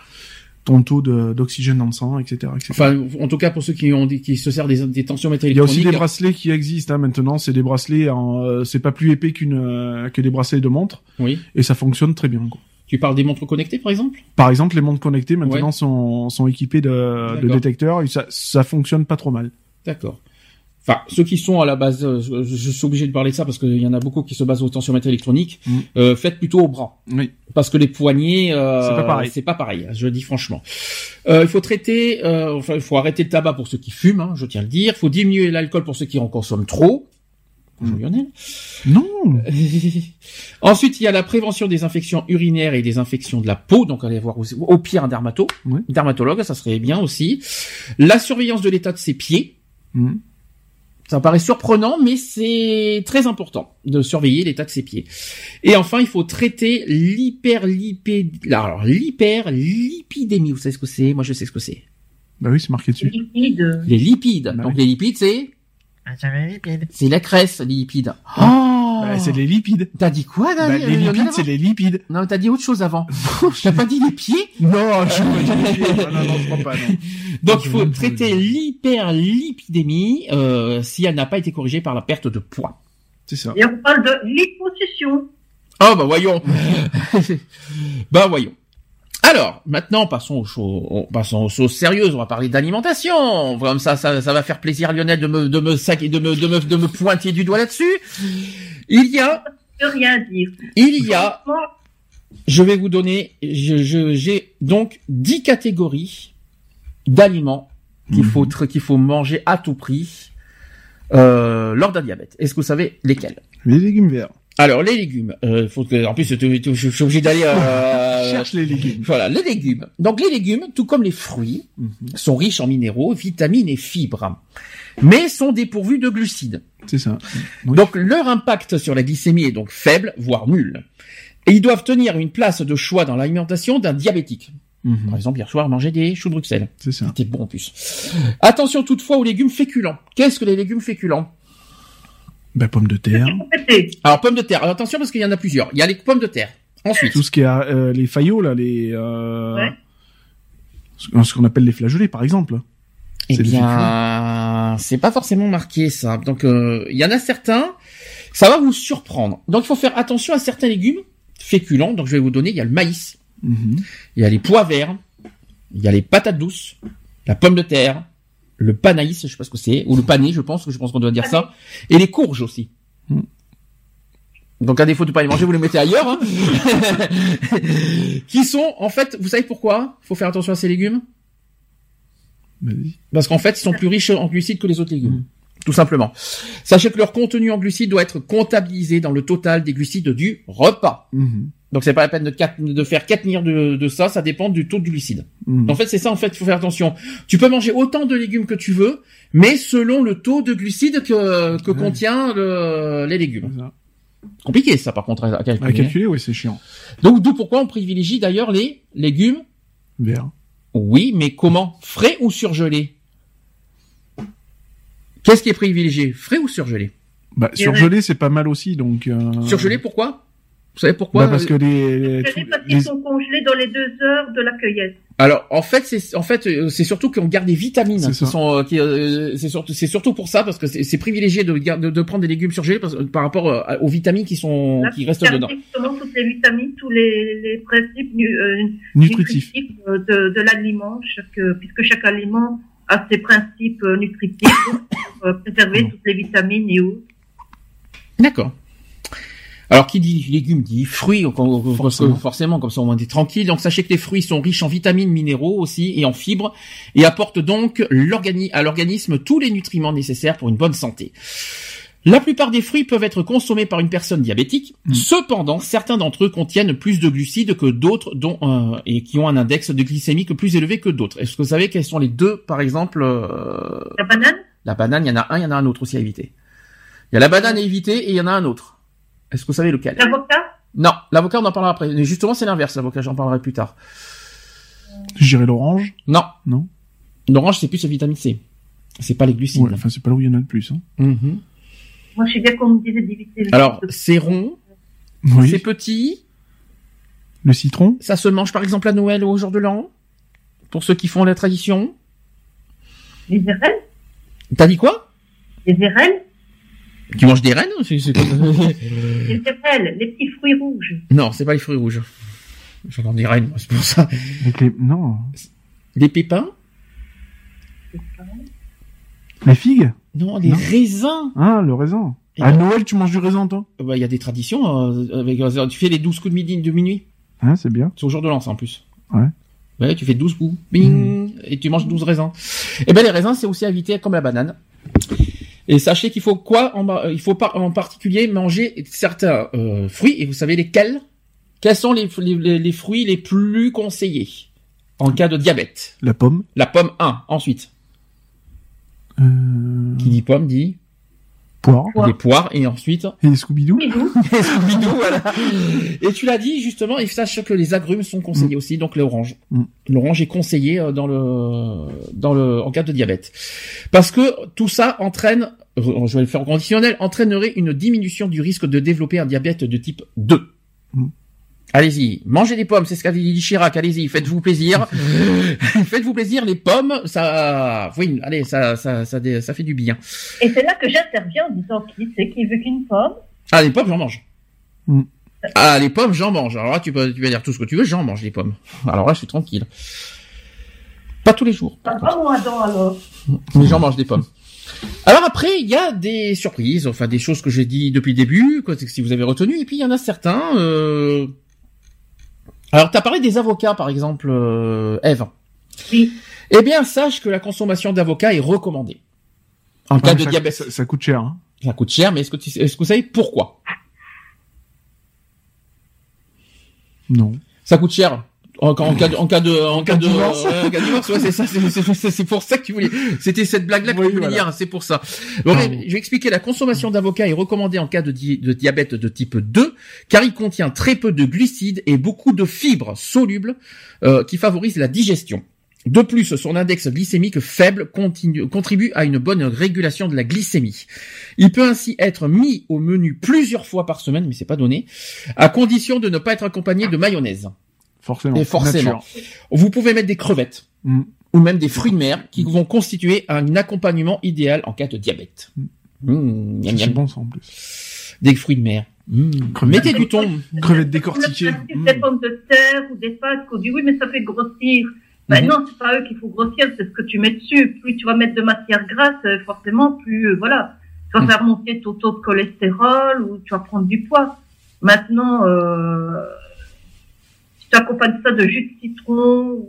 ton taux de- d'oxygène dans le sang, etc., etc. Enfin, en tout cas, pour ceux qui ont qui se servent des, des tensiomètres il y a aussi électroniques. des bracelets qui existent hein, maintenant. C'est des bracelets, euh, c'est pas plus épais qu'une euh, que des bracelets de montre, Oui. et ça fonctionne très bien. Quoi. Tu parles des montres connectées, par exemple? Par exemple, les montres connectées maintenant Ouais. sont, sont équipées de, détecteurs et ça, ça fonctionne pas trop mal. D'accord. Enfin, ceux qui sont à la base, euh, je, je suis obligé de parler de ça parce qu'il y en a beaucoup qui se basent au tensiomètre électronique. Mm. Euh, faites plutôt au bras. Oui. Parce que les poignets, euh, C'est pas pareil. C'est pas pareil. Je le dis franchement. Euh, il faut traiter, enfin, il faut arrêter le tabac pour ceux qui fument. Hein, je tiens à le dire. Il faut diminuer l'alcool pour ceux qui en consomment trop. Bonjour Mm. Lionel. Non. Ensuite, il y a la prévention des infections urinaires et des infections de la peau. Donc, allez voir aussi, au pire un dermato, Oui. dermatologue, ça serait bien aussi. La surveillance de l'état de ses pieds. Mhm. Ça paraît surprenant, mais c'est très important de surveiller l'état de ses pieds. Et enfin, il faut traiter l'hyperlipidémie. Alors, l'hyperlipidémie, vous savez ce que c'est? Moi, je sais ce que c'est. Bah oui, c'est marqué dessus. Liquide. Les lipides. Bah Donc, oui. les lipides, c'est c'est la graisse, les lipides. Oh Bah, c'est les lipides. T'as dit quoi, Bah, Daniel les lipides, c'est les lipides. Non, t'as dit autre chose avant. T'as pas dit les pieds? Non, je non, non, non, je crois pas, non. Donc il faut pas. traiter l'hyperlipidémie euh, si elle n'a pas été corrigée par la perte de poids. C'est ça. Et on parle de liposuction. Oh bah voyons. bah voyons. Alors, maintenant, passons aux choses, passons aux choses sérieuses. On va parler d'alimentation. Comme ça, ça, ça va faire plaisir à Lionel de me, de me de me, de me, de me pointer du doigt là-dessus. Il y a, Je peux rien dire. il y a, je vais vous donner, je, je, j'ai donc 10 catégories d'aliments qu'il faut, tr- qu'il faut manger à tout prix. euh, lors d'un diabète. Est-ce que vous savez lesquels? Les légumes verts. Alors les légumes, euh, faut que, en plus je suis obligé d'aller. Euh, Cherche les légumes. Voilà, les légumes. Donc les légumes, tout comme les fruits, Mhm. sont riches en minéraux, vitamines et fibres, mais sont dépourvus de glucides. C'est ça. Oui. Donc leur impact sur la glycémie est donc faible, voire nul. Et ils doivent tenir une place de choix dans l'alimentation d'un diabétique. Mhm. Par exemple, hier soir, manger des choux de Bruxelles. C'est ça. C'était bon en plus. Attention toutefois aux légumes féculents. Qu'est-ce que les légumes féculents? Bah, pommes de terre. Alors pommes de terre. Alors, attention parce qu'il y en a plusieurs. Il y a les pommes de terre. Ensuite, Tout ce qui est euh, les faillots là, les euh, Ouais. ce qu'on appelle les flageolets par exemple. eh c'est des bien, c'est pas forcément marqué ça. Donc euh, il y en a certains, ça va vous surprendre. Donc il faut faire attention à certains légumes féculents. Donc je vais vous donner. Il y a le maïs, Mhm. il y a les pois verts, il y a les patates douces, la pomme de terre, le panaïs, je sais pas ce que c'est, ou le pané, je pense, je pense qu'on doit dire ça, et les courges aussi. Mm. Donc à défaut de pas les manger, vous les mettez ailleurs. hein. qui sont, en fait, vous savez pourquoi Il faut faire attention à ces légumes? Parce qu'en fait, ils sont plus riches en glucides que les autres légumes. Tout simplement. Sachez que leur contenu en glucides doit être comptabilisé dans le total des glucides du repas. Mhm. Donc c'est pas la peine de, faire catenir de, de ça, ça dépend du taux de glucides. Mhm. En fait, c'est ça, en fait, il faut faire attention. Tu peux manger autant de légumes que tu veux, mais selon le taux de glucides que, que Ouais. contient le- les légumes. Ça. Compliqué, ça, par contre, à calculer. À calculer, oui, c'est chiant. Donc, d'où pourquoi on privilégie d'ailleurs les légumes. Vert. Oui, mais comment? Frais ou surgelés? Qu'est-ce qui est privilégié? Frais ou surgelé? Bah, surgelé, c'est pas mal aussi, donc. Euh... Surgelé, pourquoi? Vous savez pourquoi? Bah, parce que les, les- parce qu'ils les- sont congelés dans les deux heures de la cueillette. Alors en fait c'est en fait euh, c'est surtout qu'on garde des vitamines C'est qui sont euh, qui euh, c'est surtout c'est surtout pour ça parce que c'est c'est privilégié de, de de prendre des légumes surgelés parce- par rapport euh, aux vitamines qui sont Là, qui restent dedans. Justement, toutes les vitamines, tous les, les principes nu- euh, nutritifs. nutritifs euh, de, de l'aliment, euh, puisque chaque aliment a ses principes euh, nutritifs pour euh, préserver toutes les vitamines et autres. D'accord. Alors qui dit légumes dit fruits forcément. Forcément. forcément comme ça on est tranquille. Donc sachez que les fruits sont riches en vitamines, minéraux aussi et en fibres et apportent donc l'organi- à l'organisme tous les nutriments nécessaires pour une bonne santé. La plupart des fruits peuvent être consommés par une personne diabétique. Mm. Cependant, certains d'entre eux contiennent plus de glucides que d'autres, dont euh, et qui ont un index de glycémie plus élevé que d'autres. Est-ce que vous savez quels sont les deux, par exemple euh, La banane, La banane, il y en a un, il y en a un autre aussi à éviter. Il y a la banane à éviter et il y en a un autre. Est-ce que vous savez lequel? L'avocat, Non, l'avocat on en parlera après. Mais justement, c'est l'inverse. L'avocat, j'en parlerai plus tard. Je dirais l'orange. Non. Non. L'orange, c'est plus la vitamine C. C'est pas les glucides. Ouais, enfin, c'est pas là où il y en a le plus. Hein. Mhm. Moi je sais bien qu'on me disait d'éviter le Alors, c'est rond, Oui. c'est petit, Le citron. ça se mange par exemple à Noël ou au jour de l'an. Pour ceux qui font la tradition. les érelles, T'as dit quoi? Les érelles, Tu manges des rennes C'est- c'est quoi les les petits fruits rouges. Non, c'est pas les fruits rouges. J'entends des rennes, moi, c'est pour ça. Les... Non. Les pépins Les figues. Non, les Non. raisins. Ah, le raisin. Et À. Noël, tu manges du raisin, toi? Bah, il y a des traditions. euh, avec, euh, tu fais les 12 coups de midi de minuit? Hein, c'est bien. C'est au jour de l'an, en plus. Ouais. Ouais, tu fais 12 coups. Bing Et tu manges 12 raisins. Et ben, les raisins, c'est aussi à éviter comme la banane. Et sachez qu'il faut quoi en, il faut pas en particulier manger certains euh, fruits. Et vous savez lesquels? Quels sont les- les fruits les plus conseillés en cas de diabète? La pomme. La pomme 1. Ensuite, Euh... qui dit pomme dit Poire. Les poires. Et ensuite, Et les Scooby-Doo. Scooby-Doo, Scooby-Doo, voilà. Et tu l'as dit justement, et sache que les agrumes sont conseillés aussi, donc l'orange. Mm. L'orange est conseillé euh, dans le dans le en cas de diabète, parce que tout ça entraîne, euh, je vais le faire en conditionnel, entraînerait une diminution du risque de développer un diabète de type 2. Mm. Allez-y, mangez des pommes, c'est ce qu'a dit Chirac. Allez-y, faites-vous plaisir. faites-vous plaisir, les pommes, ça, oui, allez, ça, ça, ça, fait du bien. Et c'est là que j'interviens en disant qui c'est qui veut qu'une pomme? Ah, les pommes, j'en mange. Mm. Ah, les pommes, j'en mange. Alors là, tu peux, tu vas dire tout ce que tu veux, j'en mange les pommes. Alors là, je suis tranquille. Pas tous les jours. Pas pas moi Adam alors. Mais j'en mange des pommes. Alors après, il y a des surprises, enfin des choses que j'ai dit depuis le début, quoi, si vous avez retenu, et puis il y en a certains. Euh... Alors, t'as parlé des avocats, par exemple, euh, Eve. Oui. Eh bien, sache que la consommation d'avocats est recommandée. En cas de ça, diabète, ça, ça coûte cher. Hein. ça coûte cher, mais est-ce que, tu, est-ce que vous savez pourquoi? Non. Ça coûte cher en, en cas de, en cas de, en cas de, divorce. ouais, c'est ça, c'est, pour ça que tu voulais, c'était cette blague-là que Oui, tu voulais voilà. dire, c'est pour ça. Bon, je vais expliquer, la consommation d'avocat est recommandée en cas de, di- de diabète de type 2, car il contient très peu de glucides et beaucoup de fibres solubles, euh, qui favorisent la digestion. De plus, son index glycémique faible continue- contribue à une bonne régulation de la glycémie. Il peut ainsi être mis au menu plusieurs fois par semaine, mais c'est pas donné, à condition de ne pas être accompagné de mayonnaise. Forcément. Et forcément. Nature. Vous pouvez mettre des crevettes Mm. ou même des fruits de mer qui vont constituer un accompagnement idéal en cas de diabète. Mmh, miam, C'est bon ça en plus. Des fruits de mer. Mmh. Mettez du thon. Crevettes décortiquées. Mm. des pommes de terre ou des pâtes qu'on dit oui, mais ça fait grossir. Ben Mhm. non, c'est pas eux qu'il faut grossir, c'est ce que tu mets dessus. Plus tu vas mettre de matière grasse, euh, forcément, plus euh, voilà, tu vas Mhm. faire monter ton taux de cholestérol ou tu vas prendre du poids. Maintenant, euh, accompagnes ça de jus de citron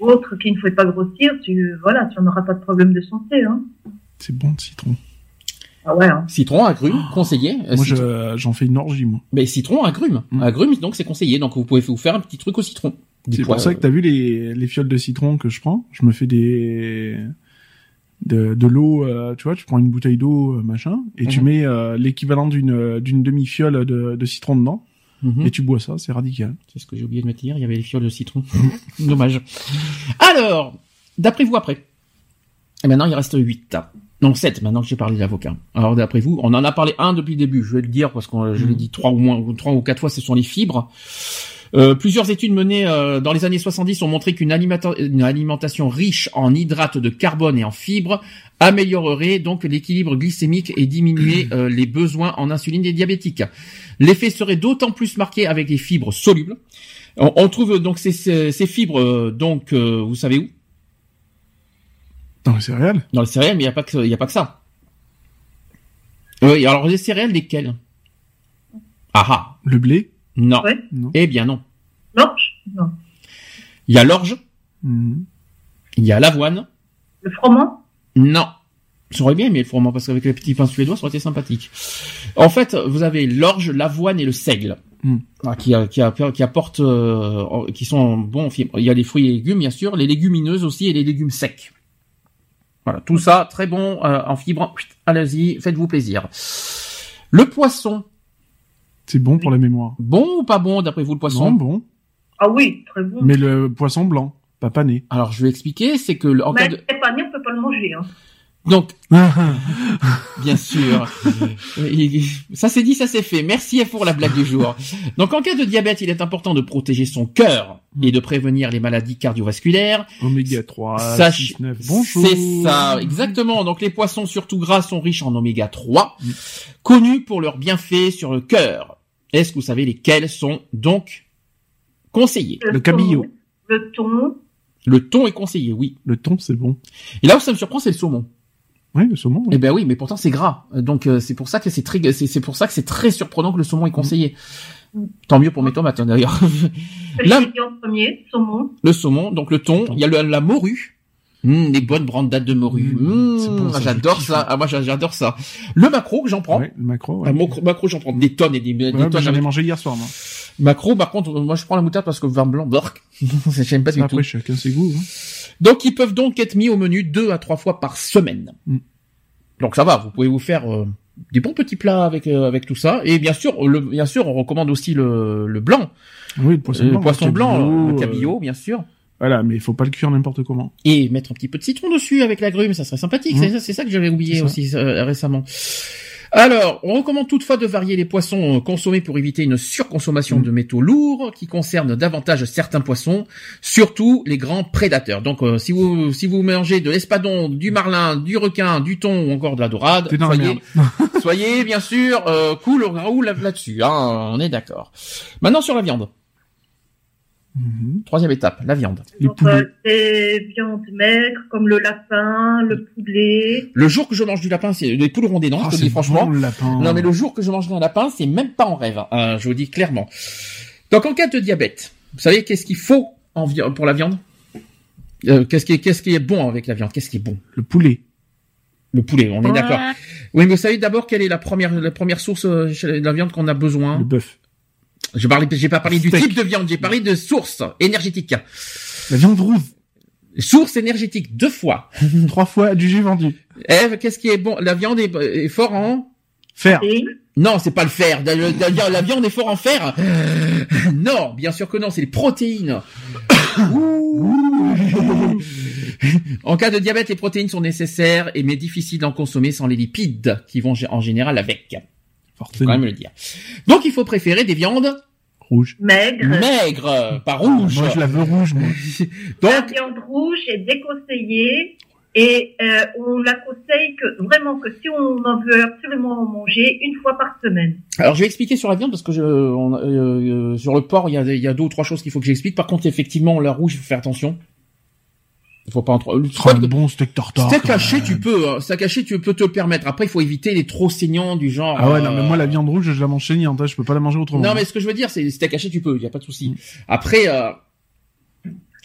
ou autre qui ne fait pas grossir, tu voilà, tu n'auras pas de problème de santé. Hein. C'est bon le citron. Ah ouais. Hein. Citron, agrumes, conseillé. Euh, Moi je- j'en fais une orgie moi. Mais citron, agrumes. Mm. Agrumes, donc c'est conseillé. Donc vous pouvez vous faire un petit truc au citron. C'est pour ça que t'as vu les, les fioles de citron que je prends. Je me fais des de, de l'eau, euh, tu vois, tu prends une bouteille d'eau, euh, machin, et tu Mhm. mets euh, l'équivalent d'une d'une demi fiole de, de citron dedans, Mhm. et tu bois ça, c'est radical. C'est ce que j'ai oublié de mettre hier. Il y avait les fioles de citron. Dommage. Alors, d'après vous après. Et maintenant, il reste 8. Non, 7, maintenant que j'ai parlé de l'avocat. Alors, d'après vous, on en a parlé un depuis le début, je vais le dire, parce que je l'ai dit trois ou moins, trois ou quatre fois, ce sont les fibres. Euh, plusieurs études menées euh, dans les années 70 ont montré qu'une alimenta- une alimentation riche en hydrates de carbone et en fibres améliorerait donc l'équilibre glycémique et diminuer euh, les besoins en insuline des diabétiques. L'effet serait d'autant plus marqué avec les fibres solubles. On, on trouve donc ces, ces, ces fibres, euh, donc euh, vous savez où? Dans les céréales? Dans les céréales, mais il n'y a pas que il a pas que ça. Oui, alors les céréales lesquelles? Ah ah, Le blé? Non. Ouais. Non. Eh bien non. L'orge? Non. Il y a l'orge, Mhm. il y a l'avoine. Le froment? Non. Ça aurait bien aimé le froment parce qu'avec les petits pains suédois, ça aurait été sympathique. En fait, vous avez l'orge, l'avoine et le seigle. Mm. Ah, Qui, apportent, euh, qui sont bons. en fibres. Il y a les fruits et légumes, bien sûr, les légumineuses aussi et les légumes secs. Voilà, tout ça très bon euh, en fibres. Allez-y, faites-vous plaisir. Le poisson, C'est bon pour la mémoire. bon ou pas bon d'après vous le poisson Bon, bon. Ah oui, très bon. Mais le poisson blanc, pas pané. Alors je vais expliquer, c'est que le- en cas Mais de... c'est pas né, on peut pas le manger. Hein. donc Bien sûr. Ça c'est dit, ça c'est fait. Merci pour la blague du jour. Donc en cas de diabète, il est important de protéger son cœur et de prévenir les maladies cardiovasculaires. Oméga 3, Sache- 6, 9. Bonjour. C'est ça, exactement. Donc les poissons surtout gras sont riches en oméga 3, Mm. connus pour leurs bienfaits sur le cœur. Est-ce que vous savez lesquels sont donc conseillés? Le cabillaud. Le thon. Le thon est conseillé, oui. Le thon, c'est bon. Et là où ça me surprend, c'est le saumon. Oui, le saumon. oui. Eh ben oui, mais pourtant c'est gras. Donc euh, c'est pour ça que c'est très c'est c'est pour ça que c'est très surprenant que le saumon est conseillé. Mm. Tant mieux pour mes tomates hein, d'ailleurs. Là- premier, saumon. le saumon, donc le thon, il y a le- la morue. Mmh, des bonnes brandades de morue. Mmh, bon, j'adore ça. Ah, moi j'a- j'adore ça. Le macro j'en prends. Ouais, le macro. Ouais. Un macro, macro, j'en prends des tonnes et des, des Ouais, bah, tonnes. j'en ai mangé hier soir, moi. Macro, par contre, moi je prends la moutarde parce que le vin blanc, bork, j'aime pas du tout. Après, chacun ses goûts. hein. Donc ils peuvent donc être mis au menu deux à trois fois par semaine. Donc ça va, vous pouvez vous faire euh, des bons petits plats avec euh, avec tout ça. Et bien sûr, le, bien sûr, on recommande aussi le, le blanc, Oui, le poisson Euh, blanc. le poisson blanc, le euh, cabillaud, bien sûr, Voilà, mais il faut pas le cuire n'importe comment. et mettre un petit peu de citron dessus avec la grume, ça serait sympathique. Mm. C'est ça, c'est ça que j'avais oublié aussi euh, récemment. Alors, on recommande toutefois de varier les poissons euh, consommés pour éviter une surconsommation Mm. de métaux lourds qui concerne davantage certains poissons, surtout les grands prédateurs. Donc, euh, si vous si vous mangez de l'espadon, du marlin, du requin, du thon ou encore de la dorade, soyez, soyez bien sûr euh, cool Raoul là- là-dessus. Hein, on est d'accord. Maintenant sur la viande. Mhm. Troisième étape, la viande. Les poulets. euh, des viandes maigres comme le lapin, le poulet. Le jour que je mange du lapin, c'est des poules rondées, non Ah, Je te dis franchement. bon, le lapin. Non, mais le jour que je mangerai un lapin, c'est même pas en rêve. hein, je vous dis clairement. Donc, en cas de diabète, vous savez qu'est-ce qu'il faut en vi- pour la viande? Euh, Qu'est-ce qui est, qu'est-ce qui est bon avec la viande? Qu'est-ce qui est bon? Le poulet. Le poulet, on est d'accord. Oui, mais vous savez d'abord quelle est la première, la première source euh, de la viande qu'on a besoin? Le bœuf. Je parlais, j'ai pas parlé du type de viande, j'ai parlé de source énergétique. La viande rouge. Source énergétique, deux fois. Trois fois du jus vendu. Eve, qu'est-ce qui est bon? La viande est, est fort en? Fer. Et Non, c'est pas le fer. La, la- la- la viande est fort en fer. Non, bien sûr que non, c'est les protéines. en cas de diabète, les protéines sont nécessaires et mais difficiles d'en consommer sans les lipides qui vont en général avec. Faut quand même le dire. Donc il faut préférer des viandes Rouge. maigre. maigres, pas rouges. Moi, je la veux rouge, moi. La Donc viande rouge est déconseillée et euh, on la conseille que vraiment que si on en veut absolument en manger une fois par semaine. Alors je vais expliquer sur la viande parce que je, on- euh, euh, sur le porc il y a, il y a deux ou trois choses qu'il faut que j'explique. Par contre effectivement la rouge il faut faire attention. Il faut pas en trop. Oh, un bon steak tartare. Steak haché tu peux, hein. steak haché tu peux te le permettre. Après il faut éviter les trop saignants du genre. Ah ouais, non, euh, mais moi, la viande rouge, je la mange saignante, hein, je peux pas la manger autrement. Non mais ce que je veux dire c'est les steak haché tu peux, il y a pas de souci. Après euh,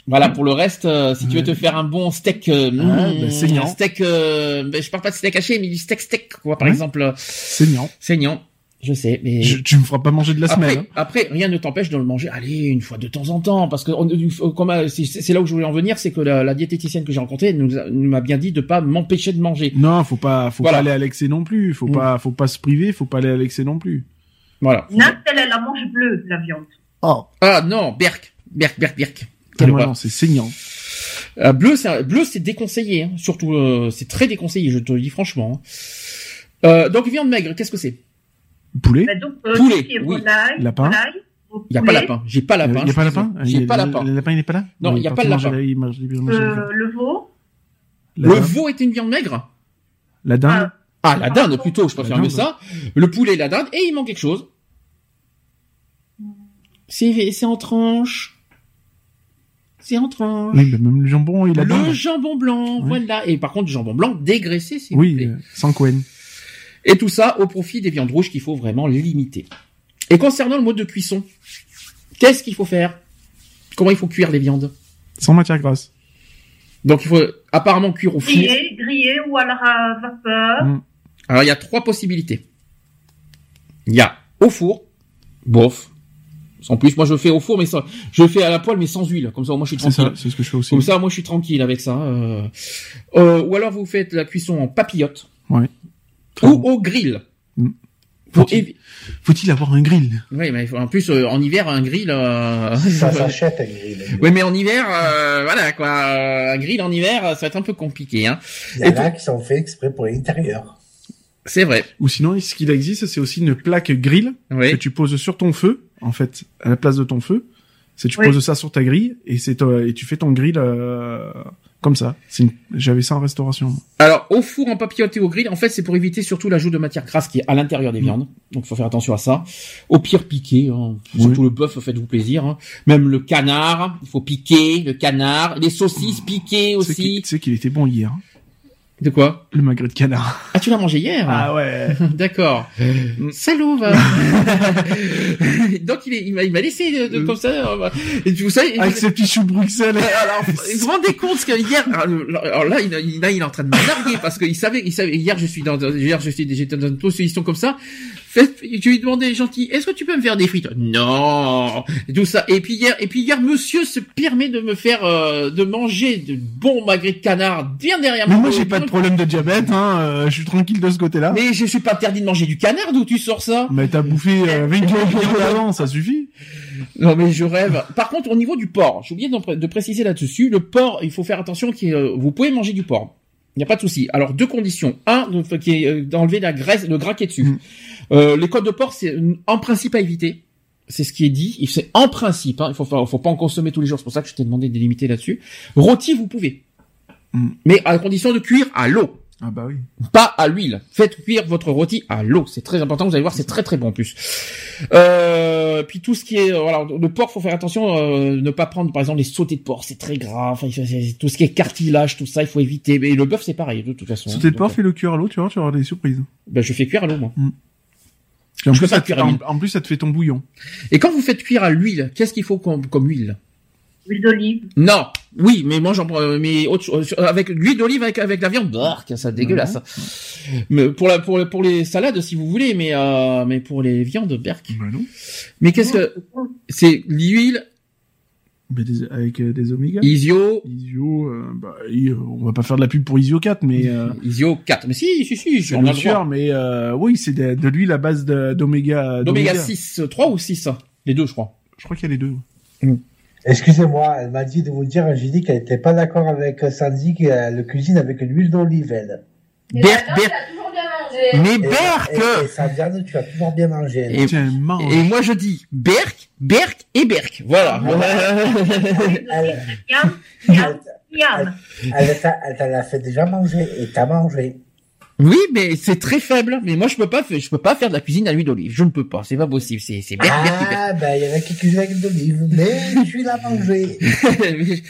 voilà pour le reste euh, si tu veux te faire un bon steak euh, Ouais, bah, saignant. steak euh, ben, je parle pas de steak haché mais du steak steak quoi par Ouais. exemple euh, Saignant. saignant. Je sais mais Je- tu me feras pas manger de la Après, semaine. hein. après, rien ne t'empêche de le manger. Allez, une fois de temps en temps, parce que on- comme, c'est c'est là où je voulais en venir, c'est que la, la diététicienne que j'ai rencontrée elle nous, m'a bien dit de pas m'empêcher de manger. Non, faut pas, faut Voilà. pas aller à l'excès non plus. Faut Mm. pas, faut pas se priver. Faut pas aller à l'excès non plus. Voilà. Nat, elle, elle la mange bleue, la viande. Oh. Ah non, berk, berk, berk, berk. Ah, non, c'est saignant. Euh, bleu, c'est bleu, c'est déconseillé. hein. Surtout, euh, c'est très déconseillé. Je te le dis franchement. hein. Euh, donc viande maigre, qu'est-ce que c'est? Poulet. Mais donc, euh, Poulet, oui. volaille, Lapin. volaille, Il y a pas lapin. J'ai pas Il lapin. y a pas lapin. J'ai Il- pas le- lapin. Le lapin, il est pas là. Non, il y a pas de lapin. il il euh, le veau. Le veau est une viande maigre. La dinde. Ah, la dinde plutôt. Je préfère mieux ça. Le poulet, la dinde, et il manque quelque chose. C'est c'est en tranche. C'est en tranche. Oui, bah, même le jambon, il a Le dinde. jambon blanc, voilà. Et par contre, du jambon blanc dégraissé, s'il vous Oui, euh, sans Cohen. Et tout ça au profit des viandes rouges qu'il faut vraiment limiter. Et concernant le mode de cuisson, qu'est-ce qu'il faut faire? Comment il faut cuire les viandes? Sans matière grasse. Donc il faut apparemment cuire au four. Grillé, grillé ou à la vapeur? Mm. Alors il y a trois possibilités. Il y a au four, bof. En plus, moi je fais au four, mais sans, je fais à la poêle, mais sans huile. Comme ça, moi je suis C'est ça, tranquille. c'est ce que je fais aussi. Comme ça, moi je suis tranquille avec ça. euh. Euh, ou alors vous faites la cuisson en papillote Ouais. Ou bon. au grill. Mm. Pour Faut-il- avoir un grill? Oui, mais en plus euh, en hiver un grill. euh, Ça s'achète, un grill. Oui, mais en hiver, euh, voilà quoi, euh, un grill en hiver, euh, ça va être un peu compliqué. Hein. Il y en Et a qui sont faits exprès pour l'intérieur. C'est vrai. Ou sinon, ce qu'il existe, c'est aussi une plaque grill Oui. que tu poses sur ton feu, en fait, à la place de ton feu. C'est tu Oui. poses ça sur ta grille et c'est euh, et tu fais ton grill euh, comme ça. Une- J'avais ça en restauration. Alors, au four en papillote et au grill, en fait, c'est pour éviter surtout l'ajout de matière grasse qui est à l'intérieur des Mm. viandes. Donc, il faut faire attention à ça. Au pire, piquer. Hein. Oui. Surtout le bœuf, faites-vous plaisir. Hein. Même le canard, il faut piquer le canard. Les saucisses qu'il- aussi. tu sais qu'il était bon hier, hein, De quoi? Le magret de canard. Ah, tu l'as mangé hier? Ouais. D'accord. Salaud, va. Donc, il, m'a il m'a laissé de, de- comme ça. euh, Et vous savez... Avec ses petits choux Bruxelles. Alors, vous vous rendez compte que hier, alors là, il, il- là, il est en train de me larguer parce qu'il savait, il savait, hier, je suis dans, hier, je suis, j'étais dans une position comme ça. Je lui ai demandé, gentil, est-ce que tu peux me faire des frites? Non! Et tout ça. Et puis hier, et puis hier, monsieur se permet de me faire, euh, de manger de bons magrets de canard bien derrière Mais moi. moi, j'ai pas de problème de diabète, hein. euh, je suis tranquille de ce côté-là. Mais, Mais je suis pas interdit de manger du canard, d'où tu sors ça? t'as bouffé euh, 20 kilos avant, ça suffit. Non mais je rêve. Par contre, au niveau du porc, j'ai oublié de préciser là-dessus. Le porc, il faut faire attention. Ait, euh, vous pouvez manger du porc. Il n'y a pas de souci. Alors deux conditions. Un, de- qui est euh, d'enlever la graisse, le gras qui est dessus. Mm. Euh, les côtes de porc, c'est en principe à éviter. C'est ce qui est dit. C'est en principe. Hein, il faut, faut pas en consommer tous les jours. C'est pour ça que je t'ai demandé de limiter là-dessus. Rôti, vous pouvez. Mm. Mais à condition de cuire à l'eau Ah bah oui. pas à l'huile. Faites cuire votre rôti à l'eau. C'est très important. Vous allez voir, c'est très très bon en plus. Euh, puis tout ce qui est, euh, voilà, le porc, faut faire attention, euh, ne pas prendre par exemple les sautés de porc, c'est très gras. Enfin, tout ce qui est cartilage, tout ça, il faut éviter. Mais le bœuf, c'est pareil de toute façon. Sauter de Donc, porc, fais le cuire à l'eau, tu vois, tu vas avoir des surprises. ben, je fais cuire à l'eau moi. En, plus, ça te, cuire à en, l'huile. en plus, ça te fait ton bouillon. Et quand vous faites cuire à l'huile, qu'est-ce qu'il faut comme, comme huile? Huile d'olive. Non. Oui, mais moi j'en prends, euh, mais autre chose, euh, avec l'huile d'olive avec avec la viande, bark, ça dégueulasse. Mais pour la pour pour les salades si vous voulez, mais euh, mais pour les viandes, berk. Bah non. Mais qu'est-ce que c'est l'huile des- avec euh, des oméga. Isio Isio, euh, bah, on va pas faire de la pub pour Isio 4, mais euh, Isio 4. Mais si, si, si, le droit. sûr, mais euh, oui, c'est de, de l'huile à base d'oméga. D'oméga 6, 3 ou 6 Les deux, je crois. Je crois qu'il y a les deux. Excusez-moi, elle m'a dit de vous dire, j'ai dit qu'elle était pas d'accord avec Sandy qu'elle cuisine avec de l'huile d'olive, elle. Berk, Berk. Mais Et, Berk et, tu as toujours bien mangé. Et- moi je dis Berk, Berk et Berk. Voilà. Elle, miam. elle t'a fait déjà manger et t'as mangé. oui, mais c'est très faible. Mais moi je peux pas, faire- je peux pas faire de la cuisine à l'huile d'olive. Je ne peux pas. C'est pas possible. C'est Berk. Ah, ben, il y en a qui cuisinent avec de l'olive, mais je l'ai mangé.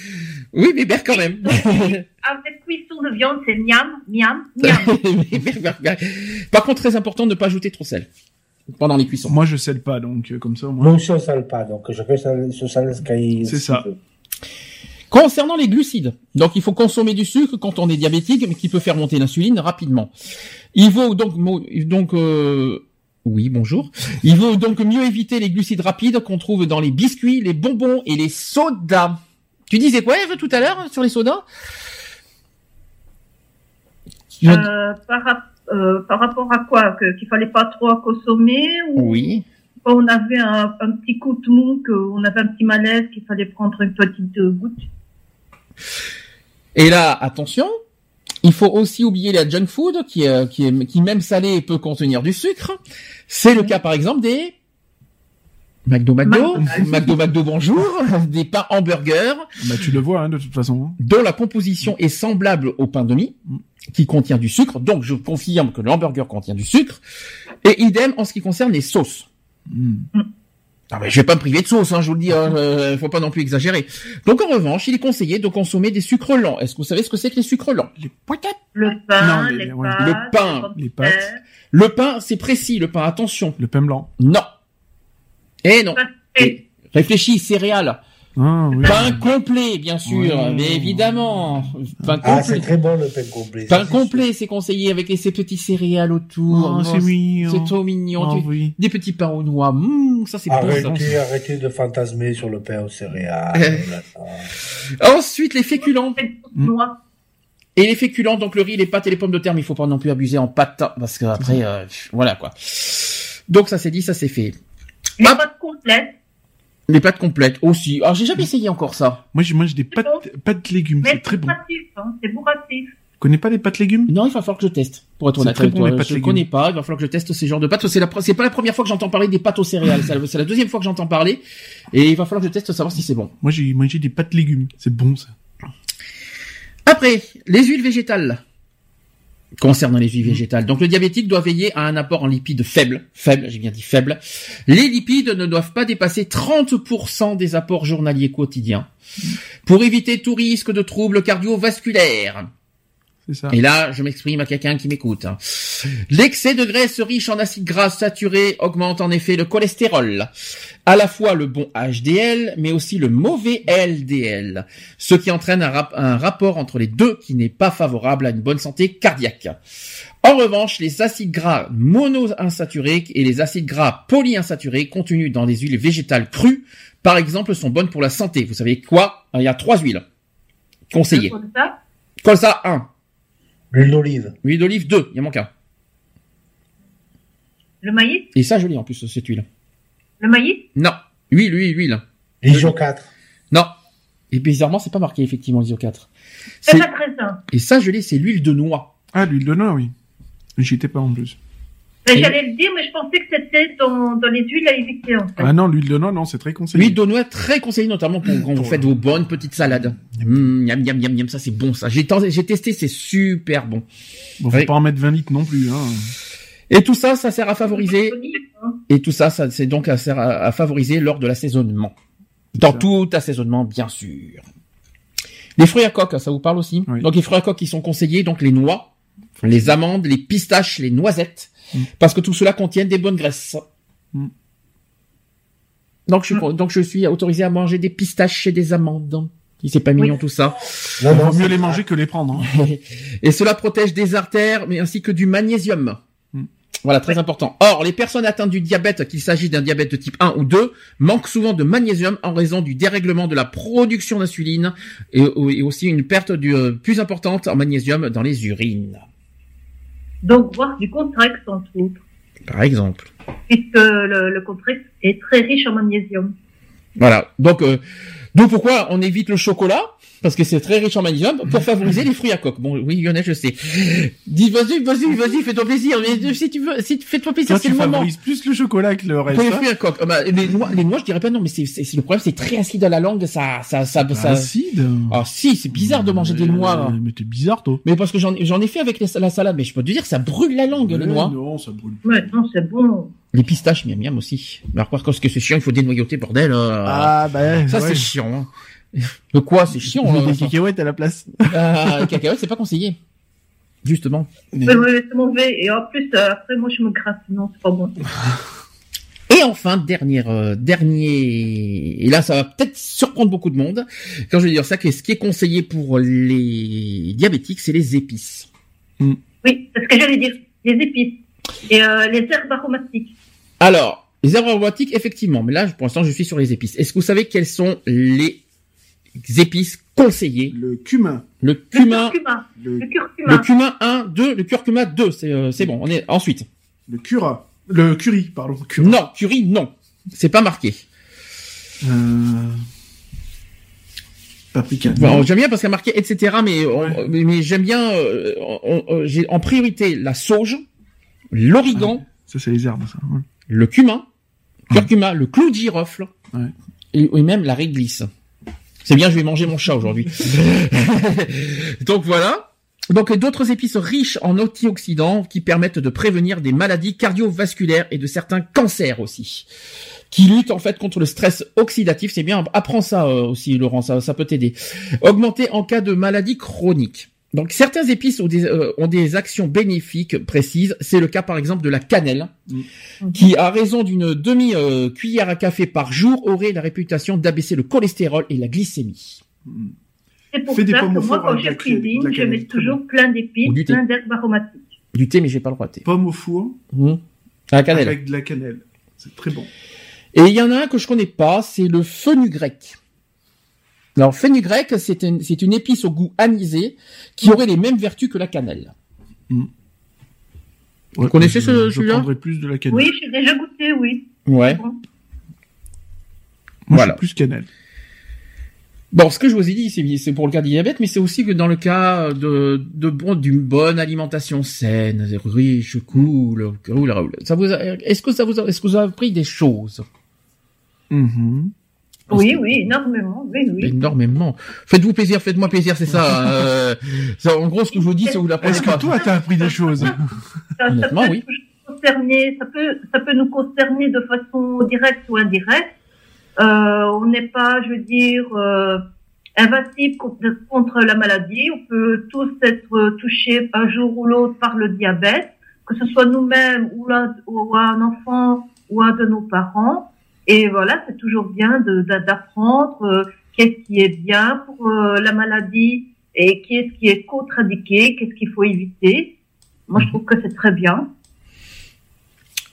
oui, mais Berk quand même. Avec cuisson de viande, c'est miam, miam, miam. Par contre, très important de ne pas ajouter trop de sel pendant les cuissons. Moi, je scelle pas, donc euh, comme ça, moi. Moi aussi, on sale pas, donc chacun se sale ce qu'il C'est ça. Concernant les glucides, donc il faut consommer du sucre quand on est diabétique, mais qui peut faire monter l'insuline rapidement. Il vaut donc donc euh, oui bonjour. Il vaut donc mieux éviter les glucides rapides qu'on trouve dans les biscuits, les bonbons et les sodas. Tu disais quoi Eve tout à l'heure sur les sodas? Je- Euh, par, euh, par rapport à quoi? Qu'il fallait pas trop consommer ou Oui. quand on avait un, un petit coup de mou, qu'on avait un petit malaise, qu'il fallait prendre une petite euh, goutte? Et là, attention, il faut aussi oublier la junk food qui, euh, qui, est, qui même salé peut contenir du sucre. C'est le cas par exemple des McDo McDo, McDo. McDo bonjour, des pains hamburgers Bah, tu le vois, hein, de toute façon. dont la composition est semblable au pain de mie qui contient du sucre. Donc je confirme que le hamburger contient du sucre. Et idem en ce qui concerne les sauces. Mm. Ah ben, je vais pas me priver de sauce, hein, je vous le dis, hein, euh, faut pas non plus exagérer. Donc en revanche, il est conseillé de consommer des sucres lents. Est-ce que vous savez ce que c'est que les sucres lents? Les poitettes. Le pain, Non, mais- les ouais. pâtes, Le pain, les pâtes. Le pain, c'est précis, le pain, attention. Le pain blanc. Non. Eh non. Et Et réfléchis, céréales. Ah, oui. Pain complet, bien sûr, Oui. mais évidemment. Pain Ah, c'est complet. très bon le pain complet. Pain c'est complet, c'est conseillé avec les- ces petits céréales autour. Oh, Oh, c'est mignon. C'est trop mignon. Oh, Tu- oui. Des petits pains aux noix. Mmh, ça c'est bon ça. Arrêtez, arrêtez de fantasmer sur le pain aux céréales. Ça. Ensuite, les féculents. Et les féculents, donc le riz, les pâtes et les pommes de terre, mais il faut pas non plus abuser en pâtes, parce que après, euh, voilà quoi. Donc ça c'est dit, ça c'est fait. Les Ah. pâtes complètes. Les pâtes complètes aussi. Alors j'ai jamais essayé encore ça. Moi, je mange des pâtes, pâtes légumes. C'est très bon. hein, c'est bourratif. Tu connais pas les pâtes légumes? Non, il va falloir que je teste. Pour être honnête très bon, toi, les pâtes je légumes. connais pas. Il va falloir que je teste ces genres de pâtes. C'est la, c'est pas la première fois que j'entends parler des pâtes aux céréales. C'est la, c'est la deuxième fois que j'entends parler. Et il va falloir que je teste savoir si c'est bon. Moi, j'ai mangé des pâtes légumes. C'est bon, ça. Après, les huiles végétales. Concernant les huiles végétales. Donc le diabétique doit veiller à un apport en lipides faible. Faible, j'ai bien dit faible. Les lipides ne doivent pas dépasser 30% des apports journaliers quotidiens. Pour éviter tout risque de troubles cardiovasculaires. Et là, je m'exprime à quelqu'un qui m'écoute. Hein. L'excès de graisse riche en acides gras saturés augmente en effet le cholestérol, à la fois le bon HDL, mais aussi le mauvais LDL, ce qui entraîne un, rapport entre les deux qui n'est pas favorable à une bonne santé cardiaque. En revanche, les acides gras monoinsaturés et les acides gras polyinsaturés contenus dans les huiles végétales crues, par exemple, sont bonnes pour la santé. Vous savez quoi? Il y a trois huiles conseillées. Colza 1, L'huile d'olive. Huile d'olive, deux. Il en manque un. Le maïs? Et ça, je l'ai en plus, cette huile. Le maïs? Non. Huile, huile, huile. L'isio 4. Non. Et bizarrement, c'est pas marqué, effectivement, l'ISO 4. C'est. Et ça, je l'ai, c'est l'huile de noix. Ah, l'huile de noix, oui. J'y étais pas en plus. J'allais le dire, mais je pensais que c'était dans, dans les huiles à éviter, en fait. Ah non, l'huile de noix, non, c'est très conseillé. L'huile de noix, très conseillée, notamment pour quand vous faites vos bonnes petites salades. Mmh, miam, miam, miam, miam, ça, c'est bon, ça. J'ai testé, c'est super bon. Bon, faut Oui. pas en mettre 20 litres non plus, hein. Et tout ça, ça sert à favoriser, hein. et tout ça, ça, c'est donc à, sert à, à favoriser lors de l'assaisonnement. Dans tout assaisonnement, bien sûr. Les fruits à coque, ça vous parle aussi? Oui. Donc les fruits à coque qui sont conseillés, donc les noix, les amandes, les pistaches, les noisettes, Mm. parce que tout cela contient des bonnes graisses. Mm. Donc je, donc je suis autorisé à manger des pistaches et des amandes. C'est pas mignon tout ça. Non, non, mieux les manger que les prendre. hein. Et cela protège des artères, mais ainsi que du magnésium. Voilà, très important. Or, les personnes atteintes du diabète, qu'il s'agisse d'un diabète de type 1 ou 2, manquent souvent de magnésium en raison du dérèglement de la production d'insuline et, et aussi une perte du, euh, plus importante en magnésium dans les urines, Donc, voir du Contrex, entre autres, par exemple. puisque le, le Contrex est très riche en magnésium. Voilà. Donc, euh, donc pourquoi on évite le chocolat Parce que c'est très riche en magnésium pour favoriser les fruits à coque. Bon, oui, Lionel, je sais. Dis, vas-y, vas-y, vas-y, fais-toi plaisir. Mais si tu veux, si fais-toi plaisir, Toi, c'est tu le moment. favorises plus le chocolat que le reste. Pour les hein. fruits à coque. Ah bah, les noix, les noix, je dirais pas non, mais c'est, c'est, c'est- le problème, c'est très acide à la langue, ça, ça, ça, ça. Acide. Ah si, c'est bizarre de manger des noix. Mais t'es bizarre, toi. Mais parce que j'en, j'en ai fait avec les- la salade, mais je peux te dire, ça brûle la langue, les Ouais, noix. Non, ça brûle. Ouais, non, c'est bon. Les pistaches, miam miam aussi. Mais alors, par contre, ce que c'est chiant, il faut dénoyauter, bordel. euh. Ah, bah, ça, ouais. c'est chiant. Hein. De quoi, c'est chiant. On hein, des cacahuètes à la place. Euh, les cacahuètes, c'est pas conseillé. Justement. Oui, c'est mauvais. Et en plus, euh, après, moi, je me gratte. Non, c'est pas bon. Et enfin, dernière, euh, dernier, et là, ça va peut-être surprendre beaucoup de monde. Quand je vais dire ça, que ce qui est conseillé pour les diabétiques, c'est les épices. Oui, c'est ce que j'allais dire. Les épices. Et euh, les herbes aromatiques. Alors, les herbes aromatiques, effectivement, mais là, pour l'instant, je suis sur les épices. Est-ce que vous savez quelles sont les épices conseillées? Le cumin. Le Le cumin, curcuma. Le, Le curcuma. le cumin 1, 2, le curcuma 2, c'est euh, c'est bon, on est ensuite. le cura. Le curry, pardon. Cura. Non, curry, non. C'est pas marqué. Euh... Paprika. Bon, j'aime bien parce qu'il y a marqué etc. Mais, on- mais, mais j'aime bien. euh, on- on- j'ai en priorité la sauge, l'origan, Ça, c'est les herbes, ça. ouais. le cumin, curcuma, le clou de girofle Ouais. et, et même la réglisse. C'est bien, je vais manger mon chat aujourd'hui. Donc voilà. Donc d'autres épices riches en antioxydants qui permettent de prévenir des maladies cardiovasculaires et de certains cancers aussi. Qui luttent en fait contre le stress oxydatif. C'est bien, apprends ça euh, aussi Laurent, ça, ça peut t'aider. Augmenter en cas de maladie chronique. Donc certains épices ont des, euh, ont des actions bénéfiques précises. C'est le cas par exemple de la cannelle, qui à raison d'une demi euh, cuillère à café par jour aurait la réputation d'abaisser le cholestérol et la glycémie. C'est pour Fais des ça pommes que au moi, four quand je cuisine, je mets toujours plein d'épices, du thé. plein d'herbes aromatiques. Du thé, mais j'ai pas le droit de thé. Pomme au four Mmh. À la cannelle. avec de la cannelle. C'est très bon. Et il y en a un que je connais pas, c'est le fenugrec. Alors fenugrec, c'est une, c'est une épice au goût anisé qui aurait les mêmes vertus que la cannelle. Ouais, connaissez je- ce- Je celui-là plus de la cannelle. Oui, j'ai déjà goûté, oui. Ouais. Bon. Moi, Voilà. plus cannelle. Bon, ce que je vous ai dit, c'est, c'est pour le cas du diabète, mais c'est aussi que dans le cas de, de bon, d'une bonne alimentation saine, riche, cool, cool, cool. Ça vous a- est-ce que ça vous a, est-ce que vous avez appris des choses? Mhm. Oui, oui, énormément. Oui, oui. Énormément. Faites-vous plaisir, faites-moi plaisir, c'est ça. euh, ça, en gros, ce que je vous dis, c'est que vous l'apprenez Est-ce que toi, t'as appris des choses? Ça, ça Honnêtement, peut oui. nous concerner, ça peut, ça peut nous concerner de façon directe ou indirecte. Euh, on n'est pas, je veux dire, euh, invincible contre, contre la maladie. On peut tous être touchés un jour ou l'autre par le diabète, que ce soit nous-mêmes ou, ou un enfant ou un de nos parents. Et voilà, c'est toujours bien d'apprendre euh, qu'est-ce qui est bien pour euh, la maladie et qu'est-ce qui est contre-indiqué, qu'est-ce qu'il faut éviter. Moi, je trouve que c'est très bien.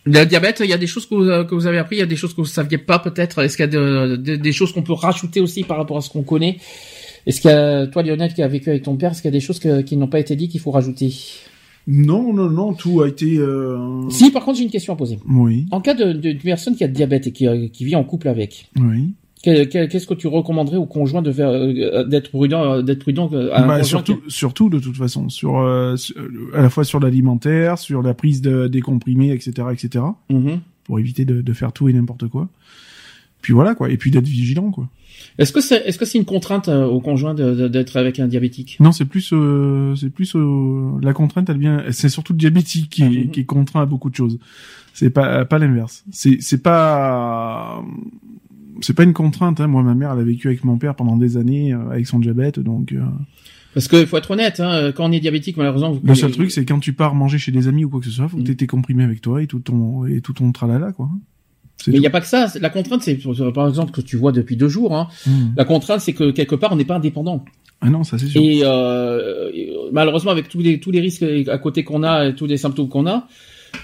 Le diabète, il y a des choses que vous, vous avez appris, il y a des choses que vous saviez pas peut-être. Est-ce qu'il y a de- de- des choses qu'on peut rajouter aussi par rapport à ce qu'on connaît? Est-ce qu'il y a, toi Lionel qui a vécu avec ton père, est-ce qu'il y a des choses qui n'ont pas été dites qu'il faut rajouter? Non, non, non, tout a été... Euh... Si, par contre, j'ai une question à poser. Oui, En cas de, de, d'une personne qui a de diabète et qui, euh, qui vit en couple avec, oui. qu'est-ce que tu recommanderais au conjoint de faire, euh, d'être prudent, d'être prudent à un Bah, surtout, surtout de toute façon, sur, euh, sur- à la fois sur l'alimentaire, sur la prise de, des comprimés, etc., etc., Mhm. pour éviter de, de faire tout et n'importe quoi. Puis voilà quoi, et puis d'être vigilant quoi. Est-ce que c'est, est-ce que c'est une contrainte euh, au conjoint d'être avec un diabétique? Non, c'est plus, euh, c'est plus euh, la contrainte. Elle vient, c'est surtout le diabétique qui est, Mhm. qui est contraint à beaucoup de choses. C'est pas pas l'inverse. C'est c'est pas c'est pas une contrainte. Hein. Moi, ma mère, elle a vécu avec mon père pendant des années euh, avec son diabète, donc. euh, Parce que faut être honnête, hein, quand on est diabétique, malheureusement, vous Le seul truc, c'est quand tu pars manger chez des amis ou quoi que ce soit, faut que Mhm. t'aies tes comprimés avec toi et tout ton et tout ton tralala quoi. Mais il n'y a pas que ça. La contrainte, c'est par exemple que tu vois depuis deux jours. Hein, Hmm. La contrainte, c'est que quelque part, on n'est pas indépendant. Ah non, ça c'est sûr. Et euh, malheureusement, avec tous les tous les risques à côté qu'on a, et tous les symptômes qu'on a,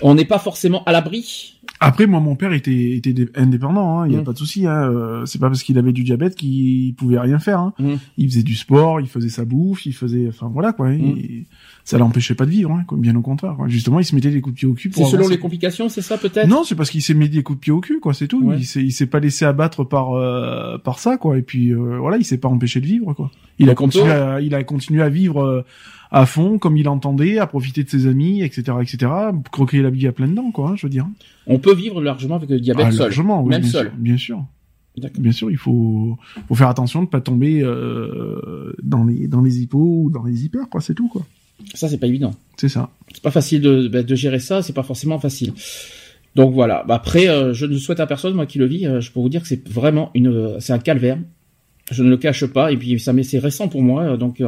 on n'est pas forcément à l'abri. Après, moi, mon père était, était dé- indépendant, hein, il y a Mm. pas de souci. Hein, euh, c'est pas parce qu'il avait du diabète qu'il pouvait rien faire. Hein. Mm. Il faisait du sport, il faisait sa bouffe, il faisait, enfin voilà quoi. Mm. et ça l'empêchait pas de vivre, hein, bien au contraire. Quoi. Justement, il se mettait des coups de pied au cul. C'est pour selon avancer. les complications, c'est ça peut-être? Non, c'est parce qu'il s'est mis des coups de pied au cul, quoi. C'est tout. Ouais. Il s'est, il s'est pas laissé abattre par euh, par ça, quoi. Et puis euh, voilà, il s'est pas empêché de vivre, quoi. Il a Donc, continué, à, il a continué à vivre euh, à fond, comme il entendait, à profiter de ses amis, etc., etc. Croquer la vie à plein dents, quoi. hein, je veux dire. On peut vivre largement avec le diabète Ah, seul. largement, oui, même bien seul. sûr, bien sûr. Bien sûr, il faut faut faire attention de pas tomber euh, dans les dans les hypos ou dans les hyper, quoi. C'est tout, quoi. Ça, c'est pas évident. C'est ça. C'est pas facile de, bah, de gérer ça. C'est pas forcément facile. Donc voilà. Bah, après, euh, je ne souhaite à personne, moi qui le vis, euh, je peux vous dire que c'est vraiment une, c'est un calvaire. Je ne le cache pas. Et puis ça, mais c'est récent pour moi, donc.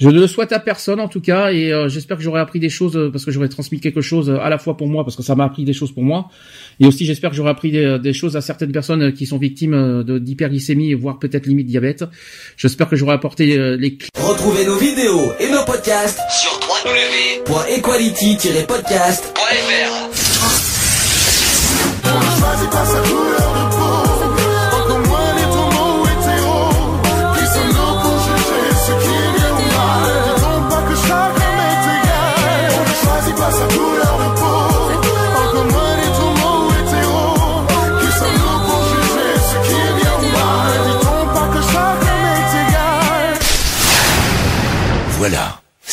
Je ne le souhaite à personne en tout cas, et euh, j'espère que j'aurai appris des choses euh, parce que j'aurai transmis quelque chose euh, à la fois pour moi, parce que ça m'a appris des choses pour moi, et aussi j'espère que j'aurai appris des, des choses à certaines personnes qui sont victimes euh, de- d'hyperglycémie, voire peut-être limite diabète. J'espère que j'aurai apporté euh, les clés. Retrouvez nos vidéos et nos podcasts sur www.equality-podcast.fr.